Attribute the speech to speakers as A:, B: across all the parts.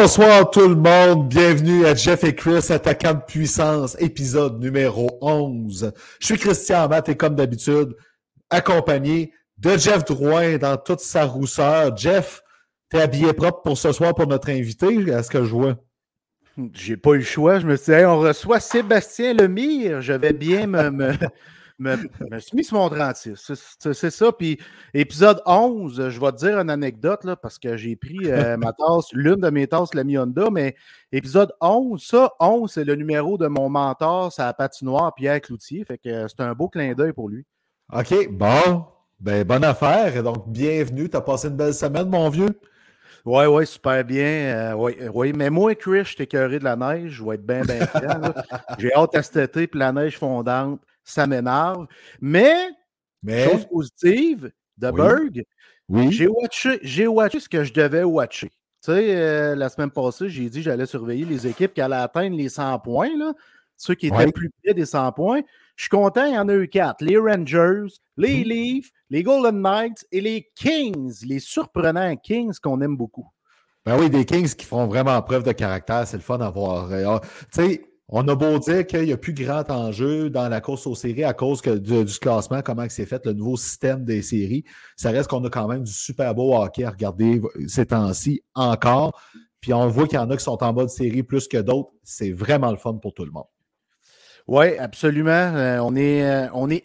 A: Bonsoir tout le monde, bienvenue à Jeff et Chris, attaquant de puissance, épisode numéro 11. Je suis Christian Matt et comme d'habitude, accompagné de Jeff Drouin dans toute sa rousseur. Jeff, t'es habillé propre pour ce soir pour notre invité, est-ce que je vois?
B: J'ai pas eu le choix, je me suis dit, on reçoit Sébastien Lemire, je vais bien me, me suis mis sur mon 36. C'est ça. Puis, épisode 11, je vais te dire une anecdote, là, parce que j'ai pris euh, ma tasse, l'une de mes tasses, la Honda, mais épisode 11, ça, 11, c'est le numéro de mon mentor, c'est la patinoire, Pierre Cloutier. Fait que c'est un beau clin d'œil pour lui.
A: OK, bon. Ben, bonne affaire. Donc, bienvenue. Tu as passé une belle semaine, mon vieux?
B: Oui, oui, super bien. Euh, oui, oui, mais moi, Chris, je t'ai de la neige. Je vais être bien, bien fier. J'ai hâte à cet été, puis la neige fondante ça m'énerve. Mais, chose positive, de Berg, j'ai watché, watché ce que je devais watcher. Tu sais, euh, la semaine passée, j'ai dit que j'allais surveiller les équipes qui allaient atteindre les 100 points, là, ceux qui étaient plus près des 100 points. Je suis content, il y en a eu quatre. Les Rangers, les mmh. Leafs, les Golden Knights et les Kings, les surprenants Kings qu'on aime beaucoup.
A: Ben oui, des Kings qui font vraiment preuve de caractère, c'est le fun à voir. Euh, ah, tu sais, on a beau dire qu'il n'y a plus grand enjeu dans la course aux séries à cause du, classement, comment c'est fait, le nouveau système des séries. Ça reste qu'on a quand même du super beau hockey à regarder ces temps-ci encore. Puis on voit qu'il y en a qui sont en mode série plus que d'autres. C'est vraiment le fun pour tout le monde.
B: Oui, absolument. Euh, on est, euh, on est.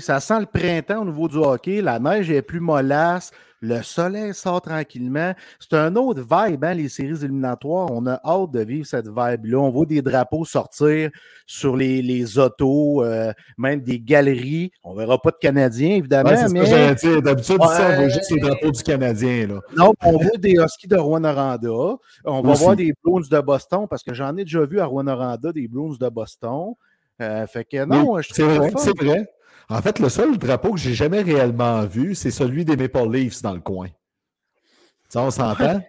B: Ça sent le printemps au niveau du hockey. La neige est plus mollasse. Le soleil sort tranquillement. C'est un autre vibe, hein, les séries éliminatoires. On a hâte de vivre cette vibe-là. On voit des drapeaux sortir sur les, les autos, euh, même des galeries. On verra pas de Canadiens, évidemment. Ouais,
A: mais... D'habitude, on voit juste les drapeaux du Canadien. Là.
B: Non, on voit des Huskies de Rouen-Noranda. On va voir des Bruins de Boston, parce que j'en ai déjà vu à Rouen-Noranda des Bruins de Boston. Euh, fait que non, je
A: C'est vrai, c'est vrai. En fait, le seul drapeau que j'ai jamais réellement vu, c'est celui des Maple Leafs dans le coin. Ça, on s'entend?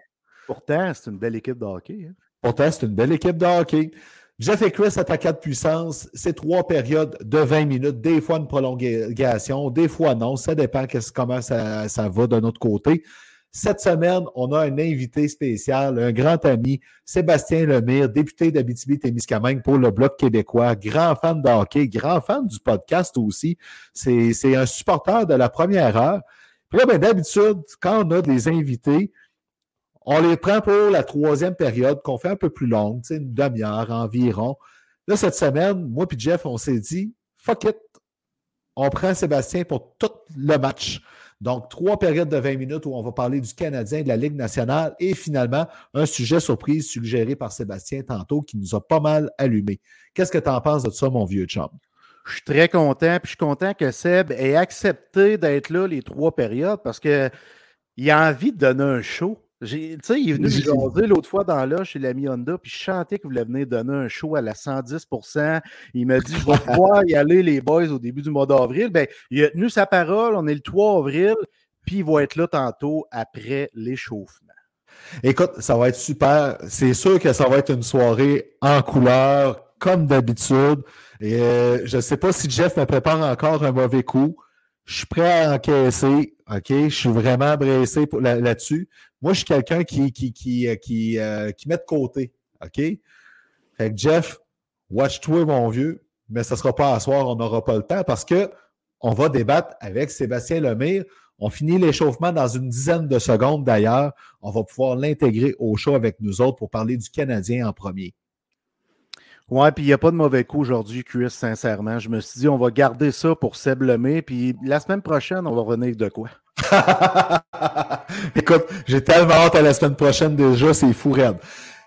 B: Pourtant, c'est une belle équipe de hockey. Hein.
A: Pourtant, c'est une belle équipe de hockey. Jeff et Chris attaquant de puissance, c'est trois périodes de 20 minutes, des fois une prolongation, des fois non. Ça dépend comment ça, ça va de notre côté. Cette semaine, on a un invité spécial, un grand ami, Sébastien Lemire, député d'Abitibi-Témiscamingue pour le Bloc québécois, grand fan de hockey, grand fan du podcast aussi. C'est un supporter de la première heure. Puis là, ben, d'habitude, quand on a des invités, on les prend pour la troisième période, qu'on fait un peu plus longue, une demi-heure environ. Là, cette semaine, moi et Jeff, on s'est dit, fuck it, on prend Sébastien pour tout le match. Donc, trois périodes de 20 minutes où on va parler du Canadien, de la Ligue nationale et finalement, un sujet surprise suggéré par Sébastien tantôt qui nous a pas mal allumé. Qu'est-ce que tu en penses de ça, mon vieux chum?
B: Je suis très content, puis je suis content que Seb ait accepté d'être là les trois périodes parce qu'il a envie de donner un show. Tu sais, il est venu me jaser l'autre fois dans là chez l'ami Honda, puis je chantais qu'il voulait venir donner un show à la 110% Il m'a dit Je vais pouvoir y aller, les boys, au début du mois d'avril. Ben, il a tenu sa parole. On est le 3 avril, puis il va être là tantôt après l'échauffement.
A: Écoute, ça va être super. C'est sûr que ça va être une soirée en couleur, comme d'habitude. Et euh, je ne sais pas si Jeff me prépare encore un mauvais coup. Je suis prêt à encaisser. OK? Je suis vraiment bressé là-dessus. Moi, je suis quelqu'un qui, qui, qui, euh, qui, euh, qui met de côté. OK? Fait que Jeff, watch-toi, mon vieux, mais ce ne sera pas à soir, on n'aura pas le temps parce que on va débattre avec Sébastien Lemire. On finit l'échauffement dans une dizaine de secondes d'ailleurs. On va pouvoir l'intégrer au show avec nous autres pour parler du Canadien en premier.
B: Ouais, puis il n'y a pas de mauvais coup aujourd'hui, Chris, sincèrement. Je me suis dit, on va garder ça pour Seb puis la semaine prochaine, on va revenir de quoi?
A: Écoute, j'ai tellement hâte à la semaine prochaine déjà, c'est fou raide.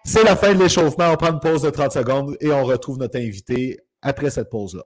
A: C'est la fin de l'échauffement, on prend une pause de 30 secondes et on retrouve notre invité après cette pause-là.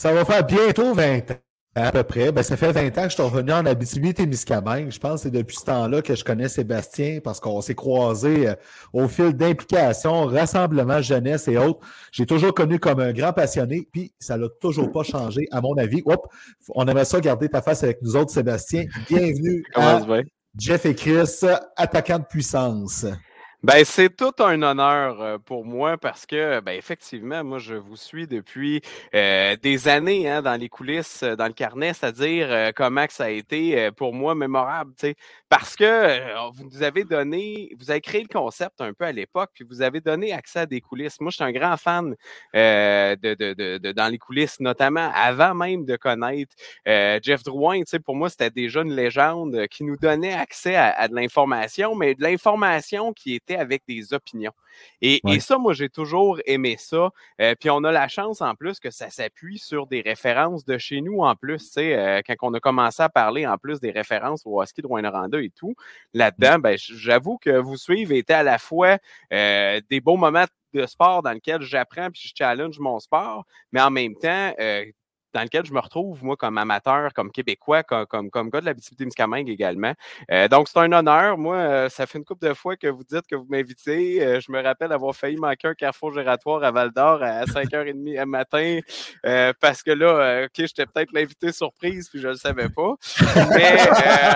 A: Ça va faire bientôt 20 ans, à peu près. Ben, ça fait 20 ans que je suis revenu en Abitibi-Témiscamingue. Je pense que c'est depuis ce temps-là que je connais Sébastien parce qu'on s'est croisés euh, au fil d'implications, rassemblements, jeunesse et autres. J'ai toujours connu comme un grand passionné, puis ça l'a toujours pas changé, à mon avis. Hop, on aimerait ça garder ta face avec nous autres, Sébastien. Bienvenue à Jeff et Chris, attaquant de puissance.
C: Ben, c'est tout un honneur euh, pour moi parce que, ben, effectivement, moi, je vous suis depuis euh, des années hein, dans les coulisses, euh, dans le carnet, c'est-à-dire comment que ça a été pour moi mémorable, tu sais, parce que vous nous avez donné, vous avez créé le concept un peu à l'époque, puis vous avez donné accès à des coulisses. Moi, je suis un grand fan de, de, de, dans les coulisses, notamment avant même de connaître Jeff Drouin, tu sais, pour moi, c'était déjà une légende qui nous donnait accès à, à de l'information, mais de l'information qui était avec des opinions. Et, ça, moi, j'ai toujours aimé ça. Euh, puis on a la chance en plus que ça s'appuie sur des références de chez nous en plus. Euh, quand on a commencé à parler en plus des références au ski de Rwanda et tout, là-dedans, ben, j'avoue que vous suivre était à la fois euh, des beaux moments de sport dans lesquels j'apprends puis je challenge mon sport, mais en même temps, dans lequel je me retrouve, moi, comme amateur, comme Québécois, comme, comme, comme gars de la Témiscamingue également. Euh, donc, c'est un honneur. Moi, euh, ça fait une couple de fois que vous dites que vous m'invitez. Euh, je me rappelle avoir failli manquer un carrefour gératoire à Val d'Or à 5h30 le matin parce que là, OK, j'étais peut-être l'invité surprise puis je ne le savais pas. Mais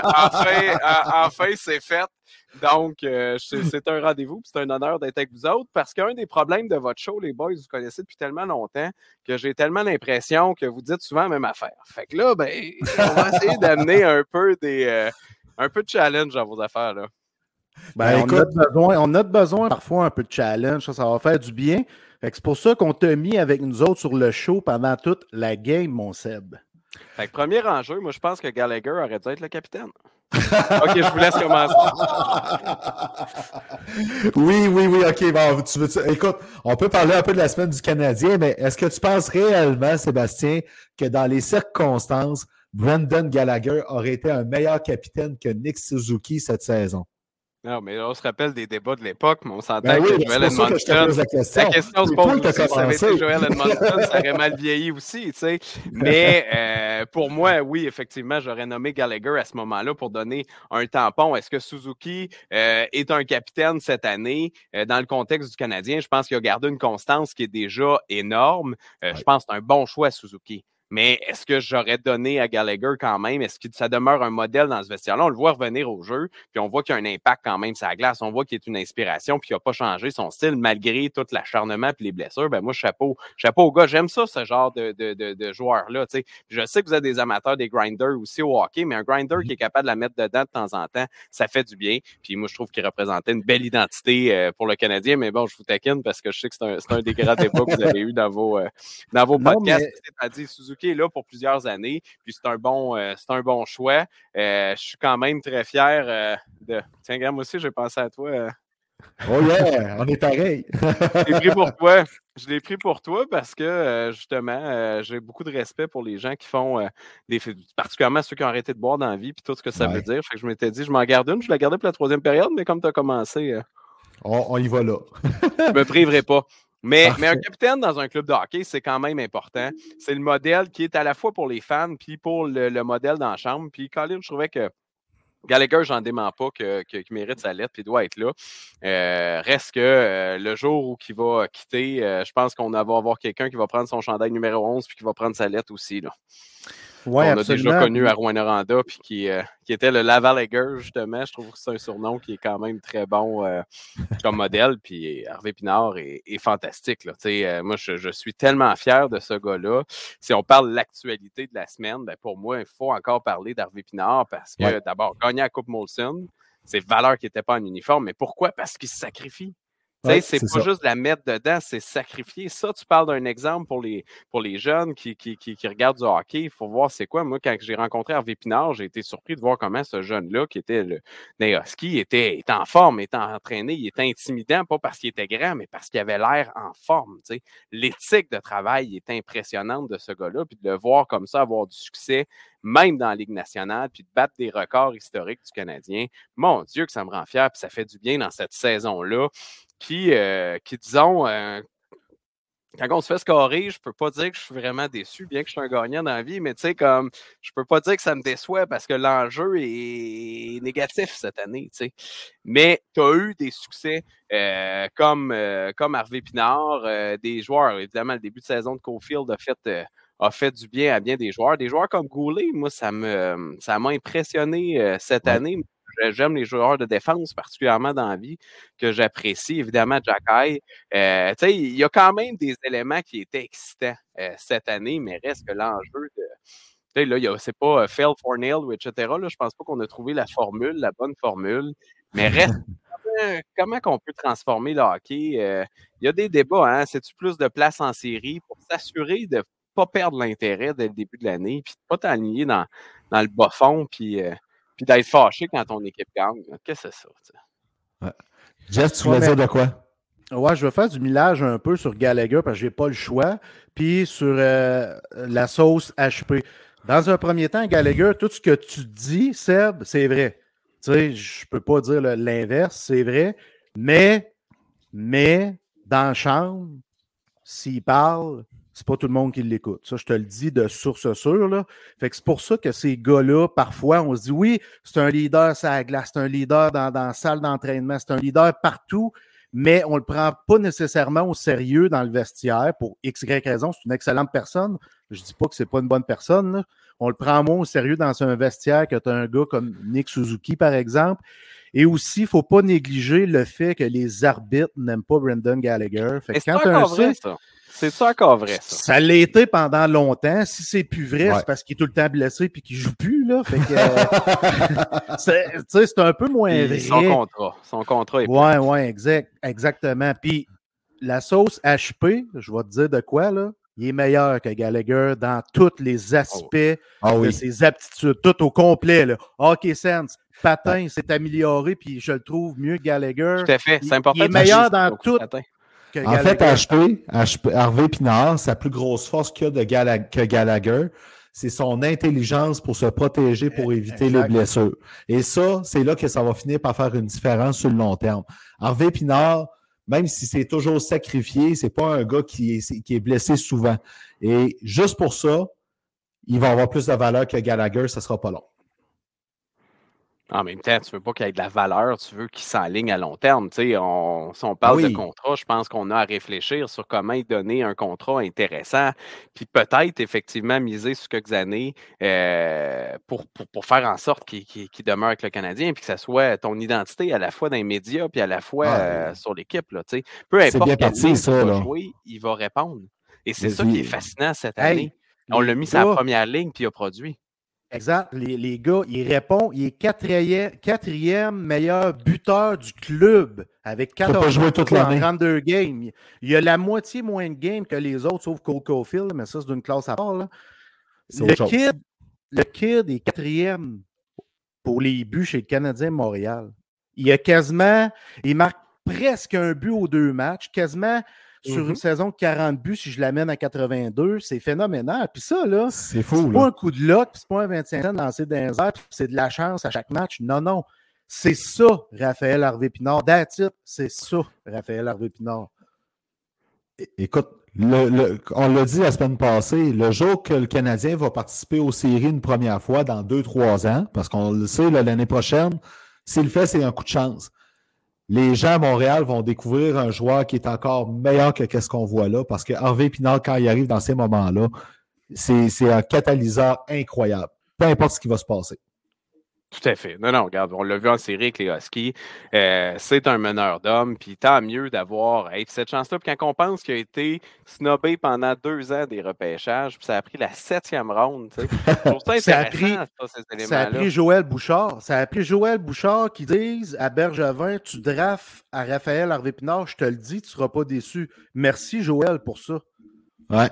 C: enfin, enfin c'est fait. Donc, euh, c'est un rendez-vous, c'est un honneur d'être avec vous autres parce qu'un des problèmes de votre show, les boys, vous connaissez depuis tellement longtemps que j'ai tellement l'impression que vous dites souvent la même affaire. Fait que là, ben, on va essayer d'amener un peu des euh, un peu de challenge dans vos affaires. Là.
B: Ben, on, a besoin, on a besoin parfois un peu de challenge, ça, ça va faire du bien. C'est pour ça qu'on t'a mis avec nous autres sur le show pendant toute la game, mon Seb.
C: Fait que premier enjeu, moi je pense que Gallagher aurait dû être le capitaine. OK, je vous laisse commencer.
A: oui, oui, oui, OK. Bon, tu veux, écoute, on peut parler un peu de la semaine du Canadien, mais est-ce que tu penses réellement, Sébastien, que dans les circonstances, Brandon Gallagher aurait été un meilleur capitaine que Nick Suzuki cette saison?
C: Non, mais on se rappelle des débats de l'époque, mais on s'entend ben que Joel Edmondson. La question, la question se pose aussi, si ça avait été Joel ça aurait mal vieilli aussi, tu sais. Mais euh, pour moi, oui, effectivement, j'aurais nommé Gallagher à ce moment-là pour donner un tampon. Est-ce que Suzuki euh, est un capitaine cette année? Euh, dans le contexte du Canadien? Je pense qu'il a gardé une constance qui est déjà énorme. Je pense que c'est un bon choix, Suzuki. Mais est-ce que j'aurais donné à Gallagher quand même? Est-ce que ça demeure un modèle dans ce vestiaire-là? On le voit revenir au jeu, puis on voit qu'il y a un impact quand même sur la glace. On voit qu'il est une inspiration, puis il n'a pas changé son style malgré tout l'acharnement et les blessures. Ben moi, chapeau, chapeau au gars. J'aime ça, ce genre de, de, de, de joueur-là. Je sais que vous êtes des amateurs des grinders aussi au hockey, mais un grinder qui est capable de la mettre dedans de temps en temps, ça fait du bien. Puis moi, je trouve qu'il représentait une belle identité euh, pour le Canadien. Mais bon, je vous taquine parce que je sais que c'est un, un, des grands débats que vous avez eu dans vos, euh, dans vos podcasts. Mais... Suzuki est là pour plusieurs années. Puis c'est un bon, euh, c'est un bon choix. Euh, je suis quand même très fier euh, de. Tiens, regarde, moi aussi, j'ai pensé à toi.
A: Oh yeah, on est pareil.
C: je l'ai pris pour toi. Je l'ai pris pour toi parce que justement, j'ai beaucoup de respect pour les gens qui font des particulièrement ceux qui ont arrêté de boire dans la vie puis tout ce que ça veut dire. Fait que je m'étais dit, je m'en garde une, je la gardais pour la troisième période, mais comme tu as commencé.
A: On, on, y va là.
C: je me priverai pas. Mais, mais, un capitaine dans un club de hockey, c'est quand même important. C'est le modèle qui est à la fois pour les fans puis pour le, modèle dans la chambre. Puis Colin, je trouvais que Gallagher, j'en dément pas qu'il mérite sa lettre et doit être là. Euh, reste que euh, le jour où il va quitter, euh, je pense qu'on va avoir quelqu'un qui va prendre son chandail numéro 11 puis qui va prendre sa lettre aussi. Là.
B: Ouais,
C: qu'on a déjà connu à Rouen-Noranda, puis qui, euh, qui était le Laval justement. Je trouve que c'est un surnom qui est quand même très bon euh, comme modèle. Puis Hervé Pinard est, fantastique. Là. Euh, moi, je, suis tellement fier de ce gars-là. Si on parle de l'actualité de la semaine, ben, pour moi, il faut encore parler d'Hervé Pinard parce que d'abord, gagner la Coupe Molson, c'est valeur qui n'était pas en uniforme. Mais pourquoi? Parce qu'il se sacrifie c'est pas juste la mettre dedans, c'est sacrifier. Ça, tu parles d'un exemple pour les, pour les jeunes qui, qui, qui, regardent du hockey. Il faut voir c'est quoi. Moi, quand j'ai rencontré Hervé Pinard, j'ai été surpris de voir comment ce jeune-là, qui était le Neoski, était, était en forme, était entraîné, il était intimidant, pas parce qu'il était grand, mais parce qu'il avait l'air en forme. L'éthique de travail est impressionnante de ce gars-là. Puis de le voir comme ça avoir du succès, même dans la Ligue nationale, puis de battre des records historiques du Canadien. Mon Dieu, que ça me rend fier, puis ça fait du bien dans cette saison-là qui, euh, qui disons, euh, quand on se fait scorer, je peux pas dire que je suis vraiment déçu, bien que je suis un gagnant dans la vie, mais tu sais, comme je peux pas dire que ça me déçoit parce que l'enjeu est négatif cette année, tu sais. Mais tu as eu des succès euh, comme, comme Harvey Pinard, des joueurs, évidemment, le début de saison de Cofield a fait, a fait du bien à bien des joueurs. Des joueurs comme Goulet, moi, ça me ça m'a impressionné cette année j'aime les joueurs de défense, particulièrement dans la vie, que j'apprécie. Évidemment, Jack High. Euh, il y a quand même des éléments qui étaient excitants euh, cette année, mais reste que l'enjeu de. Là, c'est pas euh, fail for nail, etc. Là, je pense pas qu'on a trouvé la formule, la bonne formule. Mais reste comment, qu'on peut transformer le hockey? Il y a des débats, hein? C'est-tu plus de place en série pour s'assurer de ne pas perdre l'intérêt dès le début de l'année, puis de ne pas t'aligner dans, dans le bas fond, puis puis d'être fâché quand ton équipe gagne. Qu'est-ce que c'est ça?
A: Ouais. Jess, tu voulais dire de quoi?
B: Ouais, je vais faire du millage un peu sur Gallagher parce que je n'ai pas le choix. Puis sur euh, la sauce HP. Dans un premier temps, Gallagher, tout ce que tu dis, Seb, c'est vrai. Tu sais, je ne peux pas dire l'inverse, c'est vrai. Mais, mais, dans la chambre, s'il parle, c'est pas tout le monde qui l'écoute. Ça, je te le dis de source sûre. Là. Fait que c'est pour ça que ces gars-là, parfois, on se dit oui, c'est un leader ça la glace, c'est un leader dans, dans la salle d'entraînement, c'est un leader partout, mais on ne le prend pas nécessairement au sérieux dans le vestiaire pour X, Y raison. C'est une excellente personne. Je ne dis pas que c'est pas une bonne personne. On le prend moins au sérieux dans un vestiaire que tu as un gars comme Nick Suzuki, par exemple. Et aussi, il ne faut pas négliger le fait que les arbitres n'aiment pas Brendan Gallagher.
C: Fait que quand un ça? C'est ça encore vrai, ça.
B: Ça l'a été pendant longtemps. Si c'est plus vrai, c'est parce qu'il est tout le temps blessé et qu'il joue plus, là. Fait que, euh, c'est un peu moins vrai.
C: Son contrat. Son contrat est
B: Ouais, ouais, exact, exactement. Puis la sauce HP, je vais te dire de quoi, là. Il est meilleur que Gallagher dans tous les aspects ah de ses aptitudes, tout au complet. Là. Hockey sense, patin, s'est amélioré, puis je le trouve mieux que Gallagher.
C: Tout à fait, c'est important.
B: Il est meilleur dans tout,
A: en fait, HP, Harvey Pinard, sa plus grosse force qu'il a de que Gallagher, c'est son intelligence pour se protéger, pour eh, éviter les blessures. Et ça, c'est là que ça va finir par faire une différence sur le long terme. Harvey Pinard, même si c'est toujours sacrifié, c'est pas un gars qui est, qui est blessé souvent. Et juste pour ça, il va avoir plus de valeur que Gallagher, ça sera pas long.
C: En même temps, tu veux pas qu'il y ait de la valeur, tu veux qu'il s'enligne à long terme. on, si on parle de contrat, je pense qu'on a à réfléchir sur comment donner un contrat intéressant, puis peut-être effectivement miser sur quelques années euh, pour, pour, faire en sorte qu'il demeure avec le Canadien, puis que ça soit ton identité à la fois dans les médias, puis à la fois euh, sur l'équipe. Peu importe il va jouer, il va répondre. Et c'est ça qui est fascinant cette année. on l'a mis sur la première ligne, puis il a produit.
B: Exact. Les, gars, il répond, il est quatrième, meilleur buteur du club avec 14 en 32 games. Il a la moitié moins de games que les autres, sauf Cole Caulfield, mais ça, c'est d'une classe à part. Le, kid, le kid est quatrième pour les buts chez le Canadien Montréal. Il a quasiment, il marque presque un but aux deux matchs, quasiment sur une mm-hmm. saison de 40 buts, si je l'amène à 82, c'est phénoménal. Puis ça, là, c'est pas un coup de luck, c'est pas un 25 ans lancé dans les airs, c'est de la chance à chaque match. Non, non. C'est ça, Raphaël Harvey-Pinard. c'est ça, Raphaël Harvey-Pinard.
A: Écoute, on l'a dit la semaine passée, le jour que le Canadien va participer aux séries une première fois dans deux, trois ans, parce qu'on le sait, l'année prochaine, s'il le fait, c'est un coup de chance les gens à Montréal vont découvrir un joueur qui est encore meilleur que ce qu'on voit là, parce que Harvey Pinard, quand il arrive dans ces moments-là, c'est un catalyseur incroyable. Peu importe ce qui va se passer.
C: Tout à fait. Non, non, regarde, on l'a vu en série avec les Huskies. Euh, c'est un meneur d'hommes, puis tant mieux d'avoir cette chance-là. Puis quand on pense qu'il a été snobé pendant deux ans des repêchages, puis ça a pris la septième ronde, tu sais.
B: ça, a pris, ça, a pris Joël Bouchard. Ça a pris Joël Bouchard qui dise à Bergevin, tu drafts à Raphaël Harvey-Pinard, je te le dis, tu ne seras pas déçu. Merci Joël pour ça.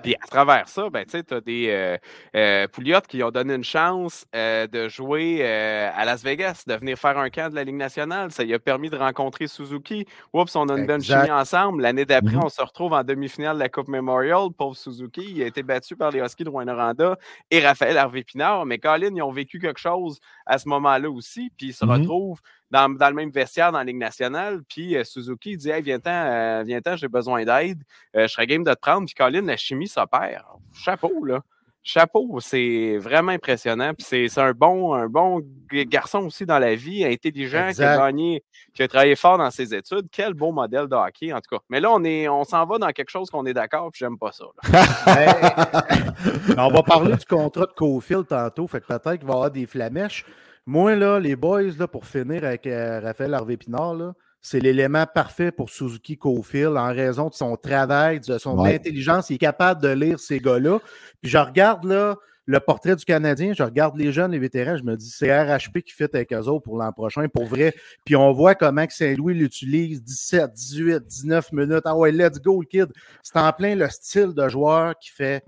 C: Puis à travers ça, ben, tu as des euh, euh, Pouliot qui ont donné une chance euh, de jouer euh, à Las Vegas, de venir faire un camp de la Ligue nationale. Ça lui a permis de rencontrer Suzuki. Oups, on a une bonne chimie ensemble. L'année d'après, mm-hmm. on se retrouve en demi-finale de la Coupe Memorial. Pauvre Suzuki, il a été battu par les Huskies de Rwanda et Raphaël Harvey-Pinard. Mais Colin, ils ont vécu quelque chose à ce moment-là aussi. Puis ils se mm-hmm. retrouvent dans, le même vestiaire dans la Ligue nationale. Puis euh, Suzuki dit Hey, viens-t'en, euh, viens-t'en, j'ai besoin d'aide. Euh, je serais game de te prendre. Puis Colin, la chimie s'opère. Chapeau, là. Chapeau, c'est vraiment impressionnant. Puis c'est, un bon, un bon garçon aussi dans la vie, intelligent, qui a gagné, qui a travaillé fort dans ses études. Quel beau modèle de hockey, en tout cas. Mais là, on, est, on s'en va dans quelque chose qu'on est d'accord, puis j'aime pas ça.
B: on va parler du contrat de Cofield tantôt, fait que peut-être qu'il va y avoir des flamèches. Moi, là, les boys, là, pour finir avec euh, Raphaël Harvey-Pinard, c'est l'élément parfait pour Suzuki Cofield en raison de son travail, de son intelligence. Il est capable de lire ces gars-là. Puis je regarde là, le portrait du Canadien, je regarde les jeunes, les vétérans, je me dis c'est RHP qui fait avec eux autres pour l'an prochain, pour vrai. Puis on voit comment Saint-Louis l'utilise 17, 18, 19 minutes. Ah ouais, let's go, le kid. C'est en plein le style de joueur qui fait,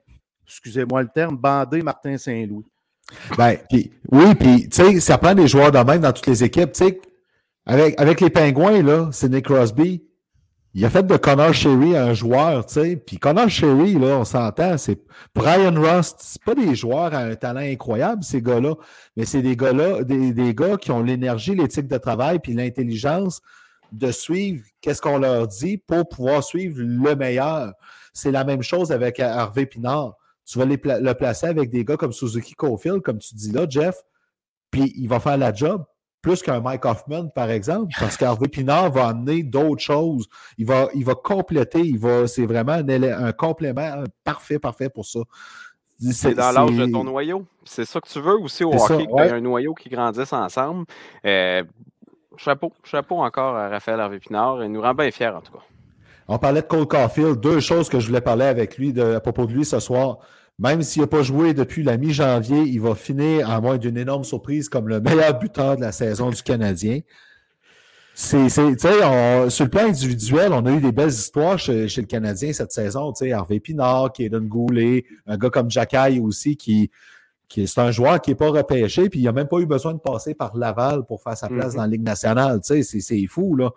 B: excusez-moi le terme, bander Martin Saint-Louis.
A: Ben, oui, puis, tu sais, ça prend des joueurs de même dans toutes les équipes. Tu sais, avec, avec les Pingouins, là, c'est Nick Crosby. Il a fait de Connor Sherry un joueur, tu sais. Puis Connor Sherry, là, on s'entend, c'est Brian Rust. C'est pas des joueurs à un talent incroyable, ces gars-là. Mais c'est des gars-là, des, des, gars qui ont l'énergie, l'éthique de travail, puis l'intelligence de suivre qu'est-ce qu'on leur dit pour pouvoir suivre le meilleur. C'est la même chose avec Harvey Pinard tu vas le placer avec des gars comme Suzuki Cofield, comme tu dis là, Jeff, puis il va faire la job plus qu'un Mike Hoffman, par exemple, parce qu'Harvey Pinard va amener d'autres choses. Il va, il va compléter, il va, c'est vraiment un, complément parfait, parfait pour ça.
C: C'est dans l'âge de ton noyau. C'est ça que tu veux aussi au hockey, un noyau qui grandisse ensemble? Euh, chapeau, chapeau encore à Raphaël Harvey Pinard. Il nous rend bien fiers, en tout cas.
A: On parlait de Cole Caulfield. Deux choses que je voulais parler avec lui à propos de lui ce soir. Même s'il n'a pas joué depuis la mi-janvier, il va finir, à moins d'une énorme surprise, comme le meilleur buteur de la saison du Canadien. C'est, sur le plan individuel, on a eu des belles histoires chez, le Canadien cette saison. Harvey Pinard, Kaden Goulet, un gars comme Jacky aussi, qui, qui c'est un joueur qui n'est pas repêché, puis il n'a même pas eu besoin de passer par Laval pour faire sa place mm-hmm. dans la Ligue nationale. C'est, c'est fou, là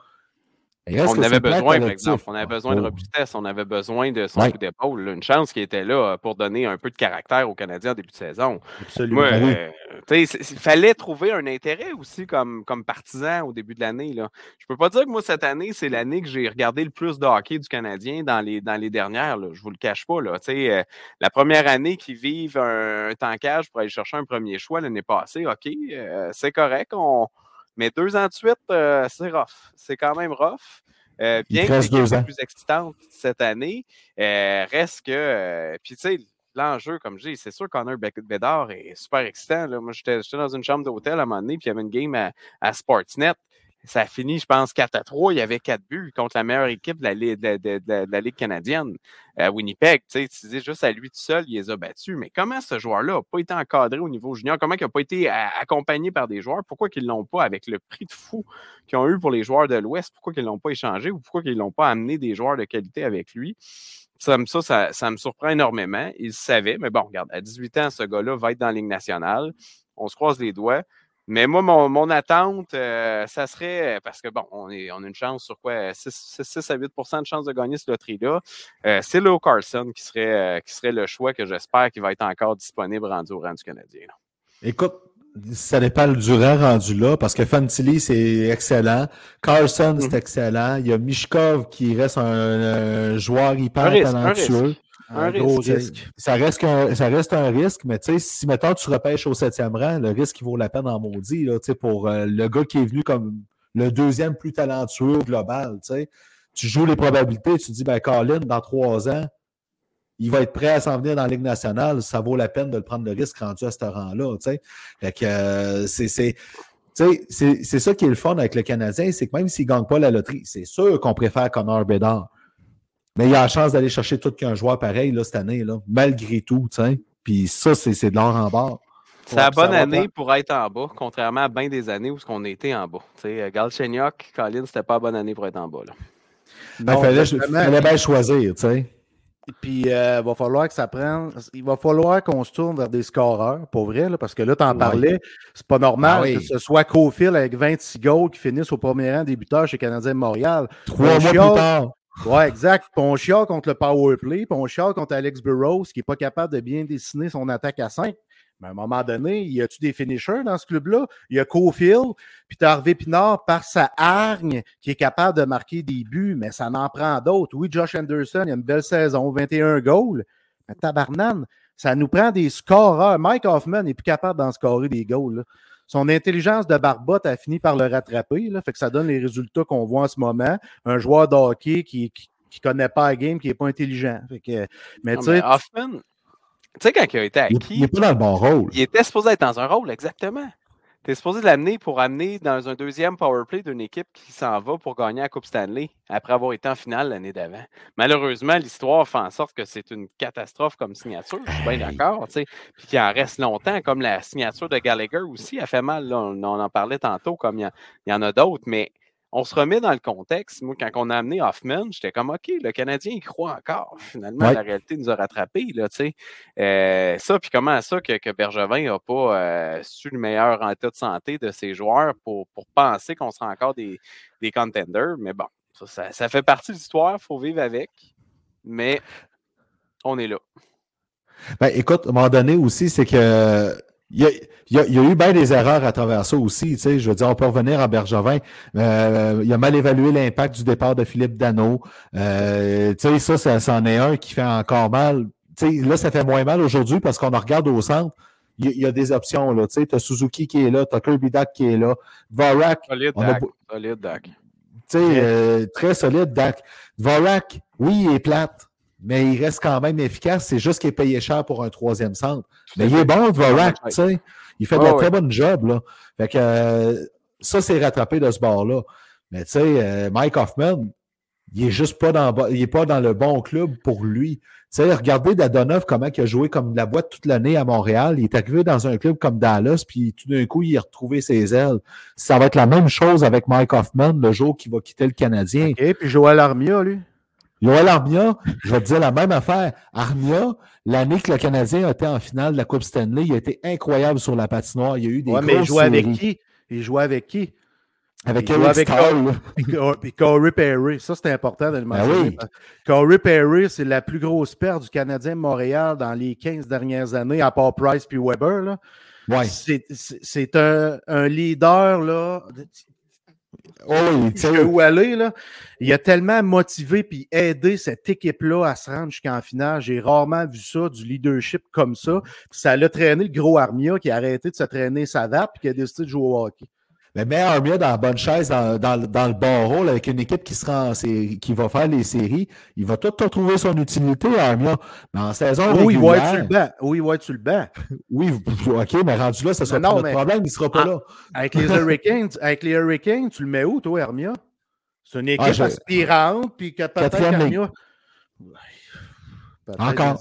C: on avait besoin, par exemple. On avait besoin de robustesse, on avait besoin de son coup d'épaule. Une chance qui était là pour donner un peu de caractère aux Canadiens en début de saison.
B: Absolument. Euh,
C: il fallait trouver un intérêt aussi comme, comme partisan au début de l'année. Je ne peux pas dire que moi, cette année, c'est l'année que j'ai regardé le plus de hockey du Canadien dans les, dans les dernières. Je ne vous le cache pas. Là. Euh, la première année qu'ils vivent un, tankage pour aller chercher un premier choix l'année passée, OK, euh, c'est correct. On, mais deux ans de suite, euh, c'est rough. C'est quand même rough. Euh, bien que c'est plus excitante cette année, euh, reste que. puis tu sais, l'enjeu, comme je dis, c'est sûr qu'Honneur Bédard est super excitant. Là. Moi, j'étais dans une chambre d'hôtel à un moment donné, puis il y avait une game à, à Sportsnet ça a fini, je pense, 4 à 3. Il y avait 4 buts contre la meilleure équipe de la, Ligue canadienne, à Winnipeg. Tu, sais, juste à lui tout seul, il les a battus. Mais comment ce joueur-là n'a pas été encadré au niveau junior? Comment il n'a pas été accompagné par des joueurs? Pourquoi ils ne l'ont pas, avec le prix de fou qu'ils ont eu pour les joueurs de l'Ouest, pourquoi ils ne l'ont pas échangé ou pourquoi ils ne l'ont pas amené des joueurs de qualité avec lui? Ça, ça, ça, me surprend énormément. Il savait, mais bon, regarde, à 18 ans, ce gars-là va être dans la Ligue nationale. On se croise les doigts. Mais moi, mon, attente, euh, ça serait, parce que bon, on, est, on a une chance sur quoi? 6, à 8% de chance de gagner ce loterie-là. Euh, c'est Leo Carson qui serait, euh, qui serait le choix que j'espère qu'il va être encore disponible rendu au rang du Canadien.
A: Écoute, ça dépend du rang rendu là, parce que Fantilli, c'est excellent. Carson, c'est mm-hmm. excellent. Il y a Mishkov qui reste un, joueur hyper talentueux.
B: Un, gros risque.
A: Ça reste, un, ça reste un risque, mais tu sais, si maintenant tu repêches au septième rang, le risque il vaut la peine en maudit là, pour euh, le gars qui est venu comme le deuxième plus talentueux global. Tu joues les probabilités, tu dis, ben Colin, dans trois ans, il va être prêt à s'en venir dans la Ligue nationale, ça vaut la peine de le prendre le risque rendu à ce rang-là. Fait que euh, c'est. C'est ça qui est le fun avec le Canadien, c'est que même s'il ne gagne pas la loterie, c'est sûr qu'on préfère Connor Bedard. Mais il a la chance d'aller chercher tout qu'un joueur pareil là, cette année, là, malgré tout. Puis ça, c'est de l'or en bas.
C: C'est la bonne année pour être en bas, contrairement à bien des années où on était en bas. Euh, Galchenyuk, Colin, c'était pas la bonne année pour être en bas. Là.
A: Ben, il fallait, bien choisir, tu sais.
B: Puis il euh, va falloir que ça prenne. Il va falloir qu'on se tourne vers des scoreurs, pour vrai, parce que là, tu en parlais. C'est pas normal ben que ce soit Cofield avec 26 goals qui finissent au premier rang débuteur chez Canadien Montréal.
A: Trois mois plus tard.
B: Oui, exact. Puis contre le power play, contre Alex Burrows, qui n'est pas capable de bien dessiner son attaque à 5. Mais à un moment donné, y a-tu des finishers dans ce club-là? Il y a Cofield, puis tu as Harvey Pinard par sa hargne qui est capable de marquer des buts, mais ça n'en prend d'autres. Oui, Josh Anderson, il a une belle saison, 21 goals. Mais tabarnane, ça nous prend des scoreurs. Mike Hoffman n'est plus capable d'en scorer des goals. Son intelligence de barbotte a fini par le rattraper. Là, fait que ça donne les résultats qu'on voit en ce moment. Un joueur de hockey qui, qui, connaît pas la game, qui n'est pas intelligent. Fait que, mais tu sais.
C: Hoffman, tu sais, quand il a été acquis.
A: Il n'est pas dans le bon rôle.
C: Il était supposé être dans un rôle, exactement. Tu es supposé l'amener pour amener dans un deuxième power play d'une équipe qui s'en va pour gagner la Coupe Stanley après avoir été en finale l'année d'avant. Malheureusement, l'histoire fait en sorte que c'est une catastrophe comme signature. Je suis bien d'accord. Puis qu'il en reste longtemps, comme la signature de Gallagher aussi a fait mal. On, en parlait tantôt, comme il y en a d'autres. Mais on se remet dans le contexte. Moi, quand on a amené Hoffman, j'étais comme OK, le Canadien il croit encore. Finalement, la réalité nous a rattrapés. Là, euh, ça, puis comment ça que, que Bergevin n'a pas euh, su le meilleur en état de santé de ses joueurs pour, pour penser qu'on sera encore des, des contenders. Mais bon, ça, ça, fait partie de l'histoire, il faut vivre avec. Mais on est là.
A: Ben, écoute, à un moment donné aussi, c'est que il y, a, eu bien des erreurs à travers ça aussi. Tu sais, je veux dire, on peut revenir à Bergevin. Euh, il a mal évalué l'impact du départ de Philippe Dano. Euh, tu sais, ça, ça, c'en est un qui fait encore mal. Tu sais, là, ça fait moins mal aujourd'hui parce qu'on regarde au centre. Il y, a des options. Tu sais, as Suzuki qui est là, tu as Kirby Dak qui est là. Varak.
C: Solide Dak. Solide Dak. Tu
A: sais, euh, très solide Dak. Varak, oui, il est plate mais il reste quand même efficace. C'est juste qu'il est payé cher pour un troisième centre. Mais il est bon, Dvorak, tu sais. Il fait de la très bonne job, là. Fait que euh, ça, c'est rattrapé de ce bord-là. Mais tu sais, euh, Mike Hoffman, il est juste pas dans, il est pas dans le bon club pour lui. Tu sais, regardez Dadonov, comment il a joué comme la boîte toute l'année à Montréal. Il est arrivé dans un club comme Dallas, puis tout d'un coup, il a retrouvé ses ailes. Ça va être la même chose avec Mike Hoffman le jour qu'il va quitter le Canadien.
B: Et puis Joël Armia, lui.
A: Yoel Armia, je vais te dire la même affaire. Armia, l'année que le Canadien a été en finale de la Coupe Stanley, il a été incroyable sur la patinoire. Il y a eu des ouais, mais il jouait
B: avec qui? Il jouait avec qui?
A: Avec Eric avec
B: Corey Perry. Ça, c'est important de le ben mentionner. Corey Perry, c'est la plus grosse perte du Canadien Montréal dans les 15 dernières années, à part Price puis Weber. Là.
A: Ouais.
B: C'est un, un, leader, là.
A: Oh,
B: où aller, là. Il a tellement motivé puis aidé cette équipe-là à se rendre jusqu'en finale. J'ai rarement vu ça, du leadership comme ça. ça l'a traîné le gros Armia qui a arrêté de se traîner sa vape et qui a décidé de jouer au hockey.
A: Mais mets Armia dans la bonne chaise, dans, dans, le bon rôle, avec une équipe qui sera qui va faire les séries. Il va tout retrouver son utilité, Armia. Mais en saison
B: oui, il va être sur le banc. Oui, il va être sur le banc.
A: oui, OK, mais rendu là, ça sera pas notre problème, il ne sera pas là.
B: Avec les Hurricanes, avec les Hurricanes, tu le mets où, toi, Armia? C'est une équipe ah, aspirante, puis que peut-être Armia...
A: Peut-être Encore.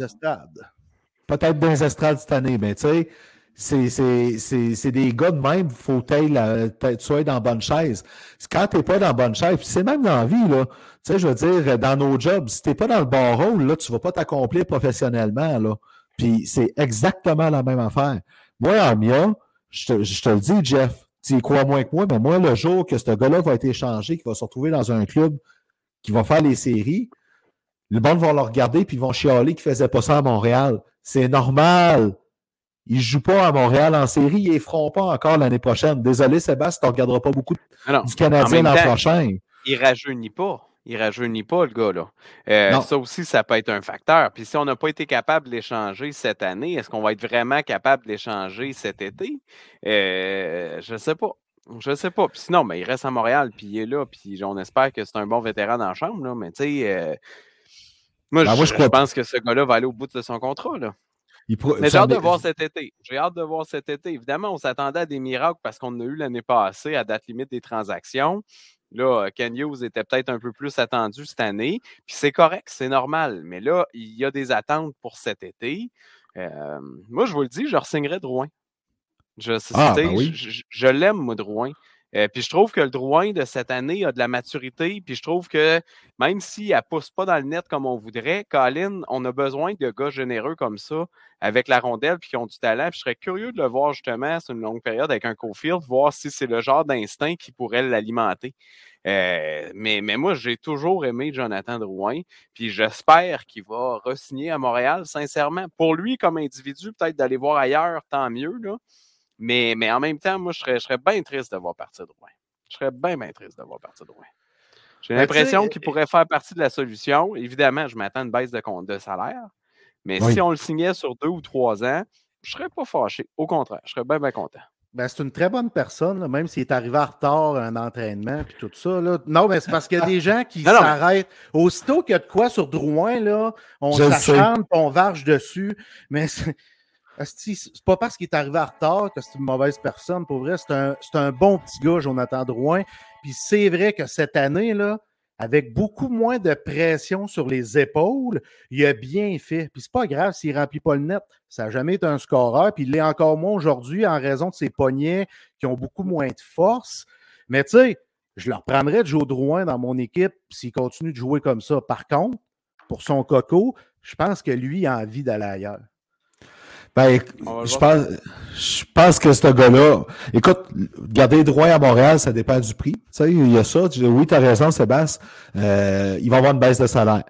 A: Peut-être des estrades cette année, mais tu sais, c'est des gars de même, faut que tu sois dans bonne chaise. Quand tu n'es pas dans bonne chaise, c'est même dans la vie, là. Tu sais, je veux dire, dans nos jobs, si tu n'es pas dans le bon rôle, là, tu ne vas pas t'accomplir professionnellement, là. Puis c'est exactement la même affaire. Moi, je te, je te le dis, Jeff, tu y crois moins que moi, mais moi, le jour que ce gars-là va être échangé, qu'il va se retrouver dans un club qui va faire les séries, le monde va le regarder puis ils vont chialer qu'il ne faisait pas ça à Montréal. C'est normal. Ils ne jouent pas à Montréal en série. Ils ne feront pas encore l'année prochaine. Désolé, Sébastien, tu ne regarderas pas beaucoup du Canadien l'an prochain.
C: Il ne rajeunit pas. Il ne rajeunit pas, le gars. là. Euh, ça aussi, ça peut être un facteur. Puis si on n'a pas été capable de l'échanger cette année, est-ce qu'on va être vraiment capable de l'échanger cet été? Euh, je ne sais pas. Je sais pas. Puis sinon, ben, il reste à Montréal, puis il est là, puis on espère que c'est un bon vétéran dans la chambre. Là, mais tu sais, euh, Moi,
A: Ben,
C: je,
A: moi, je
C: pense que ce gars-là va aller au bout de son contrat. Là. J'ai hâte de voir cet été. J'ai hâte de voir cet été. Évidemment, on s'attendait à des miracles parce qu'on a eu l'année passée à date limite des transactions. Là, Ken Hughes était peut-être un peu plus attendu cette année. Puis c'est correct, c'est normal. Mais là, il y a des attentes pour cet été. Euh, moi, je vous le dis, je re-signerais Drouin. Je,
A: Ah, ben oui.
C: je, je- je l'aime, moi, Drouin. Euh, puis je trouve que le Drouin de cette année a de la maturité. Puis je trouve que même s'il ne pousse pas dans le net comme on voudrait, Colin, on a besoin de gars généreux comme ça, avec la rondelle, puis qui ont du talent. Puis je serais curieux de le voir justement sur une longue période avec un Cofield, voir si c'est le genre d'instinct qui pourrait l'alimenter. Euh, mais, mais moi, j'ai toujours aimé Jonathan Drouin, puis j'espère qu'il va re-signer à Montréal, sincèrement. Pour lui, comme individu, peut-être d'aller voir ailleurs, tant mieux. Là. Mais, mais en même temps, moi, je serais, je serais bien triste de voir partir Drouin. Je serais bien, bien triste de voir partir Drouin. J'ai
B: Ben,
C: l'impression qu'il pourrait faire partie de la solution. Évidemment, je m'attends à une baisse de, compte de salaire. Mais
A: Oui.
C: si on le signait sur deux ou trois ans, je ne serais pas fâché. Au contraire, je serais bien, bien content.
B: Ben, c'est une très bonne personne, là, même s'il est arrivé en retard à un entraînement puis tout ça. Là. Non, mais c'est parce qu'il y a des gens qui s'arrêtent. Aussitôt qu'il y a de quoi sur Drouin, là, on s'acharne on varge dessus. Mais c'est pas parce qu'il est arrivé en retard que c'est une mauvaise personne. Pour vrai, c'est un, bon petit gars, Jonathan Drouin. Puis c'est vrai que cette année, là, avec beaucoup moins de pression sur les épaules, il a bien fait. Puis c'est pas grave s'il remplit pas le net. Ça n'a jamais été un scoreur. Puis il l'est encore moins aujourd'hui en raison de ses poignets qui ont beaucoup moins de force. Mais tu sais, je leur prendrais de Joe Drouin dans mon équipe s'il continue de jouer comme ça. Par contre, pour son coco, je pense que lui a envie d'aller ailleurs.
A: Ben, je pense, je pense que ce gars-là, écoute, garder droit à Montréal, ça dépend du prix. Tu sais, il y a ça. Tu dis, oui, tu as raison, Sébastien. Euh, il va avoir une baisse de salaire.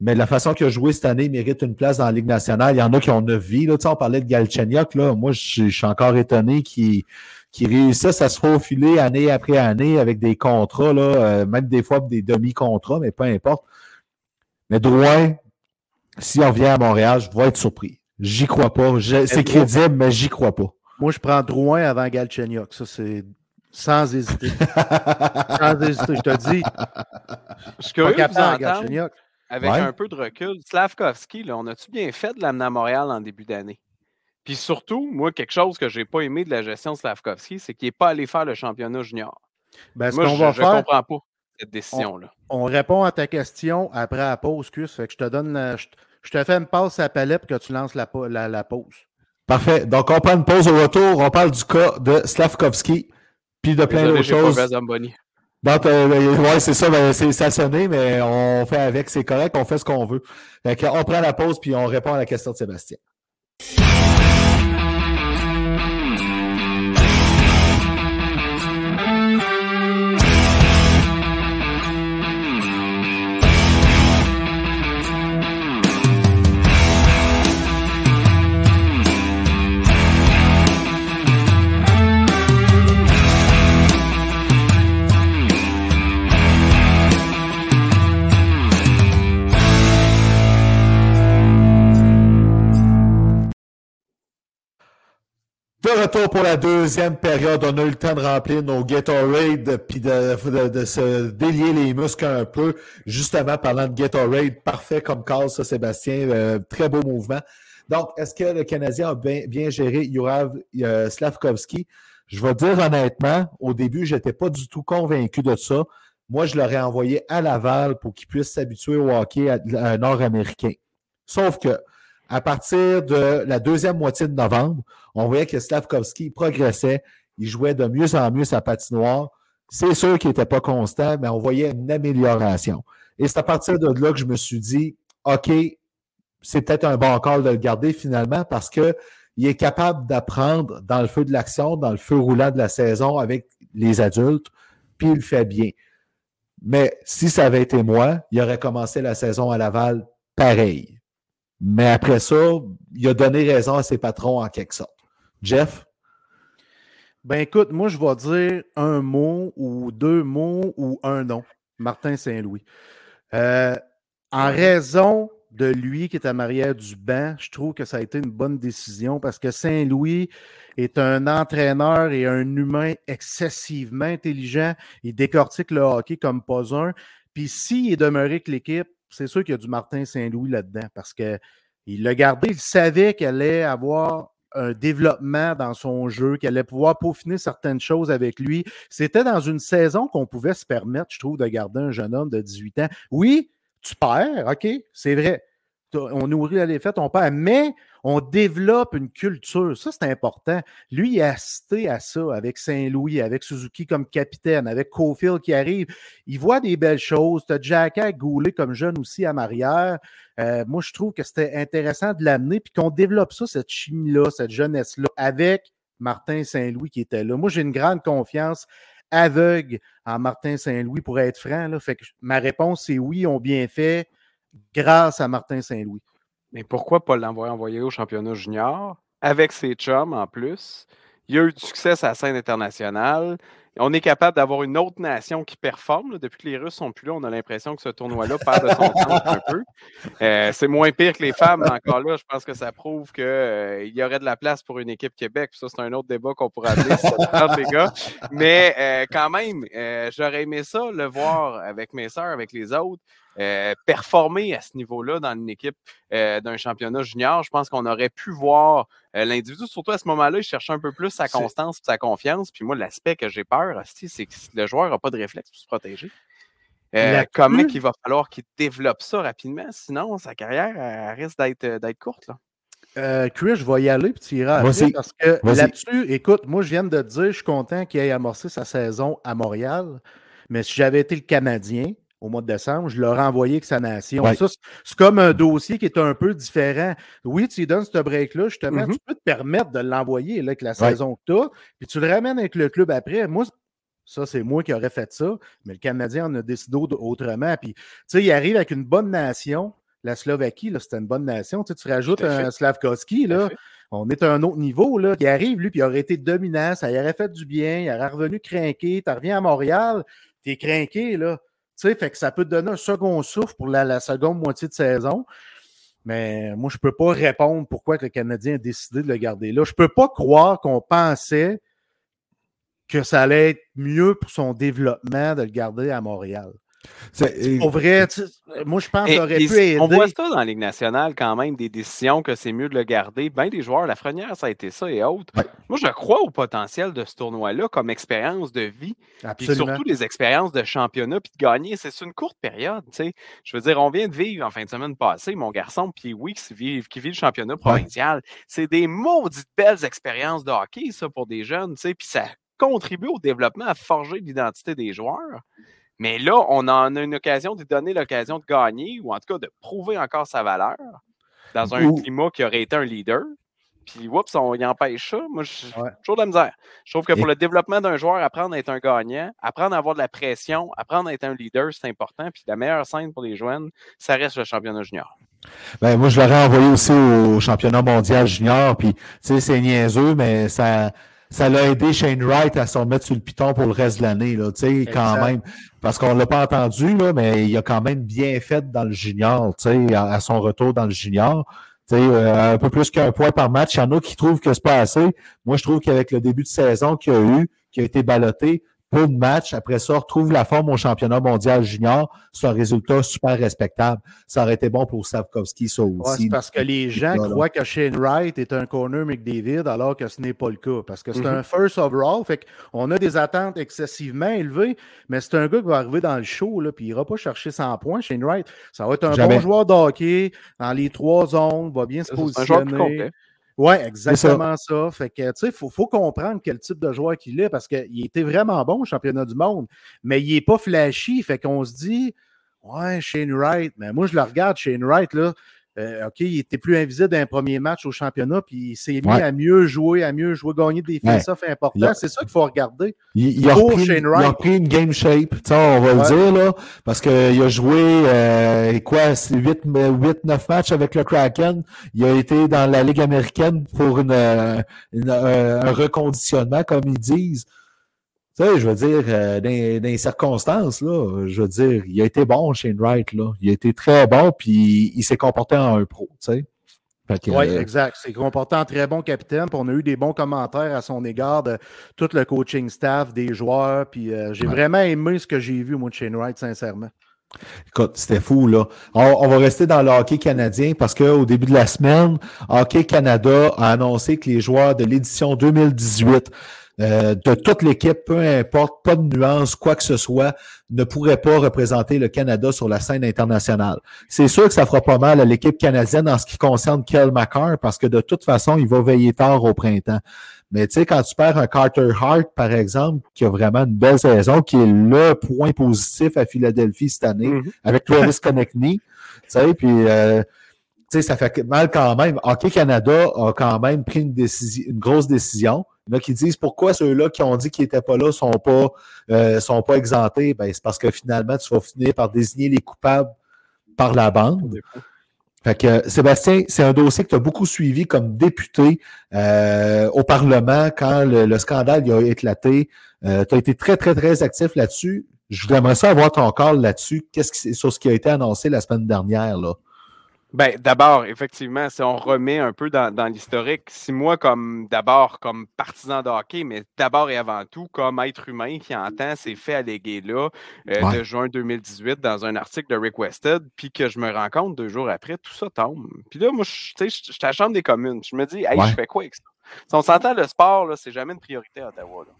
A: Mais la façon qu'il a joué cette année il mérite une place dans la Ligue nationale. Il y en a qui ont neuf vies. Là. Tu sais, on parlait de Galchenyuk. Là. Moi, je, je suis encore étonné qu'il qu'il réussisse à se faufiler année après année avec des contrats, là, euh, même des fois des demi-contrats, mais peu importe. Mais Drouin, si on vient à Montréal, je vais être surpris. J'y crois pas. Je- C'est crédible, mais j'y crois pas.
B: Moi, je prends Drouin avant Galchenyuk. Ça, c'est sans hésiter. sans hésiter, je te dis.
C: Je suis
B: Pas
C: curieux de. Avec
A: Ouais.
C: un peu de recul, Slavkovski, là, on a-tu bien fait de l'amener à Montréal en début d'année? Puis surtout, moi, quelque chose que j'ai pas aimé de la gestion de Slavkovski, c'est qu'il n'est pas allé faire le championnat junior.
B: Ben, ce
C: moi, je ne
B: faire,
C: comprends pas cette décision-là.
B: on répond à ta question après la pause, Cus. Fait que je te donne la- je, je te fais une passe à la palette pour que tu lances la, pa- la- la pause.
A: Parfait. Donc, on prend une pause au retour. On parle du cas de Slavkovski, puis de plein d'autres choses. Donc, euh, ouais, c'est ça, ben, c'est stationné, mais on fait avec, c'est correct, on fait ce qu'on veut. Fait on prend la pause, puis on répond à la question de Sébastien. De retour pour la deuxième période, on a eu le temps de remplir nos Gatorade puis de, de, de se délier les muscles un peu. Justement, parlant de Gatorade, parfait comme cause, ça, Sébastien. euh, très beau mouvement. Donc, est-ce que le Canadien a bien, géré Jurav euh, Slavkovski? Je vais dire honnêtement, au début, je n'étais pas du tout convaincu de ça. Moi, je l'aurais envoyé à Laval pour qu'il puisse s'habituer au hockey à nord-américain. Sauf que, à partir de la deuxième moitié de novembre, on voyait que Slavkovski progressait, il jouait de mieux en mieux sa patinoire. C'est sûr qu'il n'était pas constant, mais on voyait une amélioration. Et c'est à partir de là que je me suis dit, OK, c'est peut-être un bon call de le garder finalement parce qu'il est capable d'apprendre dans le feu de l'action, dans le feu roulant de la saison avec les adultes, puis il le fait bien. Mais si ça avait été moi, il aurait commencé la saison à Laval pareil. Mais après ça, il a donné raison à ses patrons en quelque sorte. Jeff?
B: Ben écoute, moi, je vais dire un mot ou deux mots ou un nom. Martin Saint-Louis. Euh, en raison de lui qui est à marière du banc, je trouve que ça a été une bonne décision parce que Saint-Louis est un entraîneur et un humain excessivement intelligent. Il décortique le hockey comme pas un. Puis s'il est demeuré avec l'équipe, c'est sûr qu'il y a du Martin Saint-Louis là-dedans parce qu'il l'a gardé, il savait qu'elle allait avoir un développement dans son jeu, qu'elle allait pouvoir peaufiner certaines choses avec lui. C'était dans une saison qu'on pouvait se permettre, je trouve, de garder un jeune homme de 18 ans. Oui, tu perds, OK, c'est vrai. On nourrit la défaite, on perd, mais on développe une culture. Ça, c'est important. Lui, il a assisté à ça avec Saint-Louis, avec Suzuki comme capitaine, avec Cofield qui arrive. Il voit des belles choses. Tu as Jacka Goulet comme jeune aussi à Marière. Euh, moi, je trouve que c'était intéressant de l'amener puis qu'on développe ça, cette chimie-là, cette jeunesse-là, avec Martin Saint-Louis qui était là. Moi, j'ai une grande confiance aveugle en Martin Saint-Louis, pour être franc. Ma réponse, c'est oui, ont bien fait grâce à Martin Saint-Louis.
C: Mais pourquoi pas l'envoyer envoyer au championnat junior avec ses chums en plus? Il a eu du succès à la scène internationale. On est capable d'avoir une autre nation qui performe. Depuis que les Russes sont plus là, on a l'impression que ce tournoi-là perd de son temps un peu. Euh, c'est moins pire que les femmes, mais encore là, je pense que ça prouve qu'il euh, y aurait de la place pour une équipe Québec. ça, c'est un autre débat qu'on pourrait amener si ça les gars. Mais euh, quand même, j'aurais aimé ça, le voir avec mes sœurs, avec les autres. Performer à ce niveau-là dans une équipe d'un championnat junior. Je pense qu'on aurait pu voir l'individu, surtout à ce moment-là, il cherchait un peu plus sa constance et sa confiance. Puis moi, l'aspect que j'ai peur, c'est que le joueur n'a pas de réflexe pour se protéger. comment il va falloir qu'il développe ça rapidement, sinon sa carrière risque d'être courte.
B: Là. Chris, je vais y aller puis tu iras après parce que là-dessus, écoute, moi je viens de te dire, je suis content qu'il ait amorcé sa saison à Montréal, mais si j'avais été le Canadien, au mois de décembre, je l'aurais envoyé avec sa nation. c'est comme un dossier qui est un peu différent. Oui, tu lui donnes ce break-là, justement, mm-hmm. tu peux te permettre de l'envoyer avec la saison que tu as, puis tu le ramènes avec le club après. Moi, ça, c'est moi qui aurais fait ça, mais le Canadien en a décidé autrement. Puis, tu sais, il arrive avec une bonne nation. La Slovaquie, là, c'était une bonne nation. Tu, tu rajoutes un Slavkovski, là. On est à un autre niveau, là. Il arrive, lui, puis il aurait été dominant, ça y aurait fait du bien, il aurait revenu craqué, tu reviens à Montréal, tu es craqué, là sais, fait que ça peut te donner un second souffle pour la, seconde moitié de saison. Mais moi, je ne peux pas répondre pourquoi le Canadien a décidé de le garder là. Je ne peux pas croire qu'on pensait que ça allait être mieux pour son développement de le garder à Montréal. C'est vrai, moi je pense qu'il aurait pu aider.
C: On voit ça dans la Ligue nationale quand même, des décisions que c'est mieux de le garder. Bien des joueurs, la première, ça a été ça et autres. Moi, je crois au potentiel de ce tournoi-là comme expérience de vie. Puis surtout les expériences de championnat puis de gagner. C'est une courte période. sais. Je veux dire, on vient de vivre en fin de semaine passée, mon garçon, puis oui, qui vit, qui vit le championnat provincial. C'est des maudites belles expériences de hockey, ça, pour des jeunes. Puis ça contribue au développement, à forger l'identité des joueurs. Mais là, on en a une occasion de donner l'occasion de gagner ou en tout cas de prouver encore sa valeur dans un climat qui aurait été un leader. Puis, oups, on y empêche ça. Moi, je toujours de la misère. Je trouve que pour le développement d'un joueur, apprendre à être un gagnant, apprendre à avoir de la pression, apprendre à être un leader, c'est important. Puis la meilleure scène pour les jeunes, ça reste le championnat junior.
A: Ben, moi, je l'aurais envoyé aussi au championnat mondial junior. Puis, tu sais, c'est niaiseux, mais ça, ça l'a aidé Shane Wright à se remettre sur le piton pour le reste de l'année, là, tu sais, quand même. Parce qu'on ne l'a pas entendu, là, mais il a quand même bien fait dans le junior, tu sais, à, son retour dans le junior. Tu sais, euh, un peu plus qu'un point par match. Il y en a qui trouvent que c'est pas assez. Moi, je trouve qu'avec le début de saison qu'il a eu, qui a été ballotté, peu de matchs. Après ça, retrouve la forme au championnat mondial junior. C'est un résultat super respectable. Ça aurait été bon pour Savkovski, ça aussi.
B: c'est parce que les gens croient que Shane Wright est un corner McDavid, alors que ce n'est pas le cas. Parce que c'est mm-hmm. un first overall. Fait qu'on a des attentes excessivement élevées, mais c'est un gars qui va arriver dans le show, là, puis il n'ira pas chercher 100 points. Shane Wright, ça va être un bon joueur de hockey dans les trois zones, va bien se positionner. Oui, exactement ça. Fait que, tu sais, il faut, comprendre quel type de joueur qu'il est parce qu'il était vraiment bon au championnat du monde, mais il n'est pas flashy. Fait qu'on se dit, ouais, Shane Wright, mais moi, je le regarde, Shane Wright, là, euh, OK, il était plus invisible dans un premier match au championnat, puis il s'est mis à mieux jouer, à mieux jouer, gagner des face-offs importants. C'est ça qu'il faut regarder.
A: Il, a repris, une game shape, on va le dire, là, parce qu'il a joué euh, quoi, 8-9 matchs avec le Kraken. Il a été dans la Ligue américaine pour une, euh, un reconditionnement, comme ils disent. Tu sais, je veux dire, euh, dans, les circonstances, là, je veux dire, il a été bon, Shane Wright, là. Il a été très bon, puis il s'est comporté en un pro, tu sais.
B: Oui, euh, exact. Il s'est comporté en très bon capitaine. Puis on a eu des bons commentaires à son égard de tout le coaching staff, des joueurs. Puis euh, j'ai vraiment aimé ce que j'ai vu, moi, de Shane Wright, sincèrement.
A: Écoute, c'était fou, là. On, va rester dans le hockey canadien parce qu'au début de la semaine, Hockey Canada a annoncé que les joueurs de l'édition 2018 euh, de toute l'équipe, peu importe, pas de nuance, quoi que ce soit, ne pourraient pas représenter le Canada sur la scène internationale. C'est sûr que ça fera pas mal à l'équipe canadienne en ce qui concerne Kel McCarr parce que de toute façon, il va veiller tard au printemps. Mais tu sais, quand tu perds un Carter Hart, par exemple, qui a vraiment une belle saison, qui est le point positif à Philadelphie cette année, mm-hmm. avec Travis Connectney, tu sais, puis euh, tu sais, ça fait mal quand même. Hockey Canada a quand même pris une, décision, une grosse décision. Il y en a qui disent pourquoi ceux-là qui ont dit qu'ils n'étaient pas là sont pas, euh, sont pas exemptés? Ben, c'est parce que finalement, tu vas finir par désigner les coupables par la bande. Fait que, Sébastien, c'est un dossier que tu as beaucoup suivi comme député euh, au Parlement quand le, scandale a éclaté. Euh, tu as été très, très, très actif là-dessus. Je voudrais ça avoir ton call là-dessus. Qu'est-ce qui, sur ce qui a été annoncé la semaine dernière, là?
C: Ben, d'abord, effectivement, si on remet un peu dans, l'historique, si moi, comme d'abord comme partisan de hockey, mais d'abord et avant tout comme être humain qui entend ces faits allégués là euh, de juin 2018 dans un article de Rick Wested, puis que je me rends compte deux jours après, tout ça tombe. Puis là, moi, je suis à la Chambre des communes. Je me dis, hey, je fais quoi avec ça? Si on s'entend, le sport, là, c'est jamais une priorité à Ottawa. Là.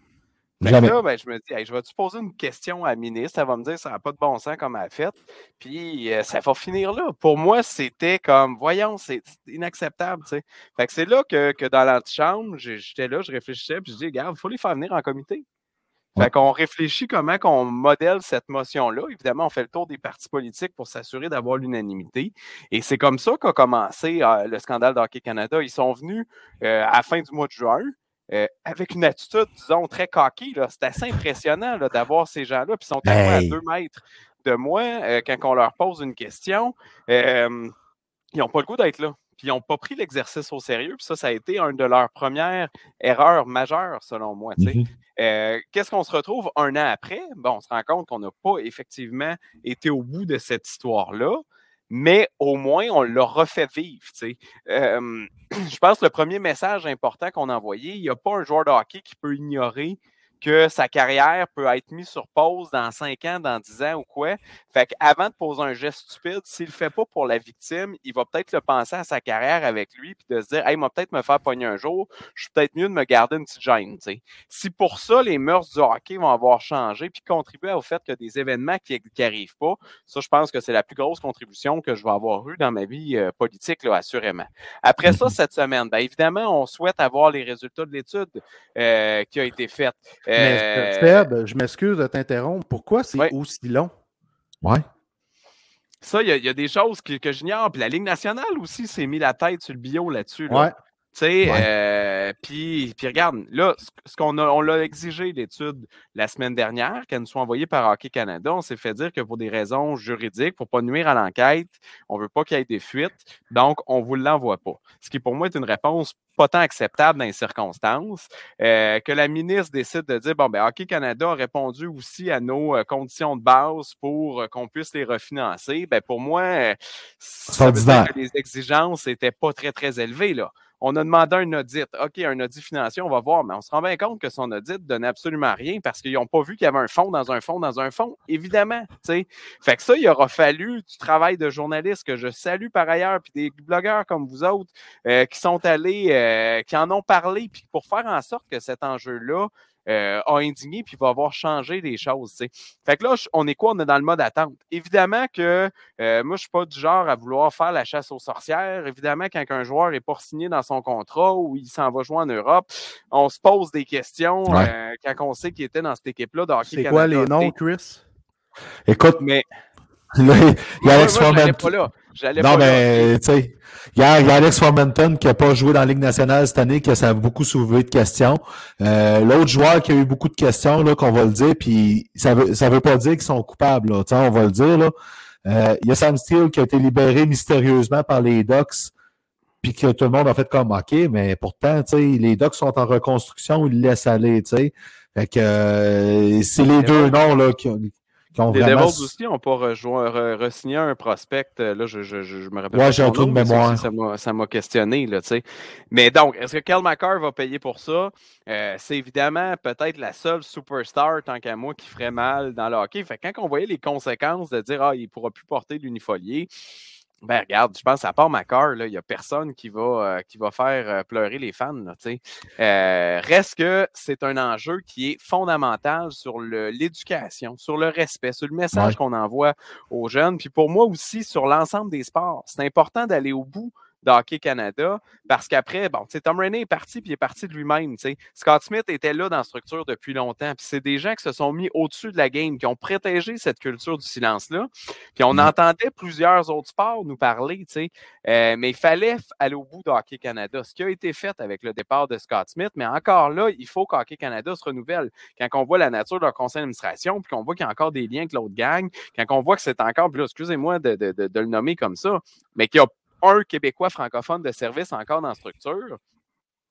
C: Là, ben, je me dis, je vais-tu poser une question à la ministre? Elle va me dire, ça n'a pas de bon sens comme elle a fait. Puis, euh, ça va finir là. Pour moi, c'était comme, voyons, c'est inacceptable. Fait que c'est là que, que dans l'antichambre, j'étais là, je réfléchissais, puis je dis, regarde, il faut les faire venir en comité. Fait qu'on réfléchit comment qu'on modèle cette motion-là. Évidemment, on fait le tour des partis politiques pour s'assurer d'avoir l'unanimité. Et c'est comme ça qu'a commencé euh, le scandale d'Hockey Canada. Ils sont venus euh, à la fin du mois de juin. Euh, avec une attitude, disons, très coquille. C'est assez impressionnant d'avoir ces gens-là. Puis ils sont à deux mètres de moi euh, quand on leur pose une question. Euh, ils n'ont pas le goût d'être là. Puis ils n'ont pas pris l'exercice au sérieux. Puis ça, ça a été une de leurs premières erreurs majeures, selon moi. Mm-hmm. Qu'est-ce qu'on se retrouve un an après? Bon, on se rend compte qu'on n'a pas effectivement été au bout de cette histoire-là mais au moins, on l'a refait vivre. je pense que le premier message important qu'on a envoyé, il n'y a pas un joueur de hockey qui peut ignorer que sa carrière peut être mise sur pause dans 5 ans, dans 10 ans ou quoi. Fait qu'avant de poser un geste stupide, s'il le fait pas pour la victime, il va peut-être le penser à sa carrière avec lui puis de se dire, hey, il va peut-être me faire pogner un jour, je suis peut-être mieux de me garder une petite gêne. Si pour ça, les mœurs du hockey vont avoir changé puis contribuer au fait que des événements qui n'arrivent pas, ça, je pense que c'est la plus grosse contribution que je vais avoir eue dans ma vie euh, politique, là, assurément. Après ça, mm-hmm. cette semaine, bien évidemment, on souhaite avoir les résultats de l'étude euh, qui a été faite.
B: Mais Seb, je m'excuse de t'interrompre. Pourquoi c'est aussi long?
A: Ouais.
C: Ça, il y, a des choses que, que j'ignore. Puis la Ligue nationale aussi s'est mis la tête sur le bio là-dessus.
B: Ouais.
C: Tu sais, euh, puis, regarde, là, ce qu'on a, on l'a exigé l'étude la semaine dernière, qu'elle nous soit envoyée par Hockey Canada. On s'est fait dire que pour des raisons juridiques, pour ne pas nuire à l'enquête, on ne veut pas qu'il y ait des fuites, donc on ne vous l'envoie pas. Ce qui pour moi est une réponse pas tant acceptable dans les circonstances. Euh, que la ministre décide de dire bon, ben, Hockey Canada a répondu aussi à nos euh, conditions de base pour qu'on puisse les refinancer. Ben, pour moi, ça veut dire que les exigences n'étaient pas très, très élevées. Là on a demandé un audit. OK, un audit financier, on va voir, mais on se rend bien compte que son audit ne donnait absolument rien parce qu'ils n'ont pas vu qu'il y avait un fonds dans un fonds dans un fonds, évidemment. Fait que ça, il aura fallu du travail de journaliste que je salue par ailleurs, puis des blogueurs comme vous autres euh, qui sont allés, euh, qui en ont parlé, puis pour faire en sorte que cet enjeu-là euh, a indigné puis va avoir changé les choses. Fait que là, on est quoi? On est dans le mode attente. Évidemment que euh, moi, je suis pas du genre à vouloir faire la chasse aux sorcières. Évidemment, quand un joueur est pas signé dans son contrat ou il s'en va jouer en Europe, on se pose des questions euh, quand on sait qu'il était dans cette équipe-là
B: C'est quoi les noms, Chris?
A: Écoute, mais il y a Alex Formenton. Non, mais tu sais, il y, a Alex Formenton qui n'a pas joué dans la Ligue nationale cette année, que ça a beaucoup soulevé de questions. Euh, l'autre joueur qui a eu beaucoup de questions, là, qu'on va le dire, puis ça veut, ça veut pas dire qu'ils sont coupables, là, on va le dire. Là. Euh, il y a Sam Steele qui a été libéré mystérieusement par les Ducks, puis que tout le monde a fait comme OK, mais pourtant, tu sais, les Ducks sont en reconstruction, ils le laissent aller, tu sais. Fait que euh, c'est les deux noms là, qui ont
C: les Devils aussi n'ont pas re-signé un prospect. Là, je, je, je me rappelle
A: ouais, j'ai un trou de mémoire.
C: Ça m'a questionné. Là, Mais donc, est-ce que Kel McCarr va payer pour ça? Euh, c'est évidemment peut-être la seule superstar, tant qu'à moi, qui ferait mal dans le hockey. Fait quand on voyait les conséquences de dire Ah, il ne pourra plus porter l'unifolier, ben regarde, je pense à part Macar, il n'y a personne qui va, euh, qui va faire euh, pleurer les fans. euh, reste que c'est un enjeu qui est fondamental sur l'éducation, sur le respect, sur le message qu'on envoie aux jeunes. Puis pour moi aussi, sur l'ensemble des sports, c'est important d'aller au bout d'Hockey Canada. Parce qu'après, bon, Tom Rainey est parti, puis il est parti de lui-même. Scott Smith était là dans la structure depuis longtemps. Puis c'est des gens qui se sont mis au-dessus de la game, qui ont protégé cette culture du silence-là. Puis on entendait plusieurs autres sports nous parler, euh, mais il fallait aller au bout d'Hockey Canada. Ce qui a été fait avec le départ de Scott Smith, mais encore là, il faut qu'Hockey Canada se renouvelle. Quand on voit la nature de leur conseil d'administration, puis qu'on voit qu'il y a encore des liens avec l'autre gang, quand on voit que c'est encore, puis excusez-moi de, de, le nommer comme ça, mais qu'il y a un Québécois francophone de service encore dans structure,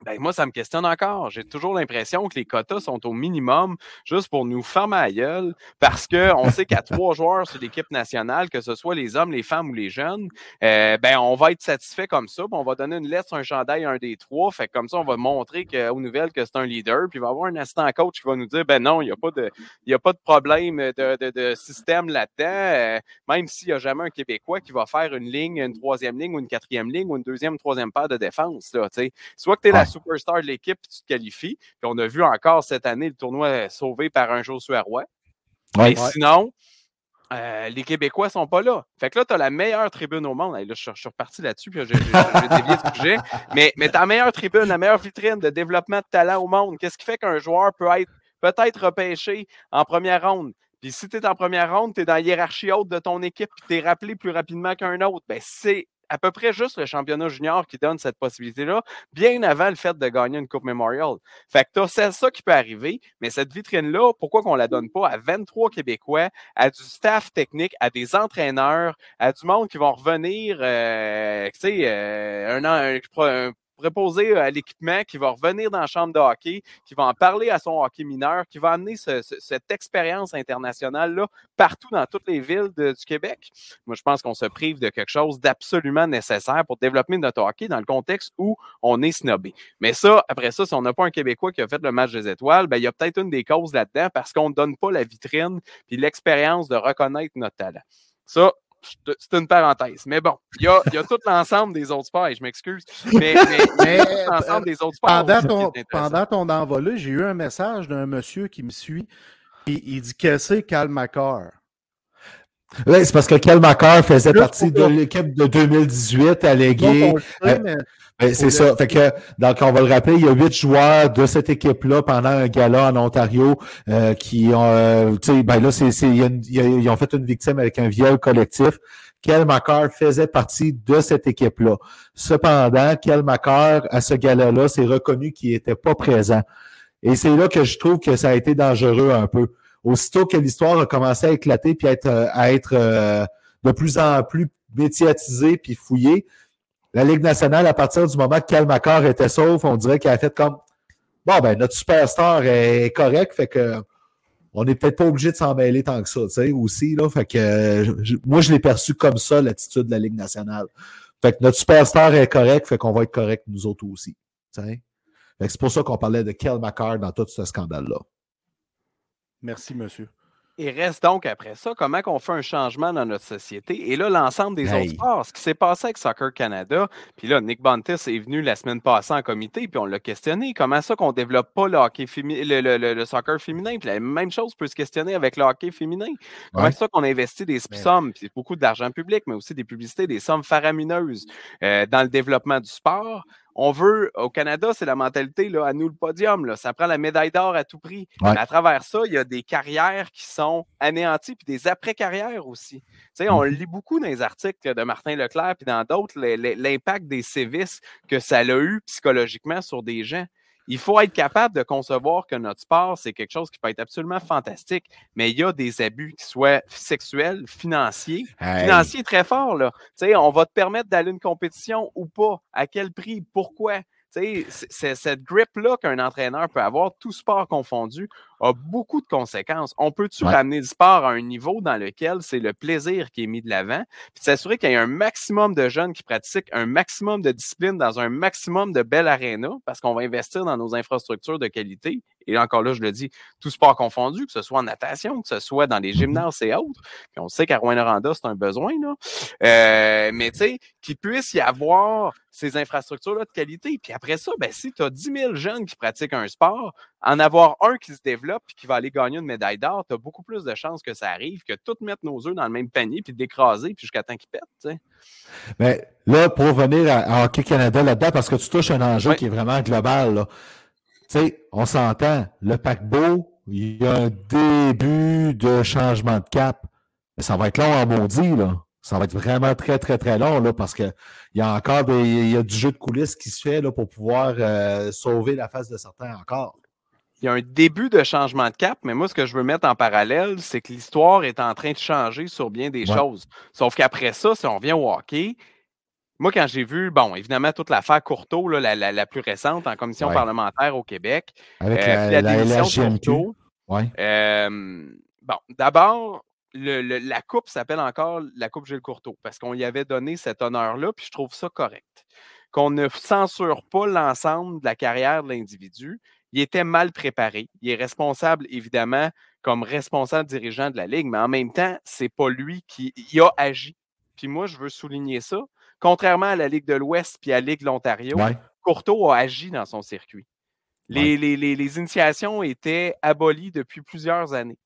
C: ben, moi, ça me questionne encore. J'ai toujours l'impression que les quotas sont au minimum juste pour nous fermer à gueule parce qu'on sait qu'à trois joueurs sur l'équipe nationale, que ce soit les hommes, les femmes ou les jeunes, euh, ben, on va être satisfait comme ça. on va donner une lettre un chandail à un des trois. Fait comme ça, on va montrer que, aux nouvelles que c'est un leader. Puis il va y avoir un assistant coach qui va nous dire ben non, il n'y a, pas de, a pas de problème de, de, système là-dedans. Euh, même s'il n'y a jamais un Québécois qui va faire une ligne, une troisième ligne ou une quatrième ligne ou une deuxième, troisième paire de défense. Là, soit que tu es la superstar de l'équipe, tu te qualifies. Puis on a vu encore cette année le tournoi sauvé par un Josué Roy. Ouais, sinon, euh, les Québécois ne sont pas là. Fait que là, tu as la meilleure tribune au monde. là, je, suis reparti là-dessus, puis j'ai dévié ce sujet. Mais, mais ta meilleure tribune, la meilleure vitrine de développement de talent au monde, qu'est-ce qui fait qu'un joueur peut être peut-être repêché en première ronde? Puis si tu es en première ronde, tu es dans la hiérarchie haute de ton équipe, puis tu es rappelé plus rapidement qu'un autre, ben c'est à peu près juste le championnat junior qui donne cette possibilité-là, bien avant le fait de gagner une Coupe Memorial. Fait que c'est ça qui peut arriver, mais cette vitrine-là, pourquoi qu'on la donne pas à 23 Québécois, à du staff technique, à des entraîneurs, à du monde qui vont revenir, euh, tu sais, euh, un, un, un préposé à l'équipement, qui va revenir dans la chambre de hockey, qui va en parler à son hockey mineur, qui va amener cette expérience internationale-là partout dans toutes les villes du Québec. Moi, je pense qu'on se prive de quelque chose d'absolument nécessaire pour développer notre hockey dans le contexte où on est snobé. Mais ça, après ça, si on n'a pas un Québécois qui a fait le match des étoiles, ben, il y a peut-être une des causes là-dedans parce qu'on ne donne pas la vitrine puis l'expérience de reconnaître notre talent. Ça, c'est une parenthèse. Mais bon, il y a, y a, tout l'ensemble des autres sports, et je m'excuse. Mais, mais, l'ensemble des autres sports.
B: Pendant ton, pendant ton envolé, j'ai eu un message d'un monsieur qui me suit. Et il dit que c'est Cal McCarr.
A: Oui, c'est parce que Cal McCarr faisait partie de l'équipe de 2018 allégué. Ben, c'est ça. Fait que, donc, on va le rappeler, il y a huit joueurs de cette équipe-là pendant un gala en Ontario euh, qui ont, euh, tu sais, ben là, c'est, ils ont fait une victime avec un viol collectif. Kel McCarr faisait partie de cette équipe-là. Cependant, Kel McCarr, à ce gala-là, c'est reconnu qu'il n'était pas présent. Et c'est là que je trouve que ça a été dangereux un peu. Aussitôt que l'histoire a commencé à éclater puis à être, à être euh, de plus en plus médiatisée puis fouillée, la Ligue nationale, à partir du moment que Cal était sauf, on dirait qu'elle a fait comme Bon, ben, notre superstar est correct, fait que on n'est peut-être pas obligé de s'en mêler tant que ça, tu sais, aussi, là. Fait que moi, je l'ai perçu comme ça, l'attitude de la Ligue nationale. Fait que notre superstar est correct, fait qu'on va être correct nous autres aussi. C'est pour ça qu'on parlait de Kel McCarr dans tout ce scandale-là.
B: Merci, monsieur.
C: Et reste donc après ça, comment qu'on fait un changement dans notre société? Et là, l'ensemble des autres sports, ce qui s'est passé avec Soccer Canada, puis là, Nick Bontis est venu la semaine passée en comité, puis on l'a questionné. Comment ça qu'on développe pas le hockey le, soccer féminin? Puis la même chose peut se questionner avec le hockey féminin. Comment ça qu'on investit des sommes, puis beaucoup d'argent public, mais aussi des publicités, des sommes faramineuses euh, dans le développement du sport? On veut, au Canada, c'est la mentalité, là, à nous le podium, là, ça prend la médaille d'or à tout prix. Mais à travers ça, il y a des carrières qui sont anéanties, puis des après-carrières aussi. Tu sais, on mmh lit beaucoup dans les articles de Martin Leclerc, puis dans d'autres, l'impact des sévices que ça a eu psychologiquement sur des gens il faut être capable de concevoir que notre sport, c'est quelque chose qui peut être absolument fantastique, mais il y a des abus qui soient sexuels, financiers. Financiers très forts, là. Tu sais, on va te permettre d'aller à une compétition ou pas. À quel prix? Pourquoi? Cette grip-là qu'un entraîneur peut avoir, tout sport confondu, a beaucoup de conséquences. On peut-tu ramener le sport à un niveau dans lequel c'est le plaisir qui est mis de l'avant, puis s'assurer qu'il y ait un maximum de jeunes qui pratiquent un maximum de disciplines dans un maximum de belles arénas, parce qu'on va investir dans nos infrastructures de qualité. Et encore là, je le dis, tout sport confondu, que ce soit en natation, que ce soit dans les mm-hmm. gymnases et autres. Puis on sait qu'à Rouen-Noranda, c'est un besoin, là. Euh, mais tu sais, qu'il puisse y avoir ces infrastructures-là de qualité. Puis après ça, ben, si tu as 10 000 jeunes qui pratiquent un sport, en avoir un qui se développe et qui va aller gagner une médaille d'or, tu as beaucoup plus de chances que ça arrive que tout mettre nos œufs dans le même panier puis d'écraser puis jusqu'à temps qu'ils pètent.
A: Mais là, pour revenir à, Hockey Canada là-dedans, parce que tu touches un enjeu qui est vraiment global, Tu sais, on s'entend, le paquebot, il y a un début de changement de cap. Mais ça va être long en maudit, là. Ça va être vraiment très, très, très long, là, parce qu'il y a encore des, il y a du jeu de coulisses qui se fait là, pour pouvoir euh, sauver la face de certains encore
C: il y a un début de changement de cap, mais moi, ce que je veux mettre en parallèle, c'est que l'histoire est en train de changer sur bien des choses. Sauf qu'après ça, si on revient au hockey, moi, quand j'ai vu, bon, évidemment, toute l'affaire Courteau, la, la, plus récente en commission parlementaire au Québec,
A: avec euh, la, la, décision Courteau,
C: euh, bon, d'abord, la coupe s'appelle encore la coupe Gilles Courteau parce qu'on y avait donné cet honneur-là, puis je trouve ça correct. Qu'on ne censure pas l'ensemble de la carrière de l'individu, il était mal préparé. Il est responsable, évidemment, comme responsable dirigeant de la Ligue, mais en même temps, c'est pas lui qui a agi. Puis moi, je veux souligner ça. Contrairement à la Ligue de l'Ouest puis à la Ligue de l'Ontario, Courteau a agi dans son circuit. Les, les, initiations étaient abolies depuis plusieurs années.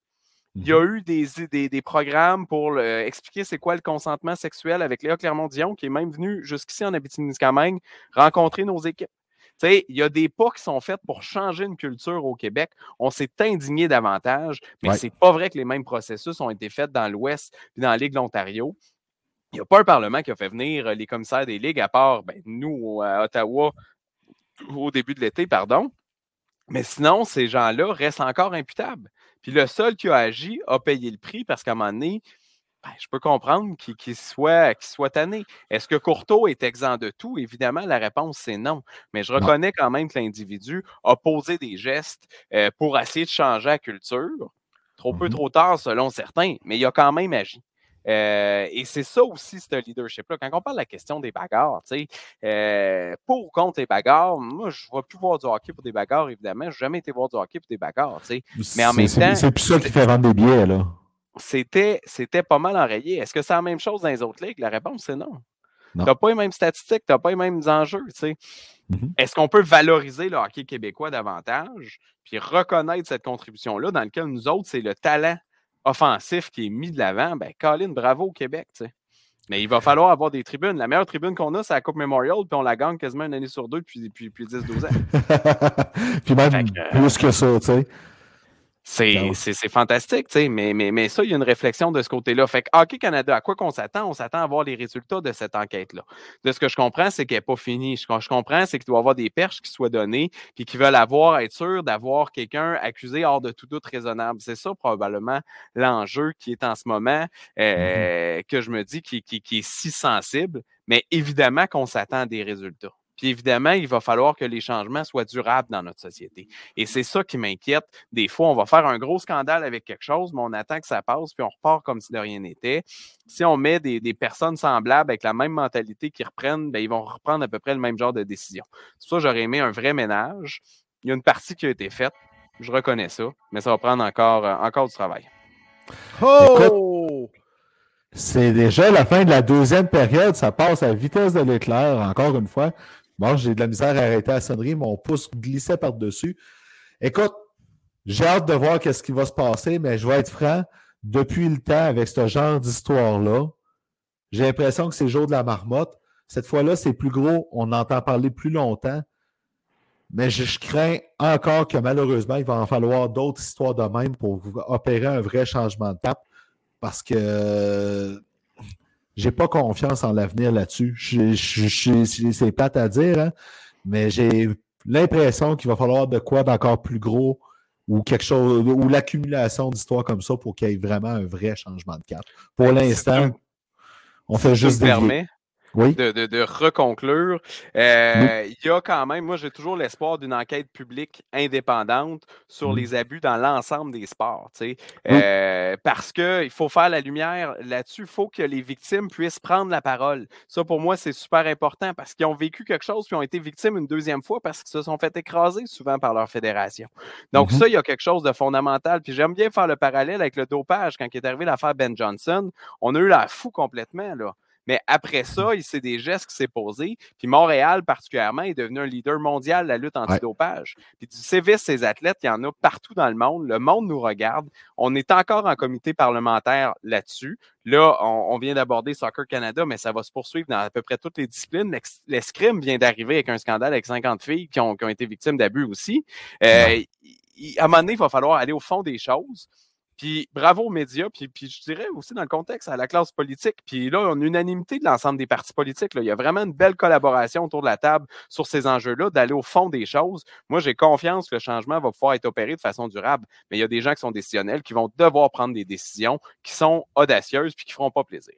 C: Il y a mmh eu des, des, programmes pour expliquer c'est quoi le consentement sexuel avec Léa Clermont-Dion, qui est même venu jusqu'ici en Abitibi-Témiscamingue rencontrer nos équipes il y a des pas qui sont faits pour changer une culture au Québec. On s'est indigné davantage, mais c'est pas vrai que les mêmes processus ont été faits dans l'Ouest et dans la Ligue de l'Ontario. Il n'y a pas un Parlement qui a fait venir euh, les commissaires des ligues, à part ben, nous à Ottawa au début de l'été, pardon. Mais sinon, ces gens-là restent encore imputables. Puis le seul qui a agi a payé le prix parce qu'à un moment donné, ben, je peux comprendre qu'il soit, soit tanné. Est-ce que Courteau est exempt de tout? Évidemment, la réponse, c'est non. Mais je reconnais quand même que l'individu a posé des gestes euh, pour essayer de changer la culture. Trop peu, mmh trop tard, selon certains, mais il a quand même agi. Euh, et c'est ça aussi, ce leadership-là. Quand on parle de la question des bagarres, euh, pour ou contre les bagarres, moi, je ne vais plus voir du hockey pour des bagarres, évidemment. Je n'ai jamais été voir du hockey pour des bagarres. Mais en même temps.
A: C'est plus ça qui fait vendre des billets, là
C: c'était, c'était pas mal enrayé. Est-ce que c'est la même chose dans les autres ligues? La réponse, c'est non. Tu n'as pas les mêmes statistiques, tu n'as pas les mêmes enjeux. Mm-hmm. Est-ce qu'on peut valoriser le hockey québécois davantage, puis reconnaître cette contribution-là dans laquelle nous autres, c'est le talent offensif qui est mis de l'avant? Ben, Colin, bravo au Québec. Mais il va falloir avoir des tribunes. La meilleure tribune qu'on a, c'est la Coupe Memorial, puis on la gagne quasiment une année sur deux depuis, depuis, 10-12 ans.
A: puis même plus que ça, tu sais.
C: Ben c'est fantastique, tu sais, mais, mais, mais ça, il y a une réflexion de ce côté-là. Fait que Hockey Canada, à quoi qu'on s'attend? On s'attend à voir les résultats de cette enquête-là. De ce que je comprends, c'est qu'elle n'est pas finie. Ce que je comprends, c'est qu'il doit y avoir des perches qui soient données, puis qu'ils veulent avoir, être sûr d'avoir quelqu'un accusé hors de tout doute raisonnable. C'est ça, probablement, l'enjeu qui est en ce moment, mmh euh, que je me dis qui, qui, qui est si sensible. Mais évidemment qu'on s'attend à des résultats. Puis évidemment, il va falloir que les changements soient durables dans notre société. Et c'est ça qui m'inquiète. Des fois, on va faire un gros scandale avec quelque chose, mais on attend que ça passe, puis on repart comme si de rien n'était. Si on met des, personnes semblables avec la même mentalité qui reprennent, bien, ils vont reprendre à peu près le même genre de décision. C'est pour ça j'aurais aimé un vrai ménage. Il y a une partie qui a été faite. Je reconnais ça, mais ça va prendre encore, euh, encore du travail.
A: Oh! C'est déjà la fin de la deuxième période. Ça passe à la vitesse de l'éclair, encore une fois. Bon, j'ai de la misère à arrêter la sonnerie, mon pouce glissait par-dessus. Écoute, j'ai hâte de voir qu'est-ce qui va se passer, mais je vais être franc, depuis le temps, avec ce genre d'histoire-là, j'ai l'impression que c'est le jour de la marmotte. Cette fois-là, c'est plus gros, on entend parler plus longtemps. Mais je, crains encore que malheureusement, il va en falloir d'autres histoires de même pour opérer un vrai changement de tape. Parce que j'ai pas confiance en l'avenir là-dessus. C'est plate à dire, hein, mais j'ai l'impression qu'il va falloir de quoi d'encore plus gros ou quelque chose, ou l'accumulation d'histoires comme ça pour qu'il y ait vraiment un vrai changement de cap. Pour l'instant, on fait juste
C: des. De, reconclure. Euh, il y a quand même, moi j'ai toujours l'espoir d'une enquête publique indépendante sur les abus dans l'ensemble des sports. Euh, parce qu'il faut faire la lumière là-dessus, il faut que les victimes puissent prendre la parole. Ça, pour moi, c'est super important parce qu'ils ont vécu quelque chose puis ont été victimes une deuxième fois parce qu'ils se sont fait écraser souvent par leur fédération. Donc, mm-hmm. ça, il y a quelque chose de fondamental. Puis j'aime bien faire le parallèle avec le dopage quand il est arrivé l'affaire Ben Johnson. On a eu la fou complètement. Là. Mais après ça, c'est des gestes qui s'est posé. Puis Montréal, particulièrement, est devenu un leader mondial de la lutte antidopage. Puis du service ces athlètes, il y en a partout dans le monde. Le monde nous regarde. On est encore en comité parlementaire là-dessus. Là, on, vient d'aborder Soccer Canada, mais ça va se poursuivre dans à peu près toutes les disciplines. L'escrime vient d'arriver avec un scandale avec 50 filles qui ont, été victimes d'abus aussi. Euh, à un moment donné, il va falloir aller au fond des choses. Puis bravo aux médias, puis, je dirais aussi dans le contexte à la classe politique. Puis là, on une unanimité de l'ensemble des partis politiques. Il y a vraiment une belle collaboration autour de la table sur ces enjeux-là, d'aller au fond des choses. Moi, j'ai confiance que le changement va pouvoir être opéré de façon durable, mais il y a des gens qui sont décisionnels, qui vont devoir prendre des décisions qui sont audacieuses puis qui ne feront pas plaisir.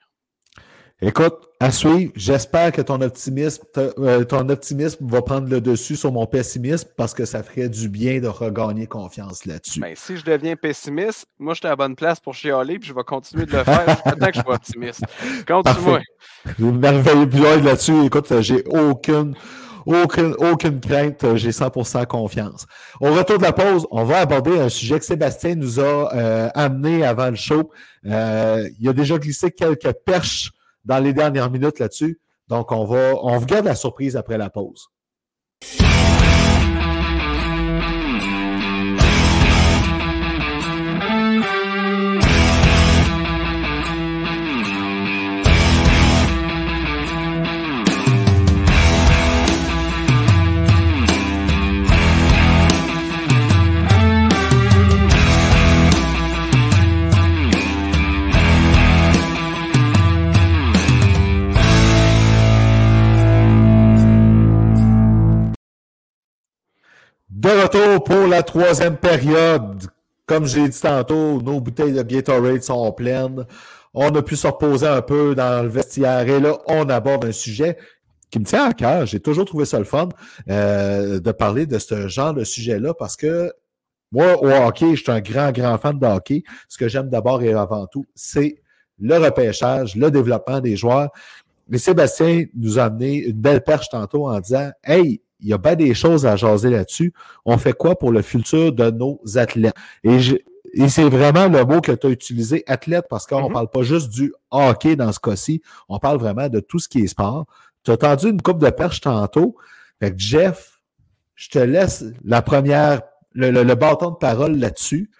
A: Écoute, à suivre, j'espère que ton optimisme, euh, ton optimisme va prendre le dessus sur mon pessimisme parce que ça ferait du bien de regagner confiance là-dessus.
C: Ben, si je deviens pessimiste, moi, je suis à la bonne place pour chialer puis je vais continuer de le faire jusqu'à que je sois optimiste. Continue-moi.
A: Merveilleux là-dessus. Écoute, j'ai aucune, aucune, aucune crainte, j'ai 100% confiance. Au retour de la pause, on va aborder un sujet que Sébastien nous a euh, amené avant le show. Euh, il a déjà glissé quelques perches dans les dernières minutes là-dessus. Donc, on va, on vous garde la surprise après la pause. Pour la troisième période. Comme j'ai dit tantôt, nos bouteilles de Gatorade sont pleines. On a pu se reposer un peu dans le vestiaire et là, on aborde un sujet qui me tient à cœur. J'ai toujours trouvé ça le fun euh, de parler de ce genre de sujet-là parce que moi, au hockey, je suis un grand, grand fan de hockey. Ce que j'aime d'abord et avant tout, c'est le repêchage, le développement des joueurs. Mais Sébastien nous a amené une belle perche tantôt en disant Hey, il y a bien des choses à jaser là-dessus. On fait quoi pour le futur de nos athlètes? Et, c'est vraiment le mot que tu as utilisé, athlète, parce qu'on ne mm-hmm. parle pas juste du hockey dans ce cas-ci, on parle vraiment de tout ce qui est sport. Tu as tendu une coupe de perche tantôt. Fait que Jeff, je te laisse la première, le, le bâton de parole là-dessus.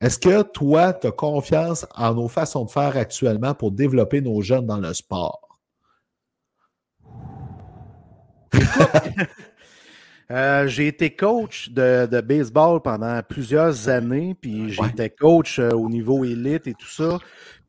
A: Est-ce que toi, tu as confiance en nos façons de faire actuellement pour développer nos jeunes dans le sport?
B: Euh, j'ai été coach de, baseball pendant plusieurs années, puis j'étais coach euh, au niveau élite et tout ça.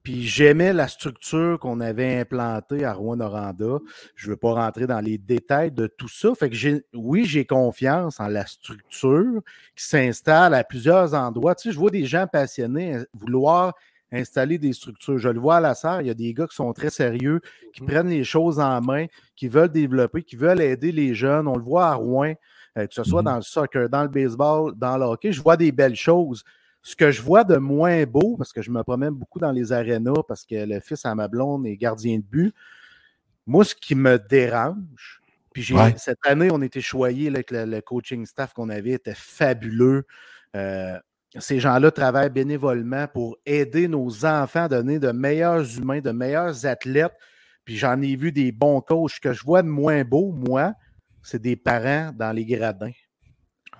B: Puis j'aimais la structure qu'on avait implantée à Rouen-Noranda. Je ne veux pas rentrer dans les détails de tout ça. Fait que oui, j'ai confiance en la structure qui s'installe à plusieurs endroits. Tu sais, je vois des gens passionnés vouloir installer des structures. Je le vois à la serre, il y a des gars qui sont très sérieux, qui mmh. prennent les choses en main, qui veulent développer, qui veulent aider les jeunes. On le voit à Rouen, euh, que ce soit mmh dans le soccer, dans le baseball, dans le hockey. Je vois des belles choses. Ce que je vois de moins beau, parce que je me promène beaucoup dans les arénas, parce que le fils à ma blonde est gardien de but, moi, ce qui me dérange, puis cette année, on était choyés avec le, coaching staff qu'on avait, était fabuleux. Euh, ces gens-là travaillent bénévolement pour aider nos enfants à donner de meilleurs humains, de meilleurs athlètes. Puis j'en ai vu des bons coachs que je vois de moins beaux, moi, c'est des parents dans les gradins.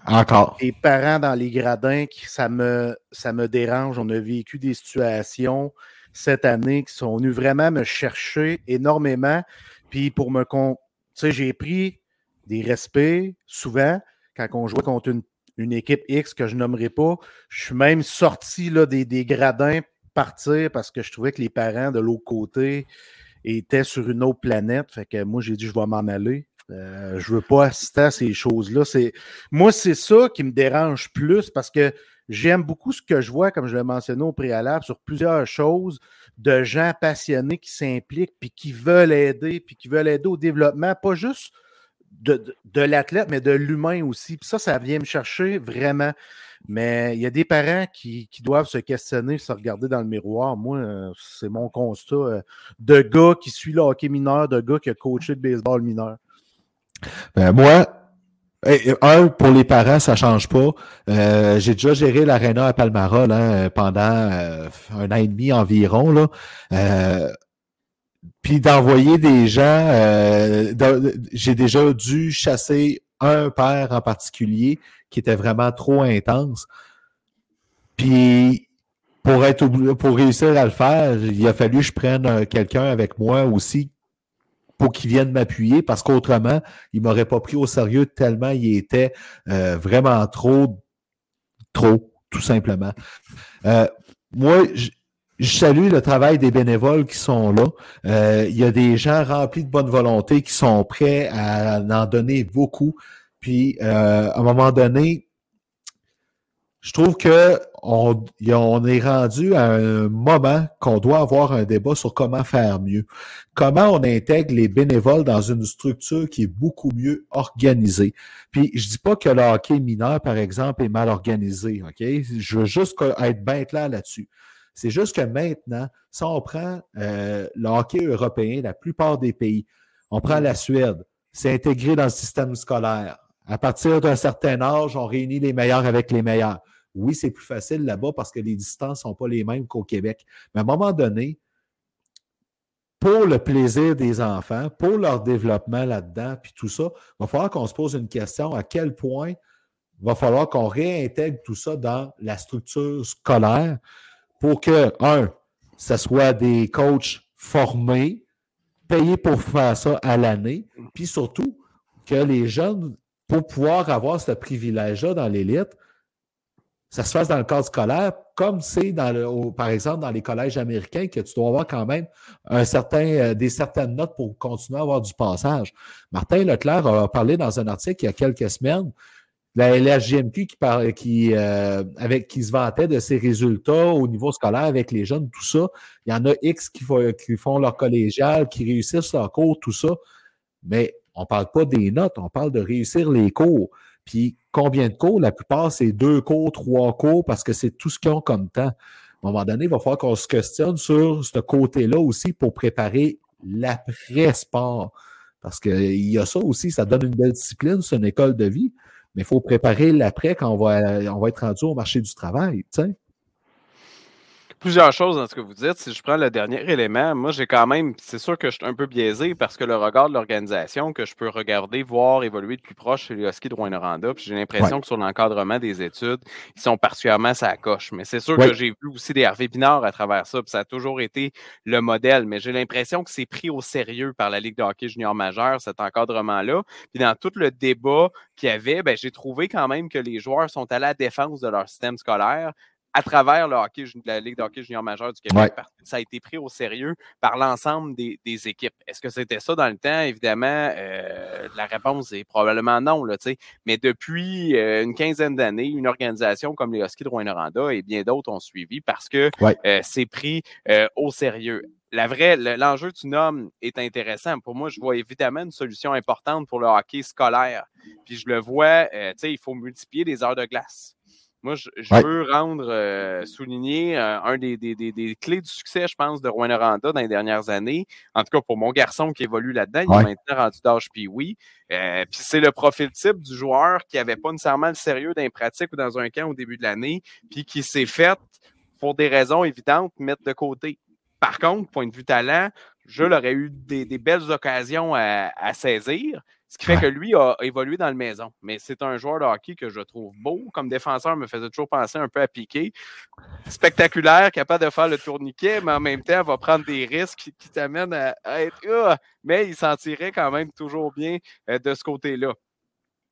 A: Encore.
B: Des parents dans les gradins, qui, ça, me, ça me dérange. On a vécu des situations cette année qui sont venues vraiment me chercher énormément. Puis pour me. Tu sais, j'ai pris des respects souvent quand on jouait contre une une équipe X que je nommerai pas. Je suis même sorti des, des, gradins partir parce que je trouvais que les parents de l'autre côté étaient sur une autre planète. Fait que moi, j'ai dit, je vais m'en aller. Euh, je veux pas assister à ces choses-là. Moi, c'est ça qui me dérange plus parce que j'aime beaucoup ce que je vois, comme je l'ai mentionné au préalable, sur plusieurs choses, de gens passionnés qui s'impliquent, puis qui veulent aider, puis qui veulent aider au développement, pas juste de, l'athlète, mais de l'humain aussi. Puis ça, ça vient me chercher vraiment. Mais il y a des parents qui, doivent se questionner, se regarder dans le miroir. Moi, euh, c'est mon constat euh, de gars qui suit le hockey mineur, de gars qui a coaché le baseball mineur.
A: Ben, moi, un, pour les parents, ça change pas. Euh, j'ai déjà géré l'aréna à Palmara pendant un an et demi environ. Puis d'envoyer des gens, j'ai déjà dû chasser un père en particulier qui était vraiment trop intense. Puis pour être pour réussir à le faire, il a fallu que je prenne quelqu'un avec moi aussi pour qu'il vienne m'appuyer parce qu'autrement, il m'aurait pas pris au sérieux tellement il était euh, vraiment trop, trop, tout simplement. Euh, moi, je, salue le travail des bénévoles qui sont là. Euh, il y a des gens remplis de bonne volonté qui sont prêts à en donner beaucoup. Puis, euh, à un moment donné, je trouve que on, est rendu à un moment qu'on doit avoir un débat sur comment faire mieux. Comment on intègre les bénévoles dans une structure qui est beaucoup mieux organisée. Puis, je dis pas que le hockey mineur, par exemple, est mal organisé, OK? Je veux juste être bien clair là-dessus. C'est juste que maintenant, si on prend euh, le hockey européen, la plupart des pays, on prend la Suède, c'est intégré dans le système scolaire. À partir d'un certain âge, on réunit les meilleurs avec les meilleurs. Oui, c'est plus facile là-bas parce que les distances ne sont pas les mêmes qu'au Québec. Mais à un moment donné, pour le plaisir des enfants, pour leur développement là-dedans, puis tout ça, il va falloir qu'on se pose une question à quel point il va falloir qu'on réintègre tout ça dans la structure scolaire pour que, un, ce soit des coachs formés, payés pour faire ça à l'année, puis surtout que les jeunes pour pouvoir avoir ce privilège-là dans l'élite, ça se fasse dans le cadre scolaire, comme c'est par exemple dans les collèges américains, que tu dois avoir quand même euh, des certaines notes pour continuer à avoir du passage. Martin Leclerc a parlé dans un article il y a quelques semaines, la LHJMQ qui, qui, euh, avec, qui se vantait de ses résultats au niveau scolaire avec les jeunes, tout ça. Il y en a X qui, qui font leur collégial, qui réussissent leur cours, tout ça. Mais on ne parle pas des notes, on parle de réussir les cours. Puis combien de cours? La plupart, c'est deux cours, trois cours, parce que c'est tout ce qu'ils ont comme temps. À un moment donné, il va falloir qu'on se questionne sur ce côté-là aussi pour préparer l'après-sport. Parce qu'il y a ça aussi, ça donne une belle discipline, c'est une école de vie, mais il faut préparer l'après quand on va, on va être rendu au marché du travail. Tu sais
C: plusieurs choses dans ce que vous dites. Si je prends le dernier élément, moi, j'ai quand même, c'est sûr que je suis un peu biaisé parce que le regard de l'organisation que je peux regarder, voir évoluer de plus proche chez les Huskies de Rouen-Noranda, puis j'ai l'impression que sur l'encadrement des études, ils sont particulièrement sa coche. Mais c'est sûr que j'ai vu aussi des Hervé Pinard à travers ça, puis ça a toujours été le modèle. Mais j'ai l'impression que c'est pris au sérieux par la Ligue de hockey junior majeur, cet encadrement-là. Puis dans tout le débat qu'il y avait, ben, j'ai trouvé quand même que les joueurs sont à la défense de leur système scolaire à travers le hockey, la Ligue de hockey junior majeur du Québec, parce que ça a été pris au sérieux par l'ensemble des, équipes. Est-ce que c'était ça dans le temps? Évidemment, euh, la réponse est probablement non. Là, mais depuis euh, une quinzaine d'années, une organisation comme les Huskies de Rouen-Noranda et bien d'autres ont suivi parce que euh, c'est pris au sérieux la vraie, l'enjeu tu nommes est intéressant. Pour moi, je vois évidemment une solution importante pour le hockey scolaire. Puis je le vois, tu sais, il faut multiplier les heures de glace. Moi, je, veux rendre, euh, souligner euh, un des, clés du succès, je pense, de Rouen Randa dans les dernières années. En tout cas, pour mon garçon qui évolue là-dedans, il est maintenant rendu d'âge puis oui. Euh, puis c'est le profil type du joueur qui n'avait pas nécessairement le sérieux d'un pratique ou dans un camp au début de l'année, puis qui s'est fait, pour des raisons évidentes, mettre de côté. Par contre, point de vue talent, je l'aurais eu des, belles occasions à saisir. Ce qui fait que lui a évolué dans le maison. Mais c'est un joueur de hockey que je trouve beau. Comme défenseur, me faisait toujours penser un peu à Piqué. Spectaculaire, capable de faire le tourniquet, mais en même temps, va prendre des risques qui, t'amènent à, être. Ah! mais il s'en tirait quand même toujours bien euh, de ce côté-là.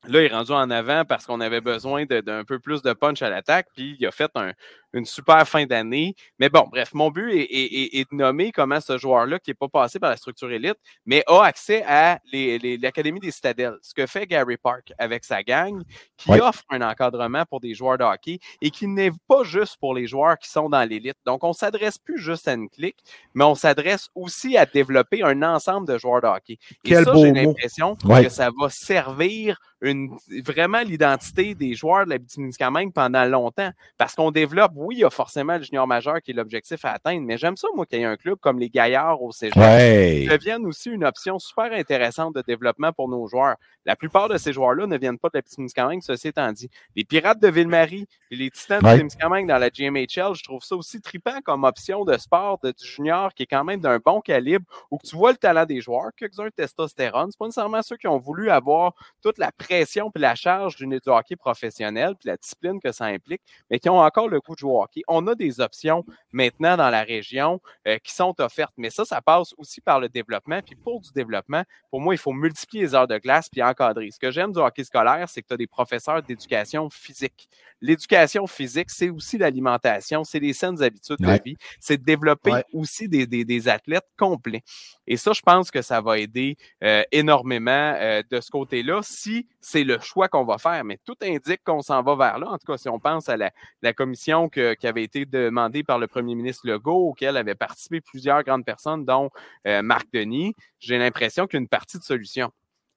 C: Là, il est rendu en avant parce qu'on avait besoin d'un peu plus de punch à l'attaque, puis il a fait un, une super fin d'année. Mais bon, bref, mon but est, de nommer comment ce joueur-là, qui n'est pas passé par la structure élite, mais a accès à l'Académie des Citadelles. Ce que fait Gary Park avec sa gang, qui offre un encadrement pour des joueurs de hockey et qui n'est pas juste pour les joueurs qui sont dans l'élite. Donc, on s'adresse plus juste à une clique, mais on s'adresse aussi à développer un ensemble de joueurs de hockey. Et ça, j'ai l'impression que ça va servir une, vraiment l'identité des joueurs de la Témiscamingue pendant longtemps. Parce qu'on développe, oui, il y a forcément le junior majeur qui est l'objectif à atteindre, mais j'aime ça, moi, qu'il y ait un club comme les Gaillards au Cégep qui deviennent aussi une option super intéressante de développement pour nos joueurs. La plupart de ces joueurs-là ne viennent pas de la Témiscamingue, ceci étant dit. Les Pirates de Ville-Marie et les Titans de Témiscamingue dans la GMHL, je trouve ça aussi trippant comme option de sport de junior qui est quand même d'un bon calibre, où tu vois le talent des joueurs, quelques-uns testostérone. C'est pas nécessairement ceux qui ont voulu avoir toute la pression puis la charge d'une du hockey professionnel puis la discipline que ça implique, mais qui ont encore le goût de jouer au hockey. On a des options maintenant dans la région euh, qui sont offertes, mais ça, ça passe aussi par le développement. Puis pour du développement, pour moi, il faut multiplier les heures de glace puis encadrer. Ce que j'aime du hockey scolaire, c'est que tu as des professeurs d'éducation physique. L'éducation physique, c'est aussi l'alimentation, c'est les saines habitudes de vie, c'est de développer aussi des, des, des, athlètes complets. Et ça, je pense que ça va aider euh, énormément euh, de ce côté-là si c'est le choix qu'on va faire. Mais tout indique qu'on s'en va vers là. En tout cas, si on pense à la, la commission que, qui avait été demandée par le premier ministre Legault, auquel avaient participé plusieurs grandes personnes, dont euh, Marc Denis, j'ai l'impression qu'une partie de solution.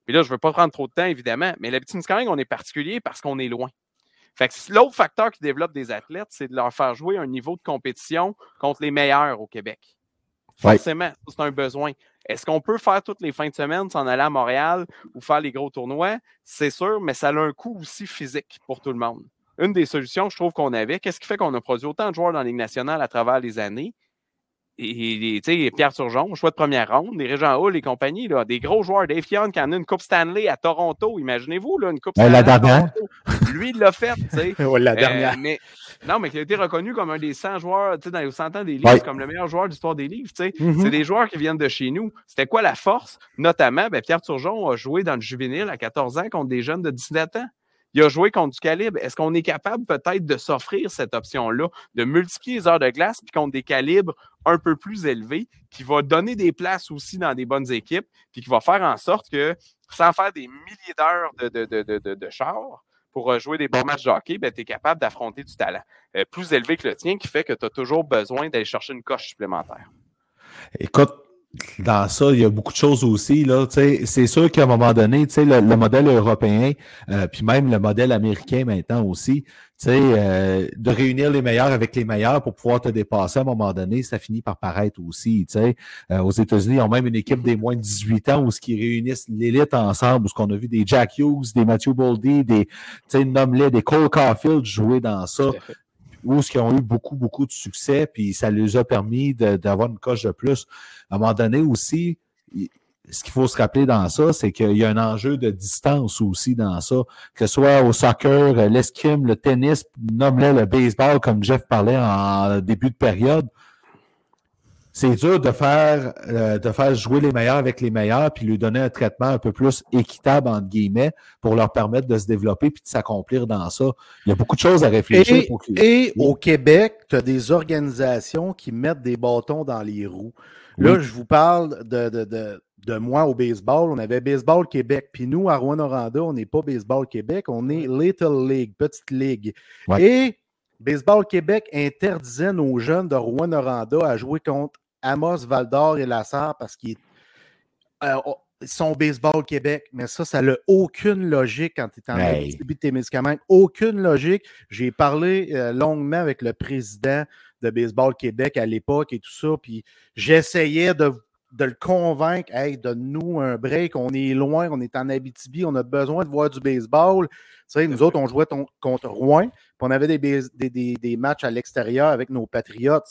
C: Puis là, je ne veux pas prendre trop de temps, évidemment, mais la quand on est particulier parce qu'on est loin. Fait que l'autre facteur qui développe des athlètes, c'est de leur faire jouer un niveau de compétition contre les meilleurs au Québec. Forcément, c'est un besoin. Est-ce qu'on peut faire toutes les fins de semaine, s'en aller à Montréal ou faire les gros tournois? C'est sûr, mais ça a un coût aussi physique pour tout le monde. Une des solutions, je trouve qu'on avait, qu'est-ce qui fait qu'on a produit autant de joueurs dans la Ligue nationale à travers les années? et, et Pierre Turgeon, choix de première ronde, des Régent Hall et compagnie, là, des gros joueurs. Dave Young qui en a une Coupe Stanley à Toronto, imaginez-vous, là, une Coupe
A: Stanley. La dernière.
C: Lui, il l'a fait.
B: ouais, la dernière.
C: Euh, mais, non, mais qui a été reconnu comme un des 100 joueurs dans les 100 ans des livres, comme le meilleur joueur de l'histoire des livres. Mm-hmm. C'est des joueurs qui viennent de chez nous. C'était quoi la force? Notamment, ben, Pierre Turgeon a joué dans le juvénile à 14 ans contre des jeunes de 17 ans il a joué contre du calibre. Est-ce qu'on est capable peut-être de s'offrir cette option-là, de multiplier les heures de glace, puis contre des calibres un peu plus élevés, qui va donner des places aussi dans des bonnes équipes, puis qui va faire en sorte que, sans faire des milliers d'heures de, de, de, char, pour euh, jouer des bons matchs de hockey, ben, tu es capable d'affronter du talent euh, plus élevé que le tien, qui fait que tu as toujours besoin d'aller chercher une coche supplémentaire.
A: Écoute, dans ça, il y a beaucoup de choses aussi. Là, c'est sûr qu'à un moment donné, le, le modèle européen, euh, puis même le modèle américain maintenant aussi, euh, de réunir les meilleurs avec les meilleurs pour pouvoir te dépasser à un moment donné, ça finit par paraître aussi. Euh, aux États-Unis, ils ont même une équipe des moins de 18 ans où ce qui réunissent l'élite ensemble, où ce qu'on a vu des Jack Hughes, des Matthew Boldy, des nomme des Cole Caulfield jouer dans ça où qui ont eu beaucoup, beaucoup de succès, puis ça leur a permis d'avoir une coche de plus. À un moment donné aussi, ce qu'il faut se rappeler dans ça, c'est qu'il y a un enjeu de distance aussi dans ça, que ce soit au soccer, l'escrime, le tennis, nomme-le le baseball, comme Jeff parlait en début de période c'est dur de faire, euh, de faire jouer les meilleurs avec les meilleurs, puis lui donner un traitement un peu plus équitable, entre guillemets, pour leur permettre de se développer puis de s'accomplir dans ça. Il y a beaucoup de choses à réfléchir.
B: Et, au Québec, tu as des organisations qui mettent des bâtons dans les roues. Là, je vous parle de, de, de, de, moi au baseball. On avait Baseball Québec. Puis nous, à Rouen-Noranda, on n'est pas Baseball Québec, on est Little League, petite ligue. Et Baseball Québec interdisait nos jeunes de Rouen-Noranda à jouer contre Amos, Valdor et Lassar parce qu'ils euh, oh, sont baseball Québec, mais ça, ça n'a aucune logique quand tu es en hey. de tes médicaments. Aucune logique. J'ai parlé euh, longuement avec le président de Baseball Québec à l'époque et tout ça, puis j'essayais de, le convaincre, hey, donne-nous un break, on est loin, on est en Abitibi, on a besoin de voir du baseball. Tu sais, nous autres, on jouait contre Rouen, puis on avait des, des, matchs à l'extérieur avec nos Patriotes.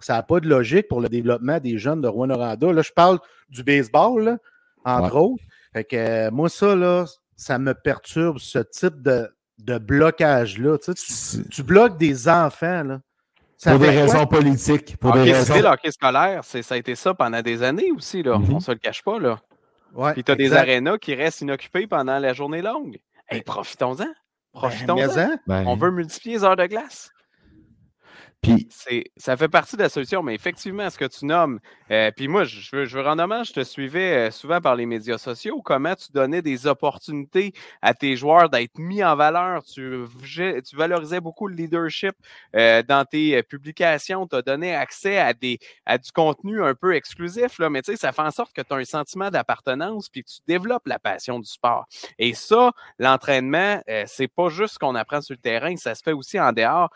B: Ça n'a pas de logique pour le développement des jeunes de Rouen-Noranda. Là, je parle du baseball, entre autres. Fait que euh, moi, ça, là, ça me perturbe, ce type de, de blocage-là. Tu, bloques des enfants, là.
A: pour des raisons politiques. Pour des raisons...
C: Scolaire, ça a été ça pendant des années aussi. Là. Mm-hmm. On ne se le cache pas. Là. Puis tu as des arénas qui restent inoccupés pendant la journée longue. Hey, profitons-en. Ben, Profitons-en.
B: Ben,
C: On veut multiplier les heures de glace.
A: Puis,
C: ça fait partie de la solution, mais effectivement, ce que tu nommes, euh, puis moi, je veux, je veux rendre hommage, je te suivais euh, souvent par les médias sociaux, comment tu donnais des opportunités à tes joueurs d'être mis en valeur. Tu, tu valorisais beaucoup le leadership euh, dans tes publications, tu as donné accès à, des, à du contenu un peu exclusif, là, mais tu sais, ça fait en sorte que tu as un sentiment d'appartenance puis que tu développes la passion du sport. Et ça, l'entraînement, c'est pas juste ce qu'on apprend sur le terrain, ça se fait aussi en dehors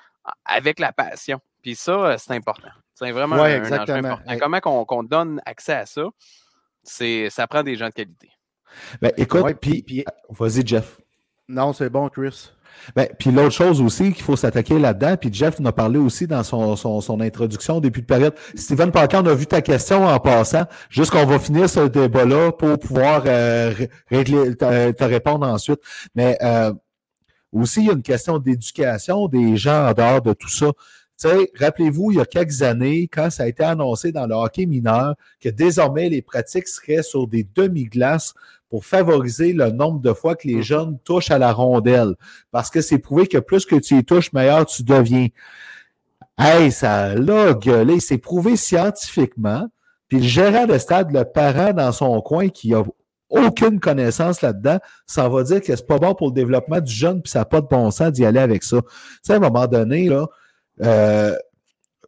C: avec la passion. Puis ça, euh, c'est important. C'est vraiment un, important. Comment qu'on donne accès à ça, c'est ça prend des gens de qualité.
A: Ben, écoute, puis, vas-y, Jeff.
B: Non, c'est bon, Chris.
A: Ben, puis l'autre chose aussi qu'il faut s'attaquer là-dedans, puis Jeff nous a parlé aussi dans son, son, introduction au début de période. Steven Parker, on a vu ta question en passant, juste qu'on va finir ce débat-là pour pouvoir euh, régler, te, répondre ensuite. Mais euh, aussi, il y a une question d'éducation des gens en dehors de tout ça. Rappelez-vous, il y a quelques années, quand ça a été annoncé dans le hockey mineur que désormais les pratiques seraient sur des demi-glaces pour favoriser le nombre de fois que les mm. jeunes touchent à la rondelle. Parce que c'est prouvé que plus que tu y touches, meilleur tu deviens. Hey, ça l'a gueulé. C'est prouvé scientifiquement. Puis le gérant de stade, le parent dans son coin qui a aucune connaissance là-dedans, ça va dire que c'est pas bon pour le développement du jeune, puis ça n'a pas de bon sens d'y aller avec ça. Tu sais, à un moment donné, là, euh,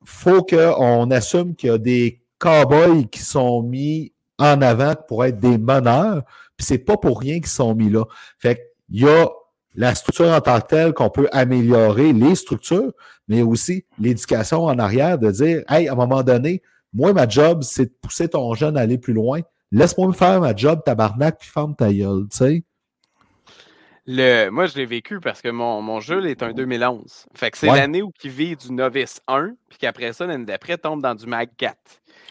A: faut qu'on assume qu'il y a des cowboys qui sont mis en avant pour être des meneurs, puis c'est pas pour rien qu'ils sont mis là. Fait qu'il y a la structure en tant que telle qu'on peut améliorer, les structures, mais aussi l'éducation en arrière, de dire, hey, à un moment donné, moi, ma job, c'est de pousser ton jeune à aller plus loin. Laisse-moi me faire ma job, tabarnak, puis ferme ta gueule, tu sais.
C: Le, moi, je l'ai vécu parce que mon, mon jeu est un 2011. Fait que c'est l'année où il vit du novice 1, puis qu'après ça, l'année d'après, tombe dans du mag 4.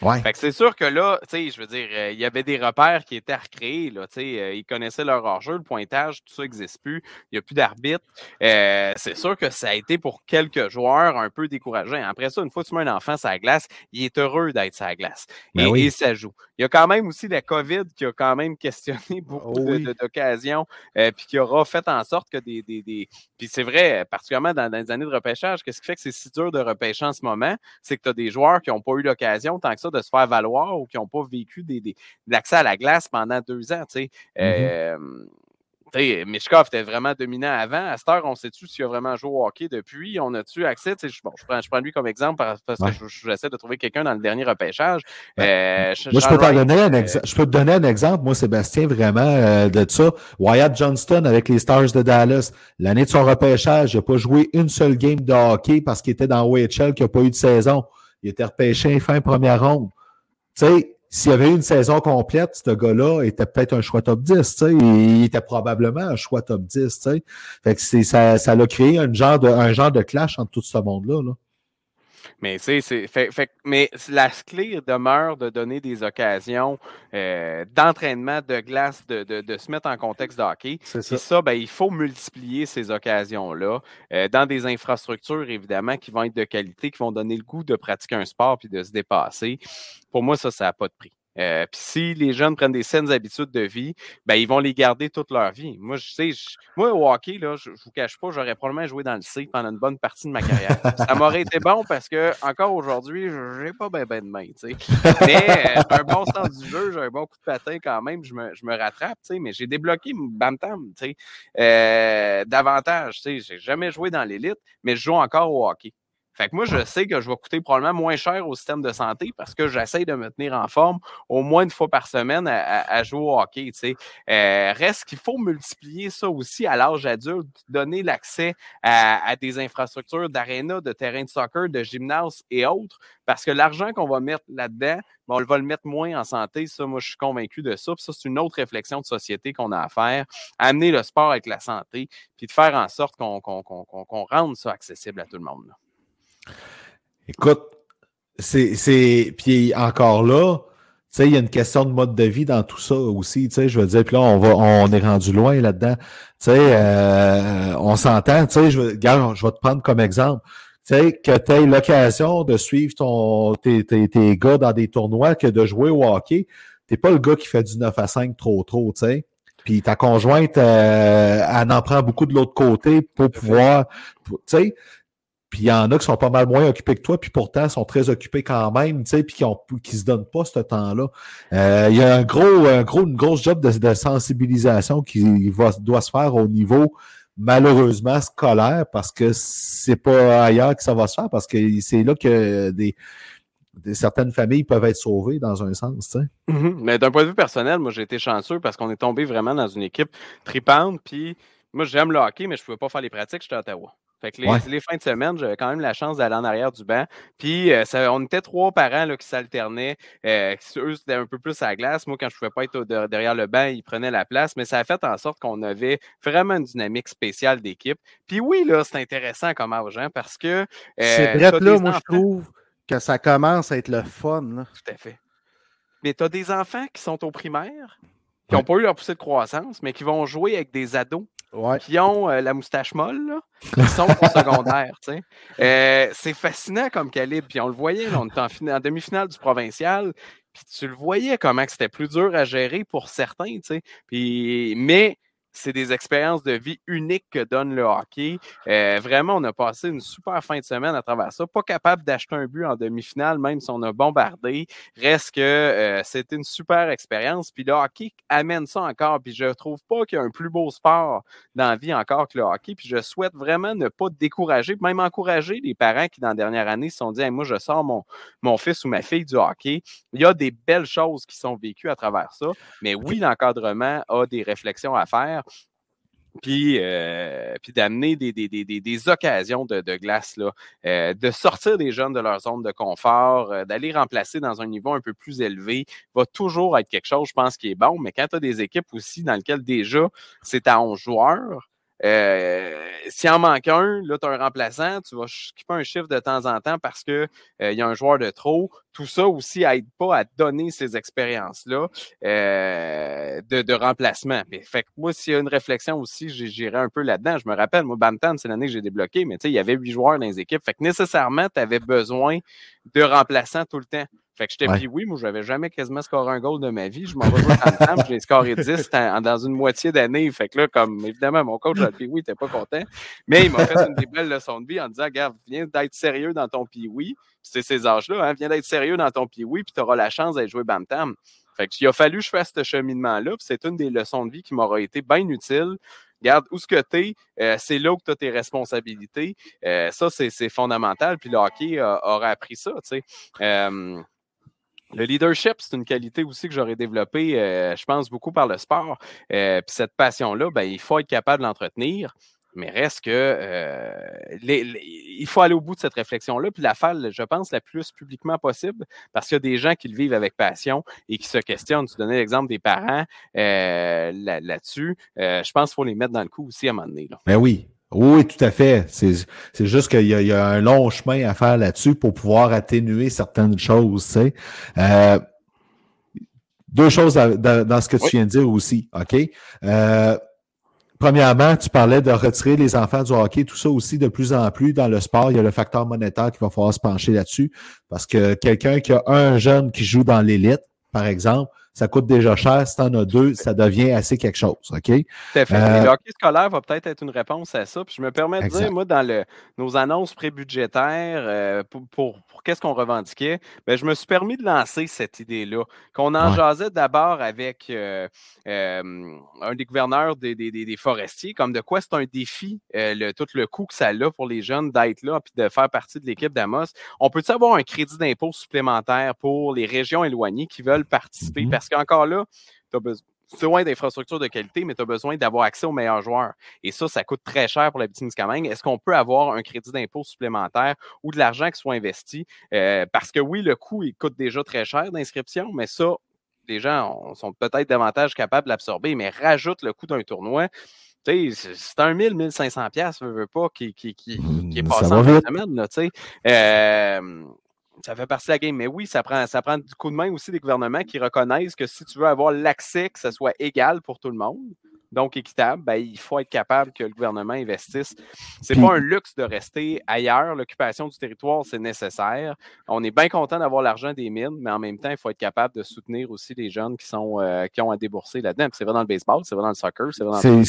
A: Ouais.
C: Fait que c'est sûr que là, tu sais, je veux dire, euh, il y avait des repères qui étaient recréés, là, tu sais, euh, ils connaissaient leur hors-jeu, le pointage, tout ça n'existe plus, il n'y a plus d'arbitre. Euh, c'est sûr que ça a été pour quelques joueurs un peu décourageant. Après ça, une fois que tu mets un enfant sur la glace, il est heureux d'être sur la glace. Ben et, ça joue. Il y a quand même aussi la COVID qui a quand même questionné beaucoup oh d'occasions, puis qui aura fait en sorte que des. des, des... Puis c'est vrai, particulièrement dans, dans, les années de repêchage, qu'est-ce qui fait que c'est si dur de repêcher en ce moment? C'est que tu as des joueurs qui n'ont pas eu l'occasion tant que ça de se faire valoir ou qui n'ont pas vécu des, des, l'accès à la glace pendant deux ans. Tu sais. Mm-hmm. Euh, Mishkov était vraiment dominant avant. À cette heure, on sait-tu s'il a vraiment joué au hockey depuis? On a-tu accès? Je, bon, je, prends, je prends lui comme exemple parce, que j'essaie de trouver quelqu'un dans le dernier repêchage.
A: Euh, moi, je peux, donner un euh, je peux te donner un exemple. Moi, Sébastien, vraiment, de ça. Wyatt Johnston avec les Stars de Dallas. L'année de son repêchage, il n'a pas joué une seule game de hockey parce qu'il était dans OHL, qui n'a pas eu de saison. Il était repêché fin première ronde. Tu sais, s'il y avait eu une saison complète, ce gars-là était peut-être un choix top 10, tu sais. Il était probablement un choix top 10, tu sais. Fait que ça, ça a créé un genre de, un genre de clash entre tout ce monde-là, là.
C: Mais c'est, fait, fait, mais la clé demeure de donner des occasions euh, d'entraînement de glace, de, de, de, se mettre en contexte de hockey. C'est ça. ça ben, il faut multiplier ces occasions-là euh, dans des infrastructures, évidemment, qui vont être de qualité, qui vont donner le goût de pratiquer un sport puis de se dépasser. Pour moi, ça, ça n'a pas de prix. Euh, puis si les jeunes prennent des saines habitudes de vie, ben, ils vont les garder toute leur vie. Moi, je sais, moi, au hockey, là, je ne vous cache pas, j'aurais probablement joué dans le C pendant une bonne partie de ma carrière. Ça m'aurait été bon parce que, encore aujourd'hui, je n'ai pas bien ben de main. sais. Mais euh, un bon sens du jeu, j'ai un bon coup de patin quand même, je me, je me rattrape, mais j'ai débloqué Bantam euh, davantage. Je n'ai jamais joué dans l'élite, mais je joue encore au hockey. Fait que moi, je sais que je vais coûter probablement moins cher au système de santé parce que j'essaie de me tenir en forme au moins une fois par semaine à, jouer au hockey. Euh, reste qu'il faut multiplier ça aussi à l'âge adulte, donner l'accès à, des infrastructures d'aréna, de terrain de soccer, de gymnase et autres, parce que l'argent qu'on va mettre là-dedans, ben, on va le mettre moins en santé. Ça, moi, je suis convaincu de ça. Puis ça, c'est une autre réflexion de société qu'on a à faire. Amener le sport avec la santé, puis de faire en sorte qu'on rende ça accessible à tout le monde.
A: Écoute, c'est. Puis encore là, tu sais, il y a une question de mode de vie dans tout ça aussi, tu sais, je veux dire, puis là, on, va, on est rendu loin là-dedans. Tu sais, euh, on s'entend, tu sais, je, regarde, je vais te prendre comme exemple. Tu sais, que tu aies l'occasion de suivre ton, tes, tes, tes, gars dans des tournois que de jouer au hockey. T'es pas le gars qui fait du 9 à 5 trop, trop, tu sais. Puis ta conjointe, euh, elle en prend beaucoup de l'autre côté pour pouvoir, tu sais, Puis il y en a qui sont pas mal moins occupés que toi, puis pourtant sont très occupés quand même, tu sais, puis qui qui se donnent pas ce temps-là. Euh, il y a un gros, un gros, une grosse job de, sensibilisation qui doit se faire au niveau malheureusement scolaire parce que c'est pas ailleurs que ça va se faire parce que c'est là que des, certaines familles peuvent être sauvées dans un sens. Tu sais.
C: Mm-hmm. Mais d'un point de vue personnel, moi j'ai été chanceux parce qu'on est tombé vraiment dans une équipe tripante. Puis moi j'aime le hockey, mais je ne pouvais pas faire les pratiques, j'étais à Ottawa. Fait que les, fins de semaine, j'avais quand même la chance d'aller en arrière du banc. Puis euh, on était trois parents là, qui s'alternaient. Euh, eux, c'était un peu plus à la glace. Moi, quand je ne pouvais pas être derrière le banc, ils prenaient la place. Mais ça a fait en sorte qu'on avait vraiment une dynamique spéciale d'équipe. Puis oui, là, c'est intéressant comme argent parce que.
B: c'est vrai là, moi, je trouve que ça commence à être le fun.
C: Tout à fait. Mais tu as des enfants qui sont au primaire, qui n'ont pas eu leur poussée de croissance, mais qui vont jouer avec des ados qui ont euh, la moustache molle, qui sont au secondaire. Euh, c'est fascinant comme calibre. Puis on le voyait, on était en, demi-finale du provincial. Puis tu le voyais comment c'était plus dur à gérer pour certains. Puis, mais c'est des expériences de vie uniques que donne le hockey. Euh, vraiment, on a passé une super fin de semaine à travers ça. Pas capable d'acheter un but en demi-finale, même si on a bombardé. Reste que euh, c'était une super expérience. Puis le hockey amène ça encore. Puis je trouve pas qu'il y a un plus beau sport dans la vie encore que le hockey. Puis je souhaite vraiment ne pas décourager, même encourager les parents qui, dans la dernière année, se sont dit Moi, je sors mon, mon fils ou ma fille du hockey. Il y a des belles choses qui sont vécues à travers ça. Mais oui, l'encadrement a des réflexions à faire puis, euh, puis d'amener des, des, occasions de, glace, euh, de sortir des jeunes de leur zone de confort, euh, d'aller remplacer dans un niveau un peu plus élevé, va toujours être quelque chose, je pense, qui est bon. Mais quand tu as des équipes aussi dans lesquelles déjà c'est à 11 joueurs, euh, S'il en manque un, là, tu as un remplaçant, tu vas skipper un chiffre de temps en temps parce qu'il euh, y a un joueur de trop. Tout ça aussi aide pas à donner ces expériences-là euh, de, remplacement. fait que moi, s'il y a une réflexion aussi, j'irai un peu là-dedans. Je me rappelle, moi, Bantam, c'est l'année que j'ai débloqué, mais il y avait huit joueurs dans les équipes. Fait que nécessairement, tu avais besoin de remplaçants tout le temps. Fait que j'étais puis oui, moi, je n'avais jamais quasiment scoré un goal de ma vie. Je m'en vais jouer en j'ai scoré 10 dans une moitié d'année. Fait que là, comme évidemment, mon coach a dit oui, t'es pas content. Mais il m'a fait une des belles leçons de vie en disant Regarde, viens d'être sérieux dans ton pee-wee. C'est ces âges-là, hein, viens d'être sérieux dans ton pee-wee, puis tu auras la chance d'être joué Bam-Tam. Fait qu'il a fallu que je fasse ce cheminement-là, c'est une des leçons de vie qui m'aura été bien utile. Regarde, où ce que tu es, euh, c'est là que tu as tes responsabilités. Euh, ça, c'est fondamental. Puis le hockey aura appris ça, tu sais. Euh, le leadership, c'est une qualité aussi que j'aurais développée, euh, je pense, beaucoup par le sport. Euh, puis cette passion-là, ben, il faut être capable de l'entretenir. Mais reste que euh, il faut aller au bout de cette réflexion-là, puis la faire, je pense, la plus publiquement possible, parce qu'il y a des gens qui le vivent avec passion et qui se questionnent. Tu donnais l'exemple des parents là-dessus. je pense qu'il faut les mettre dans le coup aussi à un moment donné. Là.
A: Ben oui, oui, tout à fait. C'est juste qu'il y, y, a un long chemin à faire là-dessus pour pouvoir atténuer certaines choses. Tu sais. Euh, deux choses dans, ce que tu viens de dire aussi. OK? Euh, premièrement, tu parlais de retirer les enfants du hockey, tout ça aussi de plus en plus dans le sport. Il y a le facteur monétaire qui va falloir se pencher là-dessus parce que quelqu'un qui a un jeune qui joue dans l'élite, par exemple, ça coûte déjà cher. Si tu en as deux, ça devient assez quelque chose. OK? Tout
C: à fait. Euh, le hockey scolaire va peut-être être une réponse à ça. Puis je me permets de dire, moi, dans le, nos annonces prébudgétaires, euh, pour, pour, qu'est-ce qu'on revendiquait, bien, je me suis permis de lancer cette idée-là. Qu'on en jasait d'abord avec euh, un des gouverneurs des, des, des, forestiers, comme de quoi c'est un défi, le, tout le coût que ça a pour les jeunes d'être là puis de faire partie de l'équipe d'Amos. On peut-tu avoir un crédit d'impôt supplémentaire pour les régions éloignées qui veulent participer? Mm-hmm. Parce qu'encore là, tu as besoin d'infrastructures de qualité, mais tu as besoin d'avoir accès aux meilleurs joueurs. Et ça, ça coûte très cher pour la petite Miscamingue. Est-ce qu'on peut avoir un crédit d'impôt supplémentaire ou de l'argent qui soit investi? Euh, parce que oui, le coût, il coûte déjà très cher d'inscription, mais ça, les gens sont peut-être davantage capables d'absorber, mais rajoute le coût d'un tournoi. C'est un 1000, 1500 pièces, veux, veux pas, qui, qui, qui, qui est passé en semaine. Là, euh, ça fait partie de la game. Mais oui, ça prend, ça prend du coup de main aussi des gouvernements qui reconnaissent que si tu veux avoir l'accès, que ce soit égal pour tout le monde, donc équitable, ben, il faut être capable que le gouvernement investisse. C'est pas un luxe de rester ailleurs. L'occupation du territoire, c'est nécessaire. On est bien content d'avoir l'argent des mines, mais en même temps, il faut être capable de soutenir aussi les jeunes qui, sont, euh, qui ont à débourser là-dedans. C'est vrai dans le baseball, c'est vrai dans le soccer, c'est vrai dans le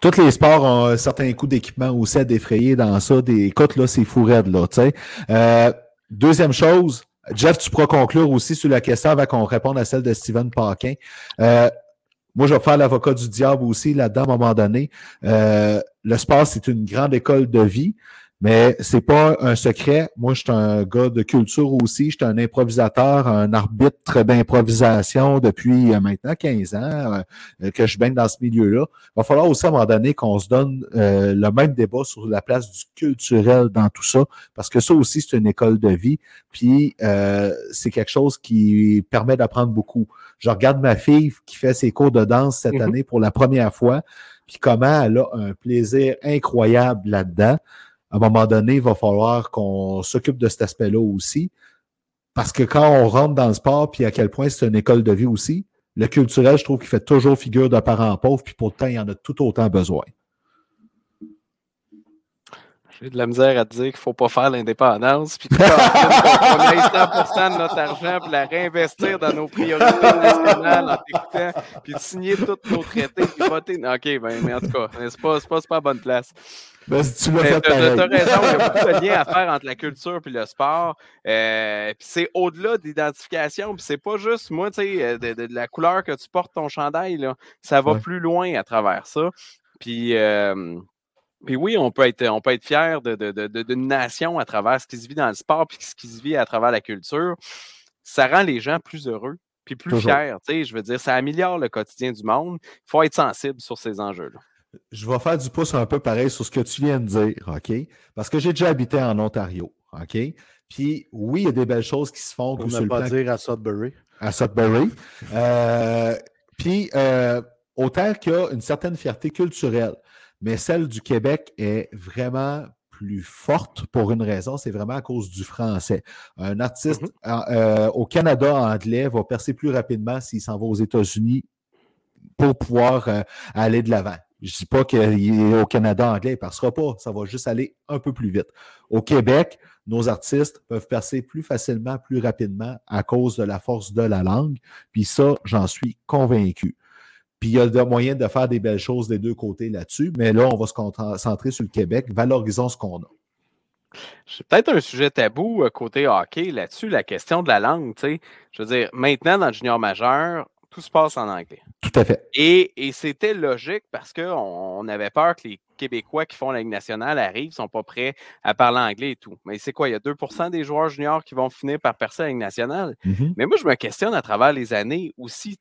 A: Tous les sports ont un certain coût d'équipement aussi à défrayer dans ça. Des... Écoute, là, c'est fou raide, là, tu sais. Euh, deuxième chose, Jeff, tu pourras conclure aussi sur la question avant qu'on réponde à celle de Steven Paquin. Euh, moi, je vais faire l'avocat du diable aussi là-dedans à un moment donné. Euh, le sport, c'est une grande école de vie. Mais c'est pas un secret. Moi, je suis un gars de culture aussi. Je suis un improvisateur, un arbitre d'improvisation depuis euh, maintenant 15 ans euh, que je baigne dans ce milieu-là. Il va falloir aussi à un moment donné qu'on se donne euh, le même débat sur la place du culturel dans tout ça, parce que ça aussi, c'est une école de vie. Puis euh, c'est quelque chose qui permet d'apprendre beaucoup. Je regarde ma fille qui fait ses cours de danse cette
C: Mhm.
A: année pour la première fois, puis comment elle a un plaisir incroyable là-dedans à un moment donné, il va falloir qu'on s'occupe de cet aspect-là aussi. Parce que quand on rentre dans le sport, puis à quel point c'est une école de vie aussi, le culturel, je trouve qu'il fait toujours figure de parent pauvre, puis pourtant, il y en a tout autant besoin.
C: J'ai de la misère à te dire qu'il ne faut pas faire l'indépendance, puis qu'on ait 100 de notre argent pour la réinvestir dans nos priorités nationales en t'écoutant, puis de signer tous nos traités, puis voter. OK, ben, mais en tout cas, c'est pas, pas, pas la bonne place.
A: Ben, si tu fait
C: t'as raison, il y a beaucoup de liens à faire entre la culture et le sport. Euh, puis c'est au-delà de l'identification. Puis c'est pas juste, moi, tu sais, euh, de, de- de la couleur que tu portes ton chandail, là, ça va
A: Ouais.
C: plus loin à travers ça. Puis, euh, puis oui, on peut être, on peut être fier de, de- de- de- d'une nation à travers ce qui se vit dans le sport puis ce qui se vit à travers la culture. Ça rend les gens plus heureux puis plus
A: Toujours.
C: fiers. Tu sais, je veux dire, ça améliore le quotidien du monde. Il faut être sensible sur ces enjeux-là.
A: Je vais faire du pouce un peu pareil sur ce que tu viens de dire, OK? Parce que j'ai déjà habité en Ontario, OK? Puis oui, il y a des belles choses qui se font sur
B: ne pas
A: plan
B: dire à Sudbury.
A: à Sudbury. Euh, puis, euh, autant qu'il y a une certaine fierté culturelle, mais celle du Québec est vraiment plus forte pour une raison, c'est vraiment à cause du français. Un artiste
C: Mhm.
A: euh, au Canada anglais va percer plus rapidement s'il s'en va aux États-Unis pour pouvoir euh, aller de l'avant. Je ne dis pas qu'il est au Canada anglais, il ne passera pas. Ça va juste aller un peu plus vite. Au Québec, nos artistes peuvent percer plus facilement, plus rapidement à cause de la force de la langue. Puis ça, j'en suis convaincu. Puis il y a de moyens de faire des belles choses des deux côtés là-dessus, mais là, on va se concentrer sur le Québec. Valorisons ce qu'on a.
C: C'est peut-être un sujet tabou euh, côté hockey là-dessus, la question de la langue. Je veux dire, maintenant, dans le junior majeur, tout se passe en anglais.
A: Tout à fait.
C: Et, et c'était logique parce qu'on on avait peur que les Québécois qui font la Ligue nationale arrivent, ne sont pas prêts à parler anglais et tout. Mais c'est quoi? Il y a 2% des joueurs juniors qui vont finir par percer la Ligue nationale.
A: Mhm.
C: Mais moi, je me questionne à travers les années aussi,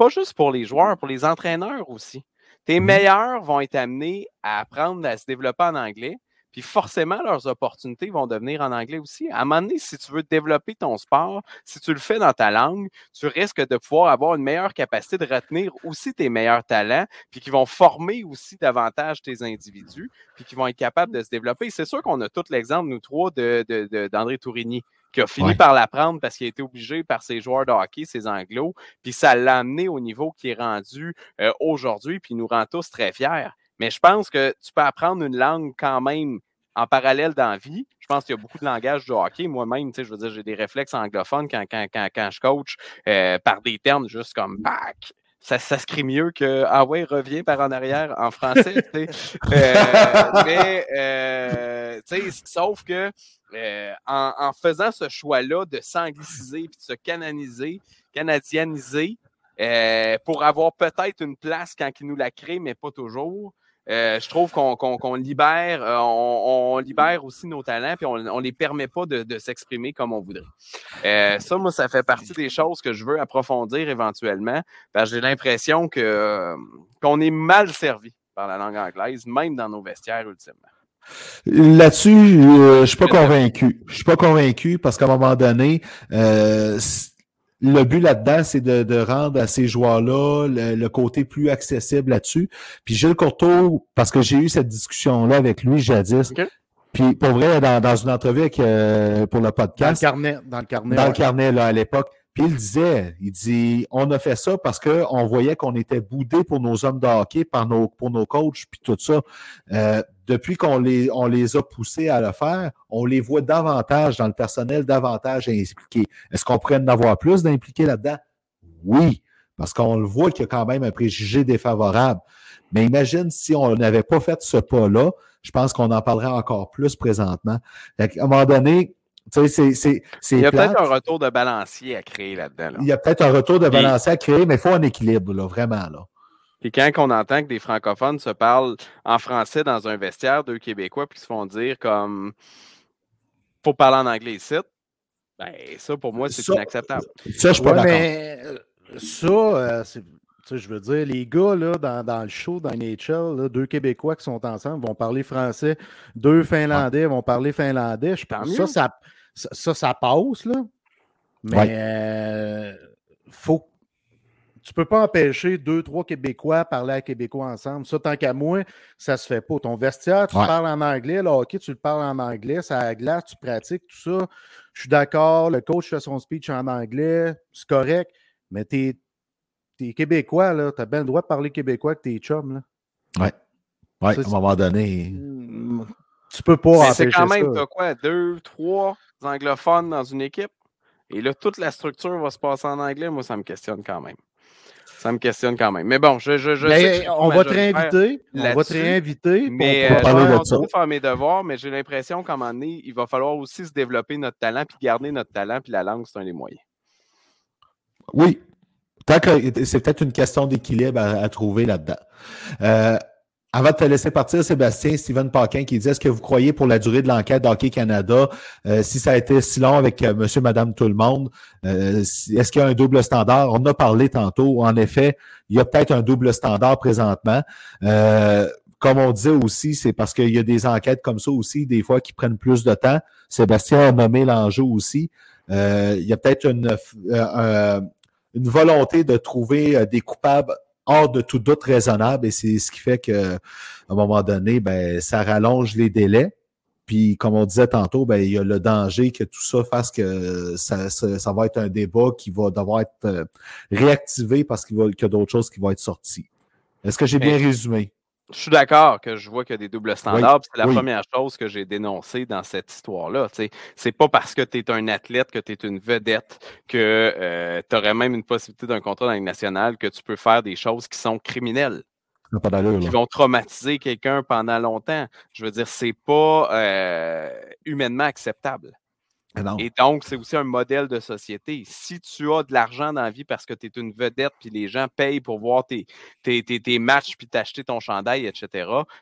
C: pas juste pour les joueurs, pour les entraîneurs aussi. Tes
A: Mhm.
C: meilleurs vont être amenés à apprendre à se développer en anglais, puis forcément, leurs opportunités vont devenir en anglais aussi. À un moment donné, si tu veux développer ton sport, si tu le fais dans ta langue, tu risques de pouvoir avoir une meilleure capacité de retenir aussi tes meilleurs talents, puis qui vont former aussi davantage tes individus, puis qui vont être capables de se développer. C'est sûr qu'on a tout l'exemple, nous trois, de, de- de- d'André Tourigny qui a fini
A: Ouais.
C: par l'apprendre parce qu'il a été obligé par ses joueurs de hockey, ses anglos, puis ça l'a amené au niveau qui est rendu euh, aujourd'hui, puis il nous rend tous très fiers. Mais je pense que tu peux apprendre une langue quand même en parallèle dans la vie. Je pense qu'il y a beaucoup de langage de hockey. Moi-même, tu sais, je veux dire, j'ai des réflexes anglophones quand, quand, quand, quand je coach euh, par des termes juste comme back. Ça, ça se crie mieux que Ah ouais, reviens par en arrière en français. Euh, mais, euh, tu sais, sauf que euh, en, en faisant ce choix-là de s'angliciser puis de se canoniser, canadianiser, euh, pour avoir peut-être une place quand ils nous la créent, mais pas toujours. Euh, je trouve qu'on libère, euh, on, on libère aussi nos talents, puis on ne les permet pas de, de s'exprimer comme on voudrait. Euh, ça, moi, ça fait partie des choses que je veux approfondir éventuellement, parce que j'ai l'impression que euh, qu'on est mal servi par la langue anglaise, même dans nos vestiaires, ultimement.
A: Là-dessus, euh, je suis pas convaincu. Je suis pas convaincu parce qu'à un moment donné, euh, le but là-dedans, c'est de, de rendre à ces joueurs-là le, le côté plus accessible là-dessus. Puis Gilles Courteau, parce que j'ai eu cette discussion-là avec lui jadis.
C: Ok.
A: Puis pour vrai, dans, dans une entrevue avec, euh, pour le
B: Dans le
A: podcast,
B: carnet. Dans le carnet.
A: dans le carnet là, à l'époque, Puis il disait, il dit, on a fait ça parce qu'on voyait qu'on était boudés pour nos hommes de hockey, par nos, pour nos coachs, puis tout ça. Euh, depuis qu'on les, on les a poussés à le faire, on les voit davantage dans le personnel, davantage impliqués. Est-ce qu'on pourrait en avoir plus d'impliqués là-dedans? Oui, parce qu'on le voit qu'il y a quand même un préjugé défavorable. Mais imagine si on n'avait pas fait ce pas-là, je pense qu'on en parlerait encore plus présentement. À un moment donné, tu sais, c'est.
C: Il y a peut-être un retour de balancier à créer là-dedans.
A: Il y a peut-être un retour de balancier à créer, mais il faut un équilibre, là, vraiment. Là.
C: Puis quand on entend que des francophones se parlent en français dans un vestiaire, deux Québécois, puis se font dire comme faut parler en anglais ici, ben ça pour moi c'est inacceptable.
B: Ça, je suis pas d'accord. Mais euh, ça, euh, je veux dire, les gars là, dans, dans le show, dans NHL, deux Québécois qui sont ensemble vont parler français, deux Finlandais vont parler finlandais. Je pense ça, ça, ça, ça, passe, là. Mais euh, faut tu peux pas empêcher deux, trois Québécois de parler à Québécois ensemble. Ça, tant qu'à moi, ça se fait pas. Ton vestiaire, tu parles en anglais. Là, OK, tu le parles en anglais. Ça a glace, tu pratiques, tout ça. Je suis d'accord. Le coach fait son speech en anglais. C'est correct. Mais tu es, Québécois, là. Tu as bien le droit de parler québécois avec tes chums, là.
A: Ouais. Ouais, à un moment donné.
B: Tu peux pas
C: C'est quand même, tu quoi, deux, trois? Anglophones dans une équipe? Et là, toute la structure va se passer en anglais. Moi, ça me questionne quand même. Ça me questionne quand même. Mais bon, je, je, je sais
B: on, va te réinviter, on va te réinviter.
C: Mais euh, je vais faire mes devoirs, mais j'ai l'impression qu'à un moment donné, il va falloir aussi se développer notre talent, puis garder notre talent, puis la langue, c'est un des moyens.
A: Oui. C'est peut-être une question d'équilibre à, trouver là-dedans. Euh, avant de te laisser partir, Sébastien, Steven Paquin qui dit Est-ce que vous croyez pour la durée de l'enquête d'Hockey Canada, euh, si ça a été si long avec euh, monsieur, madame, tout le monde, euh, est-ce qu'il y a un double standard? On a parlé tantôt. En effet, il y a peut-être un double standard présentement. comme on disait aussi, c'est parce qu'il y a des enquêtes comme ça aussi, des fois, qui prennent plus de temps. Sébastien a nommé l'enjeu aussi. il y a peut-être une, une volonté de trouver des coupables hors de tout doute raisonnable et c'est ce qui fait qu'à un moment donné, ben, ça rallonge les délais. Puis, comme on disait tantôt, ben, il y a le danger que tout ça fasse que ça, ça, va être un débat qui va devoir être euh, réactivé parce qu'il y a d'autres choses qui vont être sorties. Est-ce que j'ai bien résumé?
C: Je suis d'accord que je vois qu'il y a des doubles standards. c'est la première chose que j'ai dénoncée dans cette histoire-là. C'est pas parce que tu es un athlète, que tu es une vedette, que euh, tu aurais même une possibilité d'un contrat dans la nationale, que tu peux faire des choses qui sont criminelles. qui vont traumatiser quelqu'un pendant longtemps. Je veux dire, c'est pas euh, humainement acceptable. Ah Et donc, c'est aussi un modèle de société. Si tu as de l'argent dans la vie parce que tu es une vedette, puis les gens payent pour voir tes, tes, tes, matchs, puis t'acheter ton chandail, etc.,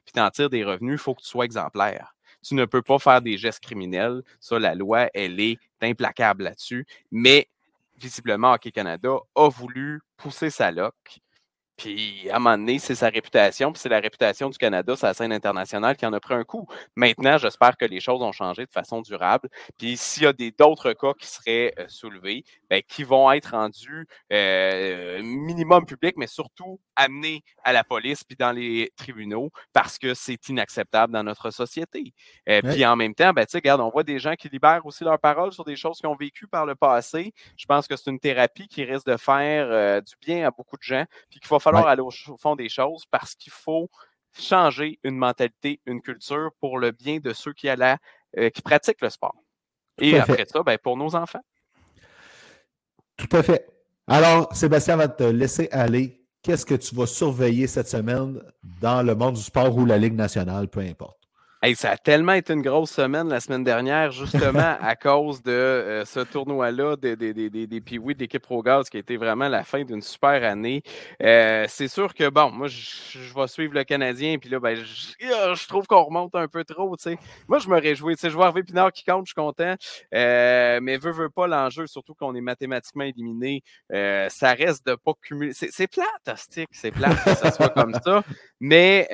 C: puis t'en tires des revenus, il faut que tu sois exemplaire. Tu ne peux pas faire des gestes criminels. Ça, la loi, elle est implacable là-dessus. Mais visiblement, Hockey Canada a voulu pousser sa loque puis à un moment donné, c'est sa réputation, puis c'est la réputation du Canada sur la scène internationale qui en a pris un coup. Maintenant, j'espère que les choses ont changé de façon durable. Puis s'il y a d'autres cas qui seraient euh, soulevés, ben, qui vont être rendus euh, minimum public, mais surtout amenés à la police puis dans les tribunaux parce que c'est inacceptable dans notre société. Euh, puis en même temps, ben, regarde, on voit des gens qui libèrent aussi leurs paroles sur des choses qu'ils ont vécues par le passé. Je pense que c'est une thérapie qui risque de faire du bien à beaucoup de gens, puis qu'il faut falloir aller au, fond des choses parce qu'il faut changer une mentalité, une culture pour le bien de ceux qui, euh, qui pratiquent le sport. Et après ça, ben, pour nos enfants.
A: Tout à fait. Alors, Sébastien va te laisser aller. Qu'est-ce que tu vas surveiller cette semaine dans le monde du sport ou la Ligue nationale, peu importe?
C: Ça a tellement été une grosse semaine la semaine dernière, justement à cause de euh, ce tournoi-là des, des, des, des, des d'équipe Pro Gaz qui a été vraiment la fin d'une super année. Euh, c'est sûr que, bon, moi, je, vais suivre le Canadien, puis là, ben, je, trouve qu'on remonte un peu trop, tu sais. Moi, je me réjouis, tu sais, je vois Hervé Pinard qui compte, je suis content, euh, mais veut, veut pas l'enjeu, surtout qu'on est mathématiquement éliminé, ça reste de pas cumuler. C'est plate, c'est plate que ça soit comme ça, mais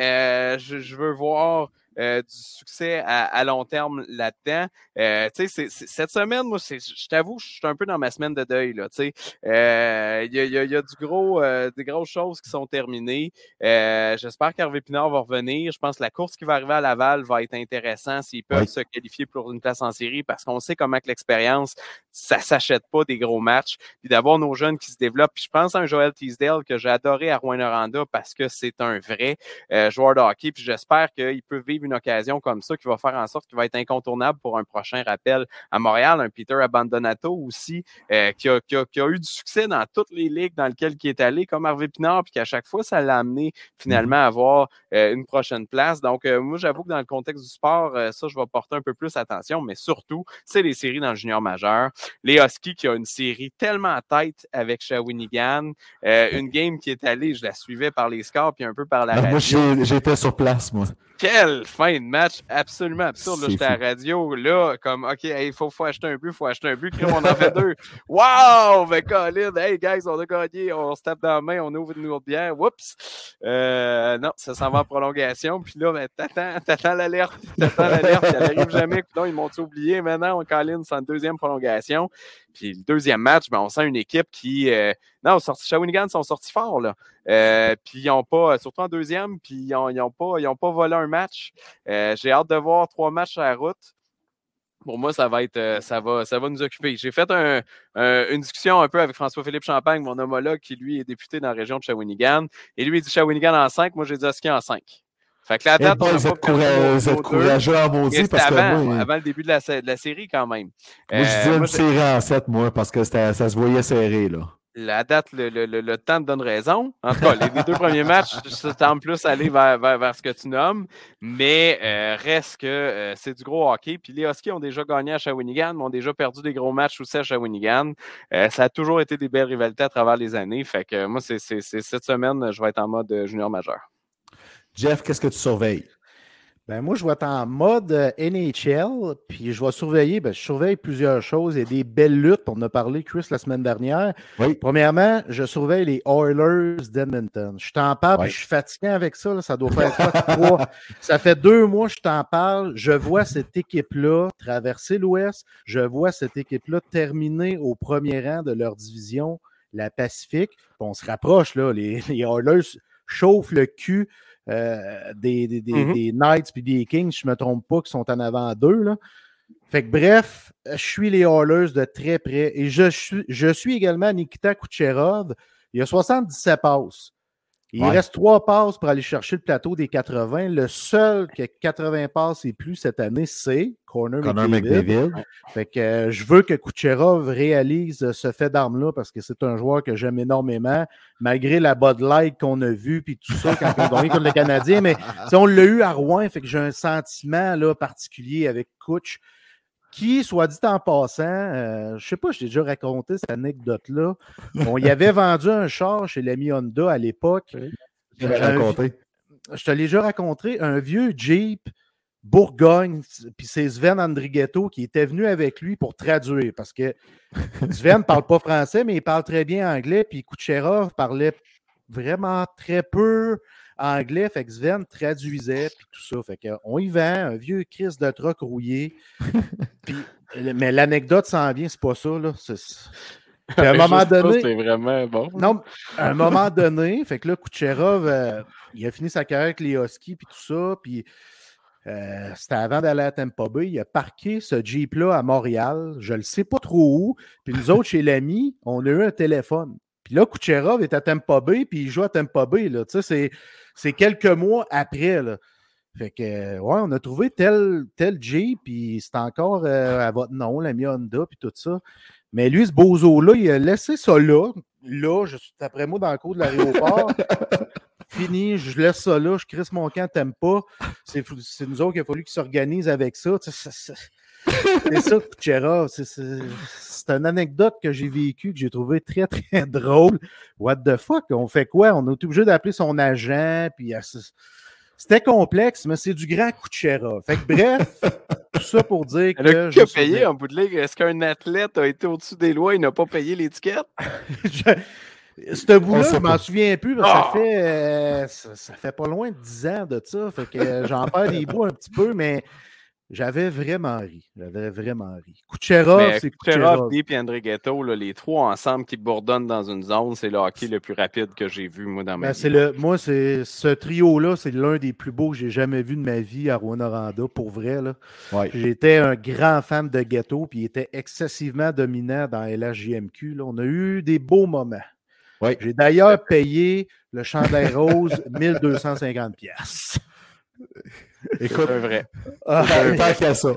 C: je, je veux voir euh, du succès à, long terme là-dedans. Euh, cette semaine, moi, je t'avoue, je suis un peu dans ma semaine de deuil. Il euh, y, a, y, a, y, a, du gros, des grosses choses qui sont terminées. J'espère qu'Hervé Pinard va revenir. Je pense que la course qui va arriver à Laval va être intéressante s'ils peuvent se qualifier pour une place en série parce qu'on sait comment que l'expérience ça s'achète pas des gros matchs. Puis d'avoir nos jeunes qui se développent. Puis je pense à un Joel Teasdale que j'ai adoré à Rouen-Noranda parce que c'est un vrai euh, joueur de hockey. Puis j'espère qu'il peut vivre une occasion comme ça qui va faire en sorte qu'il va être incontournable pour un prochain rappel à Montréal. Un Peter Abandonato aussi euh, qui, a, qui, a, qui, a, eu du succès dans toutes les ligues dans lesquelles il est allé, comme Harvey Pinard, puis qu'à chaque fois, ça l'a amené finalement à avoir euh, une prochaine place. Donc, moi, j'avoue que dans le contexte du sport, ça, je vais porter un peu plus attention, mais surtout, c'est les séries dans le junior majeur. Les Huskies qui a une série tellement à tête avec Shawinigan, euh, une game qui est allée, je la suivais par les scores puis un peu par la radio.
A: Moi, j'étais sur place, moi.
C: Quelle fin de match absolument absurde. J'étais à la radio, là, comme, OK, il faut, faut, acheter un but, il faut acheter un but. Puis on en fait deux. Wow! Ben, Colin, hey, guys, on a gagné, on se tape dans la main, on ouvre une autre bière. Oups! Euh, non, ça s'en va en prolongation. Puis là, ben, t'attends, t'attends l'alerte, t'attends l'alerte, elle n'arrive jamais. Puis là, ils m'ont oublié? Maintenant, on Colin, c'est en deuxième prolongation. Puis le deuxième match, ben, on sent une équipe qui. Euh, non, sorti, Shawinigan sont sortis forts, là. Euh, puis ils n'ont pas, surtout en deuxième, puis ils n'ont pas, ils ont pas volé un match. Euh, J'ai hâte de voir trois matchs à la route. Pour moi, ça va être, ça va, ça va nous occuper. J'ai fait un, un, une discussion un peu avec François-Philippe Champagne, mon homologue, qui lui est député dans la région de Shawinigan. Et lui, il dit Shawinigan en 5, moi j'ai dit Husky en 5. Fait que la date,
A: on vous êtes, courageux, vous êtes courageux à maudit parce
C: avant,
A: que moi,
C: avant le début de la, de la série quand même?
A: Moi, je disais une série en 7, moi, parce que ça se voyait serré, là
C: la date, le, le, le, temps te donne raison. En tout cas, les, deux premiers matchs, ça tente plus aller vers, vers, vers, ce que tu nommes, mais euh, reste que euh, c'est du gros hockey. Puis les Huskies ont déjà gagné à Shawinigan, mais ont déjà perdu des gros matchs aussi à Shawinigan. Euh, ça a toujours été des belles rivalités à travers les années. Fait que moi, c'est cette semaine, je vais être en mode junior majeur.
A: Jeff, qu'est-ce que tu surveilles?
B: Ben moi, je vais être en mode euh, NHL, puis je vais surveiller, ben, je surveille plusieurs choses. A des belles luttes, on a parlé, Chris, la semaine dernière.
A: Oui.
B: Premièrement, je surveille les Oilers d'Edmonton. Je t'en parle, oui. je suis fatigué avec ça, là, ça doit faire trois? Ça fait deux mois que je t'en parle. Je vois cette équipe-là traverser l'Ouest. Je vois cette équipe-là terminer au premier rang de leur division, la Pacifique. on se rapproche, là. Les, les Oilers chauffent le cul euh, des, des, des, mm -hmm. des, Knights puis des Kings, je ne me trompe pas, qui sont en avant d'eux. Là. Fait que bref, je suis les Hallers de très près. Et je suis, je suis également Nikita Kucherov. Il a 77 passes. Il ouais. reste trois passes pour aller chercher le plateau des 80. Le seul qui a 80 passes et plus cette année, c'est Corner,
A: Connor McDavid. McDavid.
B: Fait que euh, je veux que Kucherov réalise ce fait d'arme-là parce que c'est un joueur que j'aime énormément, malgré la Bud Light qu'on a vue puis tout ça quand on a gagné contre le Canadien. Mais on l'a eu à Rouen, fait que j'ai un sentiment là, particulier avec Kutch qui, soit dit en passant, euh, je ne sais pas, je t'ai déjà raconté cette anecdote-là. On y avait vendu un char chez l'ami Honda à l'époque.
A: Oui, je, raconté.
B: je te l'ai déjà raconté, un vieux Jeep Bourgogne, puis c'est Sven Andrighetto qui était venu avec lui pour traduire, parce que Sven ne parle pas français, mais il parle très bien anglais, puis Kucherov parlait vraiment très peu anglais, fait que Sven traduisait, puis tout ça. Fait qu'on y vend, un vieux Chris de troc rouillé. puis, mais l'anecdote s'en vient, c'est pas ça, là. Puis à un moment donné.
C: C'est vraiment bon.
B: Non, à un moment donné, fait que là, Kucherov, euh, il a fini sa carrière avec les Huskies, puis tout ça, puis. Euh, C'était avant d'aller à Tampa Bay. Il a parqué ce Jeep-là à Montréal. Je ne sais pas trop où. Puis nous autres, chez l'ami, on a eu un téléphone. Puis là, Kucherov est à Tampa Bay, puis il joue à Tampa Bay. Là. Tu sais, c'est quelques mois après. Là. Fait que, ouais, on a trouvé tel, tel Jeep, puis c'est encore euh, à votre nom, l'ami Honda, puis tout ça. Mais lui, ce bozo-là, il a laissé ça là. Là, je suis après moi dans le cours de l'aéroport. Fini, je laisse ça là, je crisse mon camp, t'aimes pas. C'est nous autres qu'il a fallu qu'ils s'organisent avec ça. C'est ça, Kucherov. C'est une anecdote que j'ai vécue, que j'ai trouvé très, très drôle. What the fuck? On fait quoi? On est obligé d'appeler son agent, puis c'était complexe, mais c'est du grand Kucherov. Fait que bref, tout ça pour dire que.
C: Le qui a payé en bout de ligue? Est-ce qu'un athlète a été au-dessus des lois et n'a pas payé l'étiquette?
B: je... Ce bout-là, je m'en souviens plus, parce que oh! ça, fait, euh, ça, ça, fait pas loin de 10 ans de ça. Fait que j'en perds des bouts un petit peu, mais j'avais vraiment ri. J'avais vraiment ri. Kucherov, c'est
C: Kucherov, Deep et André Ghetto, les trois ensemble qui bourdonnent dans une zone, c'est le hockey le plus rapide que j'ai vu, moi, dans ma
B: ben,
C: vie.
B: Le, moi, c'est ce trio-là, c'est l'un des plus beaux que j'ai jamais vu de ma vie à Rwanda, pour vrai. J'étais un grand fan de Ghetto, puis il était excessivement dominant dans LHJMQ. Là. On a eu des beaux moments. J'ai d'ailleurs payé le chandail rose 1250 pièces.
A: Écoute,
C: un vrai.
A: Ah, tant qu'à ça.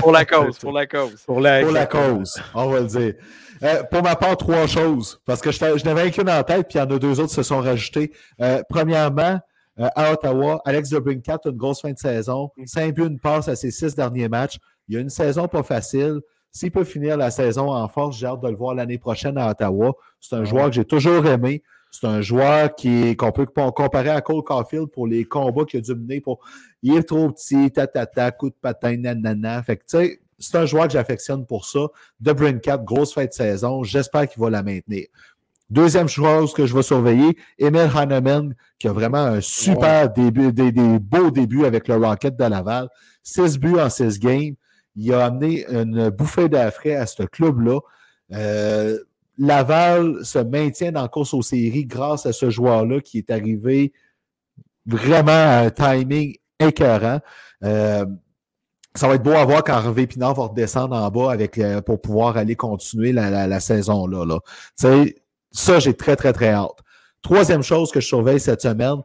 C: pour la cause, pour la cause.
A: Pour la, cause, on va le dire. Euh, pour ma part, trois choses, parce que je n'avais qu'une en tête, puis il y en a deux autres qui se sont rajoutés. Euh, premièrement, euh, à Ottawa, Alex DeBrincat une grosse fin de saison. Cinq buts, une passe à ses six derniers matchs. Il y a une saison pas facile. S'il peut finir la saison en force, j'ai hâte de le voir l'année prochaine à Ottawa. C'est un joueur que j'ai toujours aimé. C'est un joueur qui qu'on peut comparer à Cole Caulfield pour les combats qu'il a dû mener. Pour, il est trop petit, tatata, coup de patin, nanana. Fait que, tu sais, c'est un joueur que j'affectionne pour ça. De Brincat, grosse fête de saison. J'espère qu'il va la maintenir. Deuxième chose que je vais surveiller, Emil Heinemann, qui a vraiment un super début, des, beaux débuts avec le Rocket de Laval. Six buts en six games. Il a amené une bouffée d'air frais à ce club-là. Euh, Laval se maintient dans la course aux séries grâce à ce joueur-là qui est arrivé vraiment à un timing écœurant. Euh, ça va être beau à voir quand Hervé Pinard va redescendre en bas avec, euh, pour pouvoir aller continuer la, saison-là. Là. Ça, j'ai très, très, très hâte. Troisième chose que je surveille cette semaine,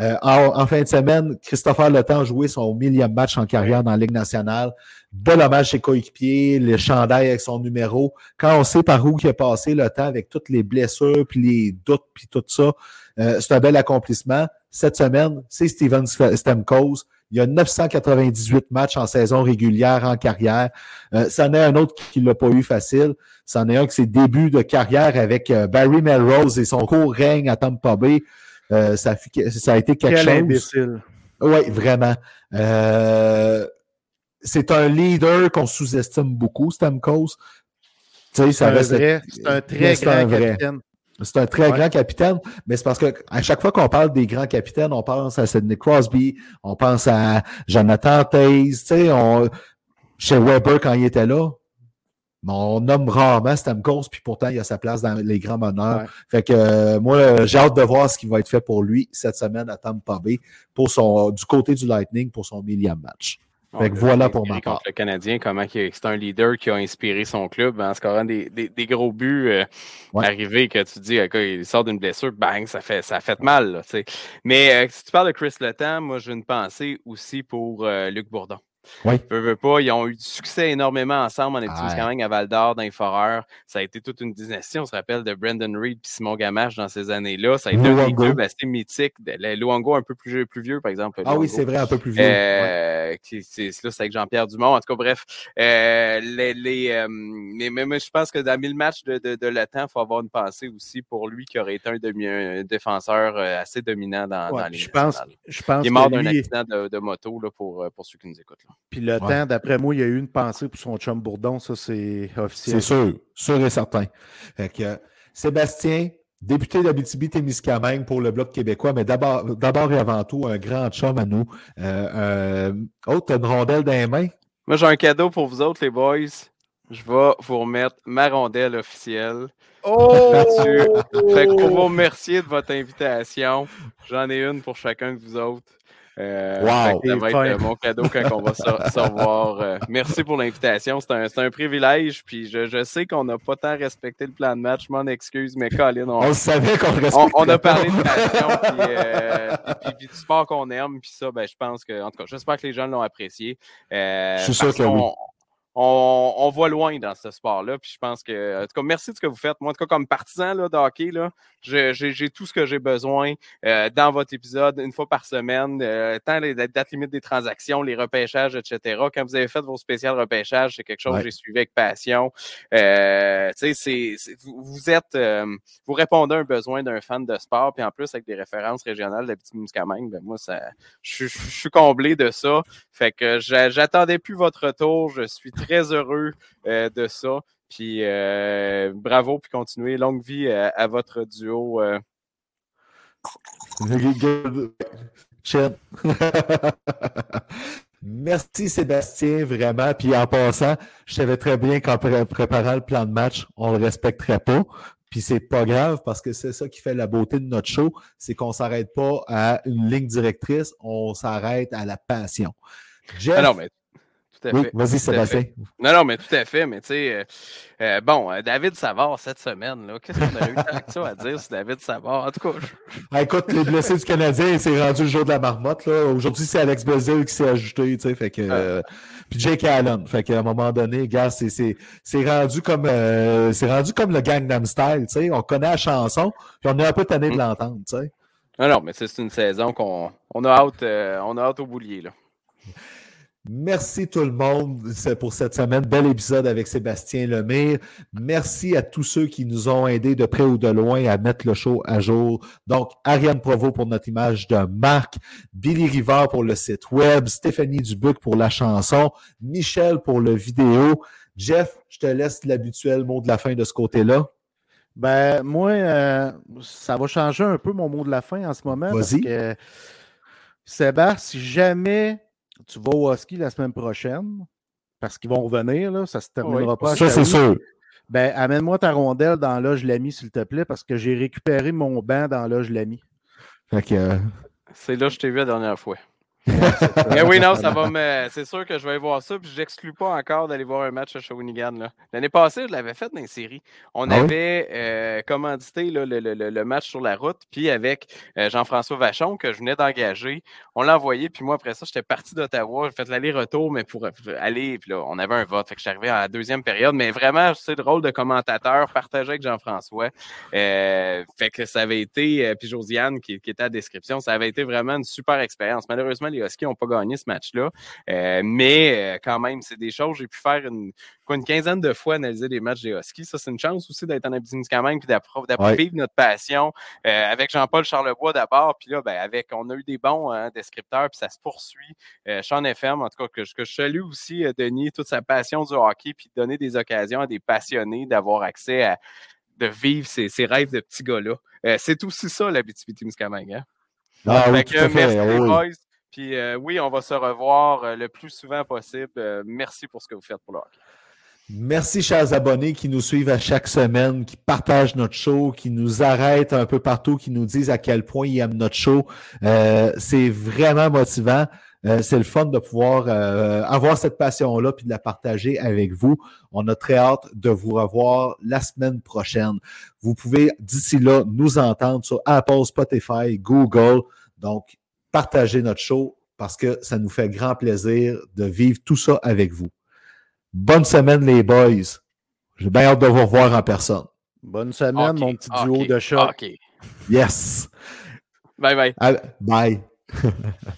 A: euh, en, fin de semaine, Christopher Letang a joué son millième match en carrière dans la Ligue nationale. Bel hommage chez coéquipiers, les chandails avec son numéro. Quand on sait par où il est passé le temps avec toutes les blessures, puis les doutes, puis tout ça, euh, c'est un bel accomplissement. Cette semaine, c'est Steven Stemkos. Il y a 998 matchs en saison régulière en carrière. Euh, c'en est un autre qui ne l'a pas eu facile. C'en est un qui ses débuts de carrière avec euh, Barry Melrose et son court règne à Tampa Bay. Euh, ça, a été quelque chose.
B: imbécile.
A: Oui, vraiment. Euh, c'est un leader qu'on sous-estime beaucoup, Stamkos.
B: C'est un, très grand capitaine.
A: C'est un très grand capitaine, mais c'est parce qu'à chaque fois qu'on parle des grands capitaines, on pense à Sidney Crosby, on pense à Jonathan Taze, on, chez Weber quand il était là, on nomme rarement Stamkos, puis pourtant, il a sa place dans les grands meneurs. Fait que euh, moi, j'ai hâte de voir ce qui va être fait pour lui cette semaine à Tampa Bay pour son, du côté du Lightning pour son millième match. Fait que voilà pour ma part.
C: le Canadien, comment c'est un leader qui a inspiré son club en scorant des, des, gros buts euh, arrivés que tu dis, il sort d'une blessure, bang, ça fait, ça fait mal. Là, Mais euh, si tu parles de Chris Letang, moi j'ai une pensée aussi pour Luc Bourdon.
A: Oui.
C: pas, ils ont eu du succès énormément ensemble en Épitimiscamingue à Val d'Or, dans les Foreurs. Ça a été toute une dynastie. On se rappelle de Brandon Reed et Simon Gamache dans ces années-là. Ça a été un des clubs assez mythiques. Luango un peu plus, plus vieux, par exemple.
A: Ah oui, c'est vrai, un peu plus vieux.
C: Euh, c'est, là, c'est avec Jean-Pierre Dumont. En tout cas, bref. Euh, les, les euh, mais, mais, je pense que dans 1000 matchs de, de, de temps, il faut avoir une pensée aussi pour lui qui aurait été un, demi, un défenseur euh, assez dominant dans, dans les
B: je pense, je pense
C: Il est mort d'un accident de, de, moto là, pour, pour ceux qui nous écoutent. Là.
B: Puis le temps, d'après moi, il y a eu une pensée pour son chum Bourdon, ça c'est officiel.
A: C'est sûr, sûr et certain. Fait que, Sébastien, député d'Abitibi-Témiscamingue pour le Bloc québécois, mais d'abord et avant tout, un grand chum à nous. Euh, euh, oh, t'as une rondelle dans les mains?
C: Moi, j'ai un cadeau pour vous autres, les boys. Je vais vous remettre ma rondelle officielle.
B: Oh!
C: fait que pour vous remercier de votre invitation, j'en ai une pour chacun de vous autres. Euh,
A: wow.
C: Ça va être euh, mon cadeau quand on va se, revoir. Euh, merci pour l'invitation. C'est un, un, privilège. Puis je, je sais qu'on n'a pas tant respecté le plan de match. Je m'en excuse, mais Colin,
A: on, on savait qu'on
C: on, on, a parlé de passion puis, euh, puis, du sport qu'on aime. Puis ça, ben, je pense que, en tout cas, j'espère que les gens l'ont apprécié.
A: je suis sûr que oui
C: on, voit loin dans ce sport-là. Puis je pense que, en tout cas, merci de ce que vous faites. Moi, en tout cas, comme partisan là, de hockey, là, j'ai tout ce que j'ai besoin euh, dans votre épisode une fois par semaine. Euh, tant les dates limites des transactions, les repêchages, etc. Quand vous avez fait vos spéciales repêchages, c'est quelque chose que j'ai suivi avec passion. Euh, c'est, vous êtes, euh, vous répondez à un besoin d'un fan de sport, puis en plus avec des références régionales de petit Muscamingue, ben moi, ça, je, je suis comblé de ça. Fait que j'attendais plus votre retour. Je suis très heureux euh, de ça. Puis euh, bravo, puis continuez. Longue vie à, votre duo. Euh.
A: Merci Sébastien, vraiment. Puis en passant, je savais très bien qu'en préparant le plan de match, on ne le respecterait pas. Puis c'est pas grave parce que c'est ça qui fait la beauté de notre show, c'est qu'on s'arrête pas à une ligne directrice, on s'arrête à la passion.
C: Jeff, ah mais
A: Vas-y, Sébastien.
C: Non, non, mais tout à fait. Mais tu sais, euh, euh, bon, euh, David Savard cette semaine, qu'est-ce qu'on a eu ça à dire sur David Savard? En tout cas,
A: ah, écoute, les blessés du Canadien, c'est rendu le jour de la marmotte. Aujourd'hui, c'est Alex Brazil qui s'est ajouté. Tu sais, fait que, puis Jake Allen. Fait qu'à un moment donné, gars, c'est rendu comme c'est rendu comme le Gangnam Style. Tu sais, on connaît la chanson, puis on est un peu tanné de mm. l'entendre. Tu sais.
C: Non, non, mais c'est une saison qu'on on a hâte, on a hâte au boulier. Là.
A: Merci tout le monde pour cette semaine. Bel épisode avec Sébastien Lemire. Merci à tous ceux qui nous ont aidés de près ou de loin à mettre le show à jour. Donc, Ariane Provo pour notre image de marque, Billy Rivard pour le site web, Stéphanie Dubuc pour la chanson, Michel pour le vidéo. Jeff, je te laisse l'habituel mot de la fin de ce côté-là.
B: Ben, moi, euh, ça va changer un peu mon mot de la fin en ce moment. Vas-y. Sébastien, si jamais tu vas au Husky la semaine prochaine parce qu'ils vont revenir, là, ça se terminera pas.
A: Ça, c'est sûr.
B: Ben, amène-moi ta rondelle dans l'âge l'ami, s'il te plaît, parce que j'ai récupéré mon banc dans l'âge l'ami.
A: Fait que. Euh,
C: c'est là que je t'ai vu la dernière fois. Mais oui, non, ça va me. C'est sûr que je vais aller voir ça. Puis j'exclus pas encore d'aller voir un match à Shawinigan. L'année passée, je l'avais fait dans une série. On ah avait euh, commandité le, le, le, match sur la route. Puis avec euh, Jean-François Vachon, que je venais d'engager, on l'a envoyé. Puis moi, après ça, j'étais parti d'Ottawa. J'ai fait l'aller-retour, mais pour aller. Puis là, on avait un vote. Fait que je suis arrivé à la deuxième période. Mais vraiment, c'est le rôle de commentateur partagé avec Jean-François. Euh, fait que ça avait été. puis Josiane, qui, qui était à la description, ça avait été vraiment une super expérience. Malheureusement, les Huskies n'ont pas gagné ce match-là. Euh, mais euh, quand même, c'est des choses. J'ai pu faire une, une quinzaine de fois analyser les matchs des Huskies. Ça, c'est une chance aussi d'être en Abitibi-Témiscamingue puis d'apprendre vivre notre passion euh, avec Jean-Paul Charlebois d'abord. Puis là, ben, avec, on a eu des bons hein, descripteurs, puis ça se poursuit. Sean FM, en tout cas, que, que je salue aussi, Denis, toute sa passion du hockey, puis donner des occasions à des passionnés d'avoir accès à de vivre ces, rêves de petits gars-là. c'est aussi ça, l'Abitibi-Témiscamingue. Hein?
A: Ah, oui, tout à fait.
C: Merci, boys. Puis euh, oui, on va se revoir euh, le plus souvent possible. Euh, merci pour ce que vous faites pour le
A: Merci, chers abonnés qui nous suivent à chaque semaine, qui partagent notre show, qui nous arrêtent un peu partout, qui nous disent à quel point ils aiment notre show. c'est vraiment motivant. c'est le fun de pouvoir avoir cette passion-là puis de la partager avec vous. On a très hâte de vous revoir la semaine prochaine. Vous pouvez d'ici là nous entendre sur Apple, Spotify, Google. Donc, partager notre show parce que ça nous fait grand plaisir de vivre tout ça avec vous. Bonne semaine, les boys. J'ai bien hâte de vous revoir en personne.
B: Bonne semaine, mon petit duo de chat.
A: Yes.
C: Bye bye.
A: Bye.